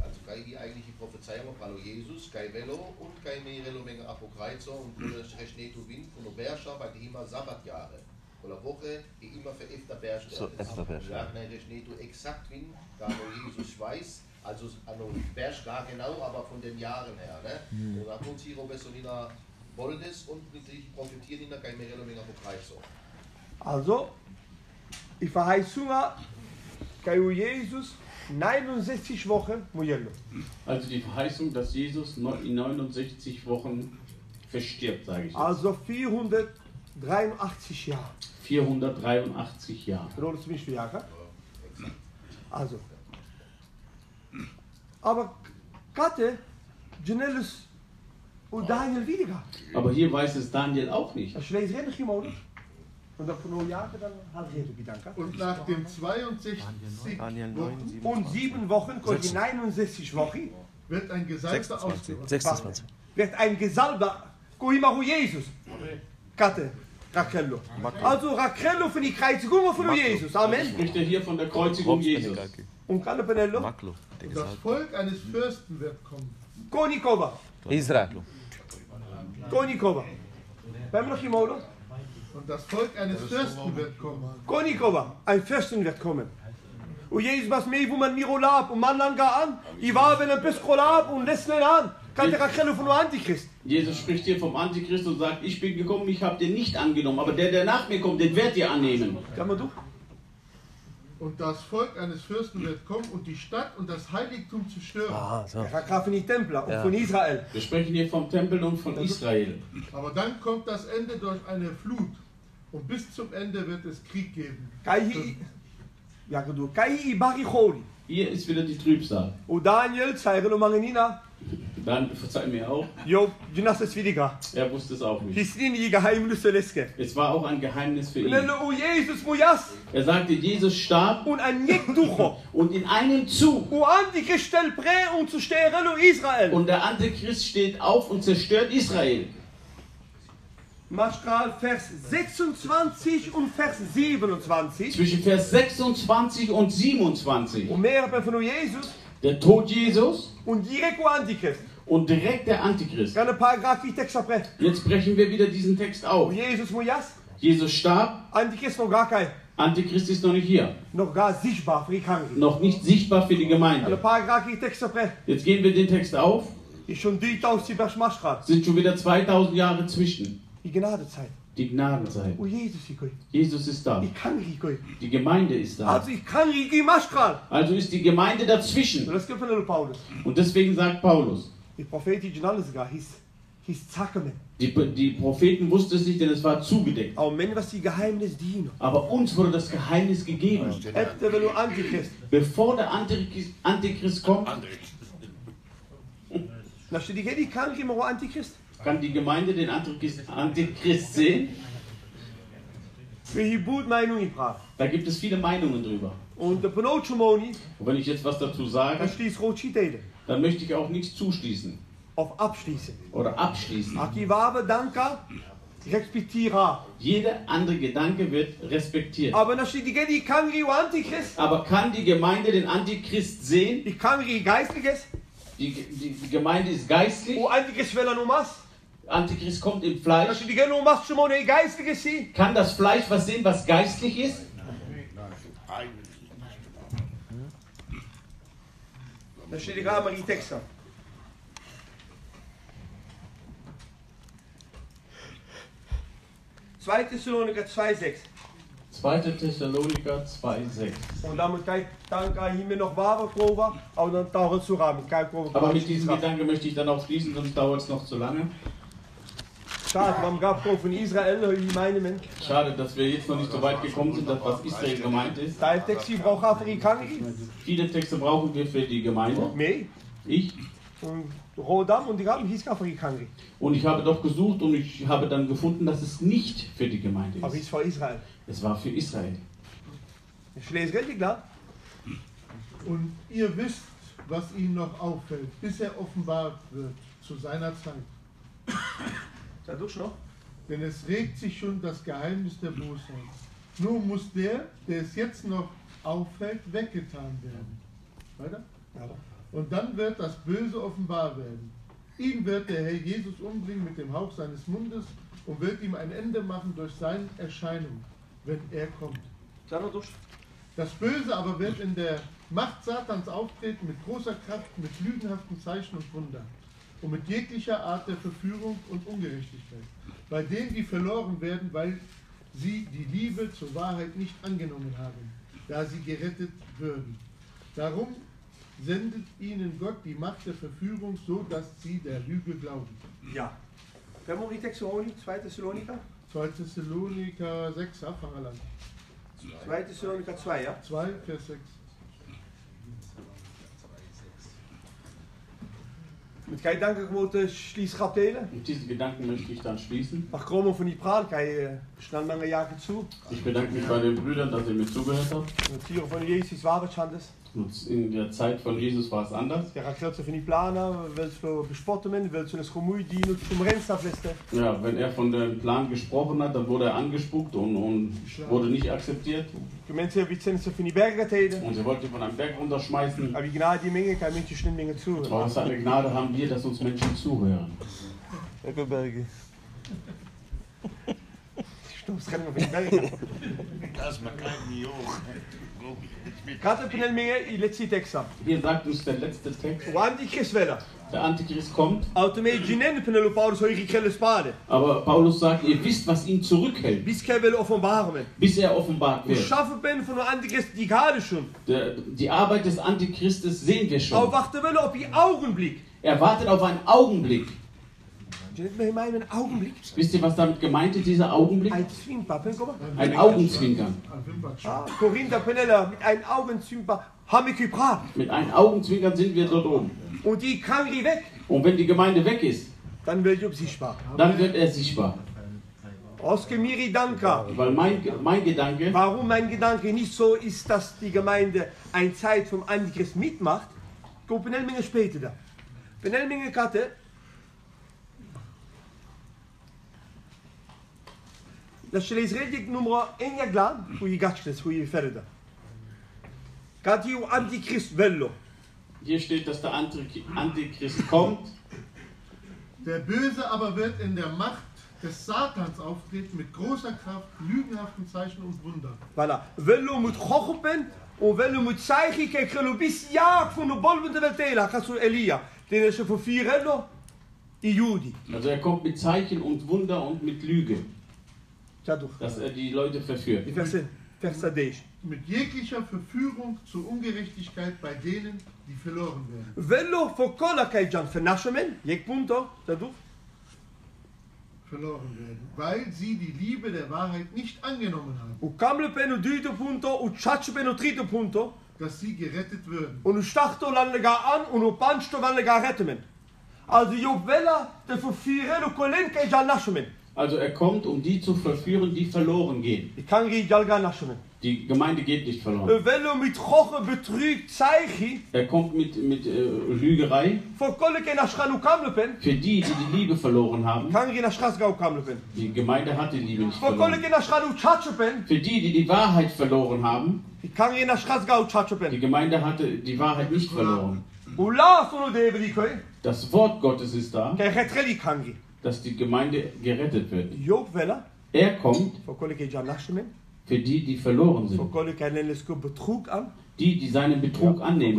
Also kai die eigentliche Prophezeiung Hallo Jesus, kai velo und kai merelo wegen Apokreuzer und Rechnetu Wien von Oberscha, weil die immer Sabbatjahre. Oder Woche, die immer für Efter Berste. So, Efter Berste. Ja, nein, Rechnetu exakt Wien, da wo Jesus weiß, also ano Bersch gar genau, aber von den Jahren her, ne? Und dann tut Hiro Bessolina Boldes und natürlich profitieren in der kai merelo wegen Apokreuzer. Also, ich verheißunga, kai u Jezus, 69 Wochen, mujello. Also die Verheißung, dass Jesus in 69 Wochen verstirbt, sage ich jetzt. Also 483 Jahre. 483 Jahre. Jahre. Also. Aber Kate, Janelus und Daniel wieder gehabt. Aber hier weiß es Daniel auch nicht. Und dann von Jahre dann hat er gedankt. Und nach den 62 Daniel 9, Wochen 7. Und sieben Wochen, kommt die 69 Wochen, wird ein Gesalbter ausgerottet. 26. wird ein Gesalber, Kohimaru Jesus. Kate, Rachello. Also Rachello von die Kreuzigung von Jesus. Amen. Spricht er hier von der Kreuzigung Jesus. Und Kane Penello, Maklo. Und das Volk eines Fürsten wird kommen. Konikova. Israel. Konikova. We hebben nog gemodeld. Und das Volk eines Fürsten wird kommen. Konikova, ein Fürsten wird kommen. O Jezus was mee voor mijn mirolab, o man lang aan. I war ben een piscolab und leslen an. Kan der Rakelle von Antichrist. Jesus spricht hier vom Antichrist und sagt, ich bin gekommen, ich habe den nicht angenommen, aber der, der nach mir kommt, den werdet ihr annehmen. Kann man du? Und das Volk eines Fürsten wird kommen und die Stadt und das Heiligtum zerstören. Ah, so. Er gaat graag van die tempelen, Ja. of van Israël. Wir sprechen hier vom Tempel und von Israel. Aber dann kommt das Ende durch eine Flut. Und bis zum Ende wird es Krieg geben. Hier ist wieder die Trübsal. O Daniel, zeigelo mangenina. Dann verzeih mir auch, Jo, Jonas Vidiga. er wusste es auch nicht. Hisnin i geheimnisse leske. Es war auch ein Geheimnis für ihn. Jesus mojas. Er sagte, Jesus starb Und ein Jektucho. und in einem Zug. O Antichrist stel pre und sterelo Israel. Und der Antichrist steht auf und zerstört Israel. Maschkal, Vers 26 und Vers 27. Zwischen Vers 26 und 27. Und mehr von Jesus Der Tod Jesus und direkt Antichrist. Und direkt der Antichrist. Jetzt brechen wir wieder diesen Text auf. Jesus starb, Antichrist nog gar kein. Antichrist ist noch nicht hier. Noch nicht sichtbar für die Gemeinde. Jetzt gehen wir den Text auf. Is schon 3000 die Vers Maschkal. Sind schon wieder 2000 Jahre zwischen. Die Gnadezeit. Die Gnadenzeit. O Jesus ist da. Die Gemeinde ist da. Also. Also ist die Gemeinde dazwischen. Und deswegen sagt Paulus, Die Prophet die alles gar hieß. Hieß Zackemen. die, die Propheten wussten es nicht, denn es war zugedeckt. Aber uns wurde das Geheimnis gegeben. Bevor der Antichrist, Antichrist kommt, kann immer o Antichrist. kann die Gemeinde den Antichrist, Antichrist sehen. Da gibt es viele Meinungen drüber. Und wenn ich jetzt was dazu dann sage. Dann möchte ich auch nichts zuschließen Auf abschließen. oder abschließen. Aki wabe danka. Respektira. Jeder andere Gedanke wird respektiert. Aber kann o Antichrist. Aber kann die Gemeinde den Antichrist sehen? Die. Die, Gemeinde ist geistlich. O Antichrist kommt im Fleisch. Kann das Fleisch was sehen, was geistlich ist? Da steht die gerade mal die Texte. Zweite Thessaloniker 2,6. 2. Thessaloniker 2,6. Und damit kann ich ich mir noch wahre Probe, aber dann dauert es zu Probe. Aber mit diesem Gedanken möchte ich dann auch schließen, sonst dauert es noch zu lange. Schade, man gab Probe von Israel, ich meine, man. Schade, dass wir jetzt noch nicht so weit gekommen sind, dass was Israel gemeint ist. Da ist Texti braucht Afrikaner. Viele Texte brauchen wir für die Gemeinde. Nee. Ich. Und Rodam und die haben hieß Afrikaner. Und ich habe doch gesucht und ich habe dann gefunden, dass es nicht für die Gemeinde Aber ist. ist für Israel. Es war für Israel. Ich lese richtig klar. Und ihr wisst, was ihm noch auffällt, bis er offenbart wird zu seiner Zeit. Dadurch noch. Denn es regt sich schon das Geheimnis der Bosheit. Nur muss der, der es jetzt noch auffällt, weggetan werden. Weiter? Ja. Und dann wird das Böse offenbar werden. Ihn wird der Herr Jesus umbringen mit dem Hauch seines Mundes und wird ihm ein Ende machen durch seine Erscheinung, wenn er kommt. Das Böse aber wird in der Macht Satans auftreten mit großer Kraft, mit lügenhaften Zeichen und Wundern und mit jeglicher Art der Verführung und Ungerechtigkeit. Bei denen, die verloren werden, weil sie die Liebe zur Wahrheit nicht angenommen haben, da sie gerettet würden. Darum sendet ihnen Gott die Macht der Verführung, so dass sie der Lüge glauben. Ja. Wer muss die Texte holen? 2 Thessaloniker? 2 Thessaloniker 6, Anfang an. 2 Thessaloniker 2, ja? 2, Vers 6. Mit kein Danke gemoten schließ Kaptelen. Mit diesen Gedanken möchte ich dann schließen. Ach, Kromo von die Prahl, schnell lange Jahre zu. Ich bedanke mich bei den Brüdern, dass ihr mir zugehört habt. Und Tiere von Jesus war es anders. Und in der Zeit von Jesus war es anders. Rennstafliste. Ja, wenn er von dem Plan gesprochen hat, dann wurde er angespuckt und, und wurde nicht akzeptiert. Die Menschen wie sind von die Berge täten. Und sie wollte von einem Berg runterschmeißen. Aber was eine Gnade haben wir, dass uns Menschen zuhören. Eckelberge. Stoß rennen auf die Berge. Das man kein Nio. Kate penelminge i letzi teksa. Hier sagt uns der letzte Text, O antichrist vela. der Antichrist kommt, Automei ginene penelo Paulus hoi kelle spade. aber Paulus sagt, ihr wisst, was ihn zurückhält, Bis ke vel offenbaren. bis er offenbart wird. schaffe ben von o antichrist die gerade schon. Der, die Arbeit des Antichristes sehen wir schon. wachte wel op i Augenblick. Er wartet auf einen Augenblick. Genet me mij een Augenblick. Wisst ihr, was damit gemeint ist, dieser Augenblick? Ein. Ein Augenzwinkern. Ah, Korinther Penella mit einem Augenzwimper haben wir gebracht. Mit einem Augenzwinkern sind wir dort oben. Und die kann die weg. Und wenn die Gemeinde weg ist, Dann wird Job sichtbar. dann wird er sichtbar. Oske Miri Danka. Weil mein, mein Gedanke, Warum mein Gedanke nicht so ist, dass die Gemeinde eine Zeit vom Antichrist mitmacht, kommt Penelminge später da. Penelminge Katte. Redelijk nummer 1 jaar klaar, hoe je gaat hoe je verder da. Gaat je Antichrist wello. hier steht, dass der Antichrist kommt. Der Böse aber wird in der Macht des Satans auftreten mit großer Kraft, lügenhaften Zeichen und Wundern. Voilà. Wello moet gochopen, en wello moet zeigen, kijk, geloof bis jaar van de bolven de tela, gaat zo Elia. Den is er voor vier rello, i Judi. Also er kommt mit Zeichen und Wunder und mit Lüge, Ja. Dass er die Leute verführt. Die verse, versa 10. Mit jeglicher Verführung zur Ungerechtigkeit bei denen, die verloren werden. Verloren werden, weil sie die Liebe der Wahrheit nicht angenommen haben, dass sie gerettet würden. en u stachto lan lega an, en u pancho lan lega rettemen. Also Job de voor vier rello kolen kijk Jan nashemen. Also er kommt, um die zu verführen, die verloren gehen. Die Gemeinde geht nicht verloren. Zeichi, Er kommt mit, mit äh, Lügerei. Für die, die die Liebe verloren haben, die Gemeinde hat die Liebe nicht verloren. Für die, die die Wahrheit verloren haben, die. Gemeinde hatte die Wahrheit nicht verloren. Das Wort Gottes ist da, dass die Gemeinde gerettet wird. Er kommt für die, die verloren sind. Die, die seinen Betrug annehmen.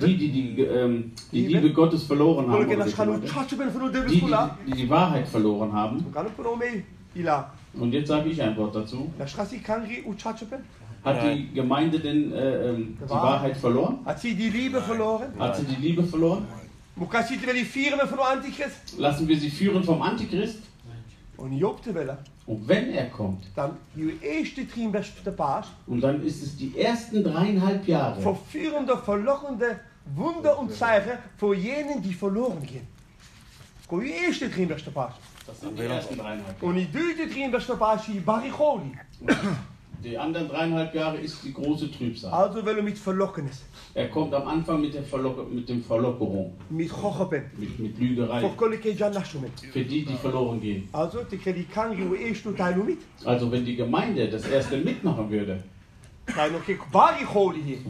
Die, die die, ähm, die Liebe? Gottes verloren haben. die, die, die, die Wahrheit verloren haben. Und jetzt sage ich ein Wort dazu. Hat die Gemeinde denn äh, ähm, die Wahrheit verloren? Hat sie die Liebe verloren? Hat sie die Liebe verloren? Die antichrist? Lassen wir sie führen vom Antichrist? Und wenn er kommt, dan uw eerste drie beste paas, und dann ist es die ersten dreieinhalb Jahre, verführende, verlockende Wunder und Zeichen für jenen, die verloren gehen. Das sind die ersten dreieinhalb En die duurde drie beste paas hier Barigoli. Die anderen dreieinhalb Jahre ist die große Trübsal. Also willen met verlokkenis, Er kommt am Anfang mit der, Verlock mit dem Verlockerung, met gochepen, mit, mit Lügerei, für die, die verloren gehen. Also, mit. Also wenn die Gemeinde das erste mitmachen würde,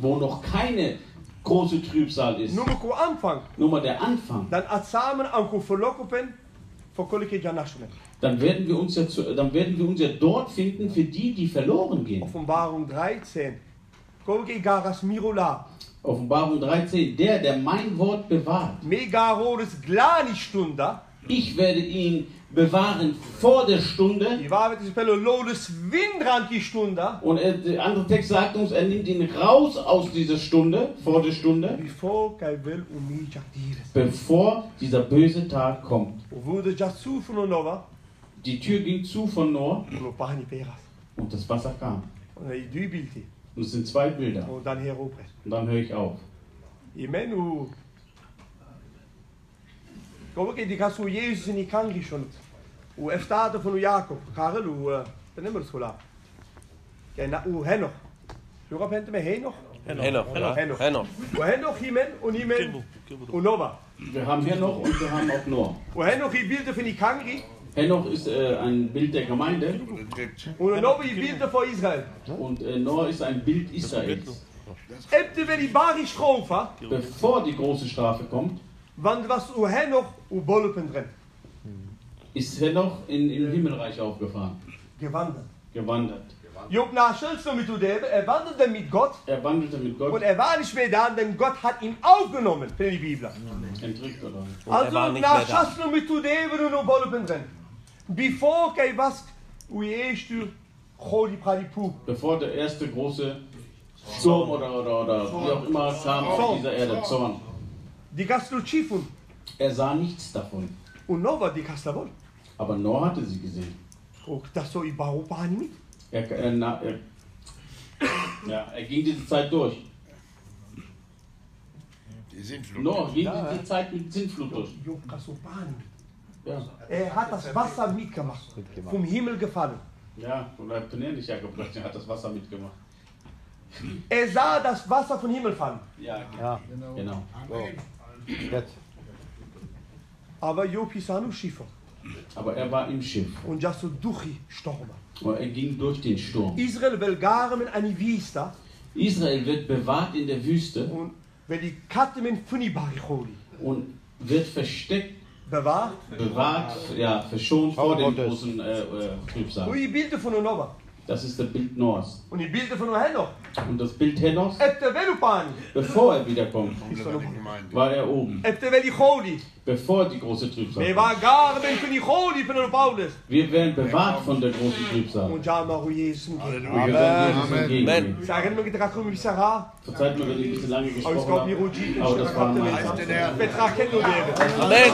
wo noch keine große Trübsal ist, uw aanvang. nur mal der Anfang, Dan at samen aan dann werden wir uns ja, dann werden wir uns ja dort finden für die, die verloren gehen. Offenbarung 13. Kolleke garas mirola. Offenbarung 13, der, der mein Wort bewahrt, ich werde ihn bewahren vor der Stunde. Und er, der andere Text sagt uns, er nimmt ihn raus aus dieser Stunde, vor der Stunde, bevor dieser böse Tag kommt. Von. Die Tür ging zu von Noah und das Wasser kam. Und es sind zwei Bilder. Und dann höre ich auf. Amen u. Kom ik die gas u Jezus in die kangi schon. U eftate van u Jacob. Karel u ben immer schola. Kijk na u henoch. Jura pente me henoch. Henoch. Henoch. Henoch. U henoch himen en himen. U nova. Wir haben Henoch und wir haben auch Noah. U henoch hi bilde van die kangi. Henoch ist äh, ein Bild der Gemeinde En nova hi bilde voor Israël. und äh, Noah ist ein Bild Israels. Ebte we die bari schrofa. Bevor die große Strafe kommt, Want was u henoch u bolpen drin. ist Henoch in, im Himmelreich aufgefahren, Gewandert. gewandert. Job nach Schulz mit Udebe, er wandelte mit Gott Er wandelte mit Gott. und er war nicht mehr da, denn Gott hat ihn aufgenommen, für die Bibel. Entrückt oder? Und er Also nicht nach mehr da. Schulz mit Udebe und Bolpen drin. Before kei was, u erste Choli Pradipu. Bevor der erste große Sturm oder, oder, oder wie auch immer kam auf Zorn. dieser Erde, Zorn. Die Gastrocifun Er sah nichts davon. und Nova die Castavol. Aber Noah hatte sie gesehen. Oh, das so über Europa nicht. Er, er, na, er, ja, er ging diese Zeit durch. Die Sintflut. Noah ging diese Zeit mit Sintflut durch. Ja, Er hat das Wasser mitgemacht, vom Himmel gefallen. ja und er hat Turnier nicht hergebracht, er hat das Wasser mitgemacht. Er sah das Wasser vom Himmel fallen. Ja, Ja, genau. jetzt. Aber Job ist nur Schiffer Aber er war im Schiff und just so durch Storme. und er ging durch den Sturm. Israel will garen eine Vista Israel wird bewahrt in der Wüste und wenn die Katte mit Funibari holi und wird versteckt, bewahrt. bewahrt, ja, verschont vor dem großen äh, äh, Trübsal. die Bilder von Nova das ist das Bild Noahs. Und die Bilder von Henoch. Und das Bild Henochs. Bevor er wiederkommt, war er oben. Bevor die große Trübsal. Wir werden bewahrt von der großen Trübsal. Und wir werden Jesus entgegennehmen. Verzeiht mir, wenn ich ein bisschen lange gesprochen habe. Aber das war mein Amen.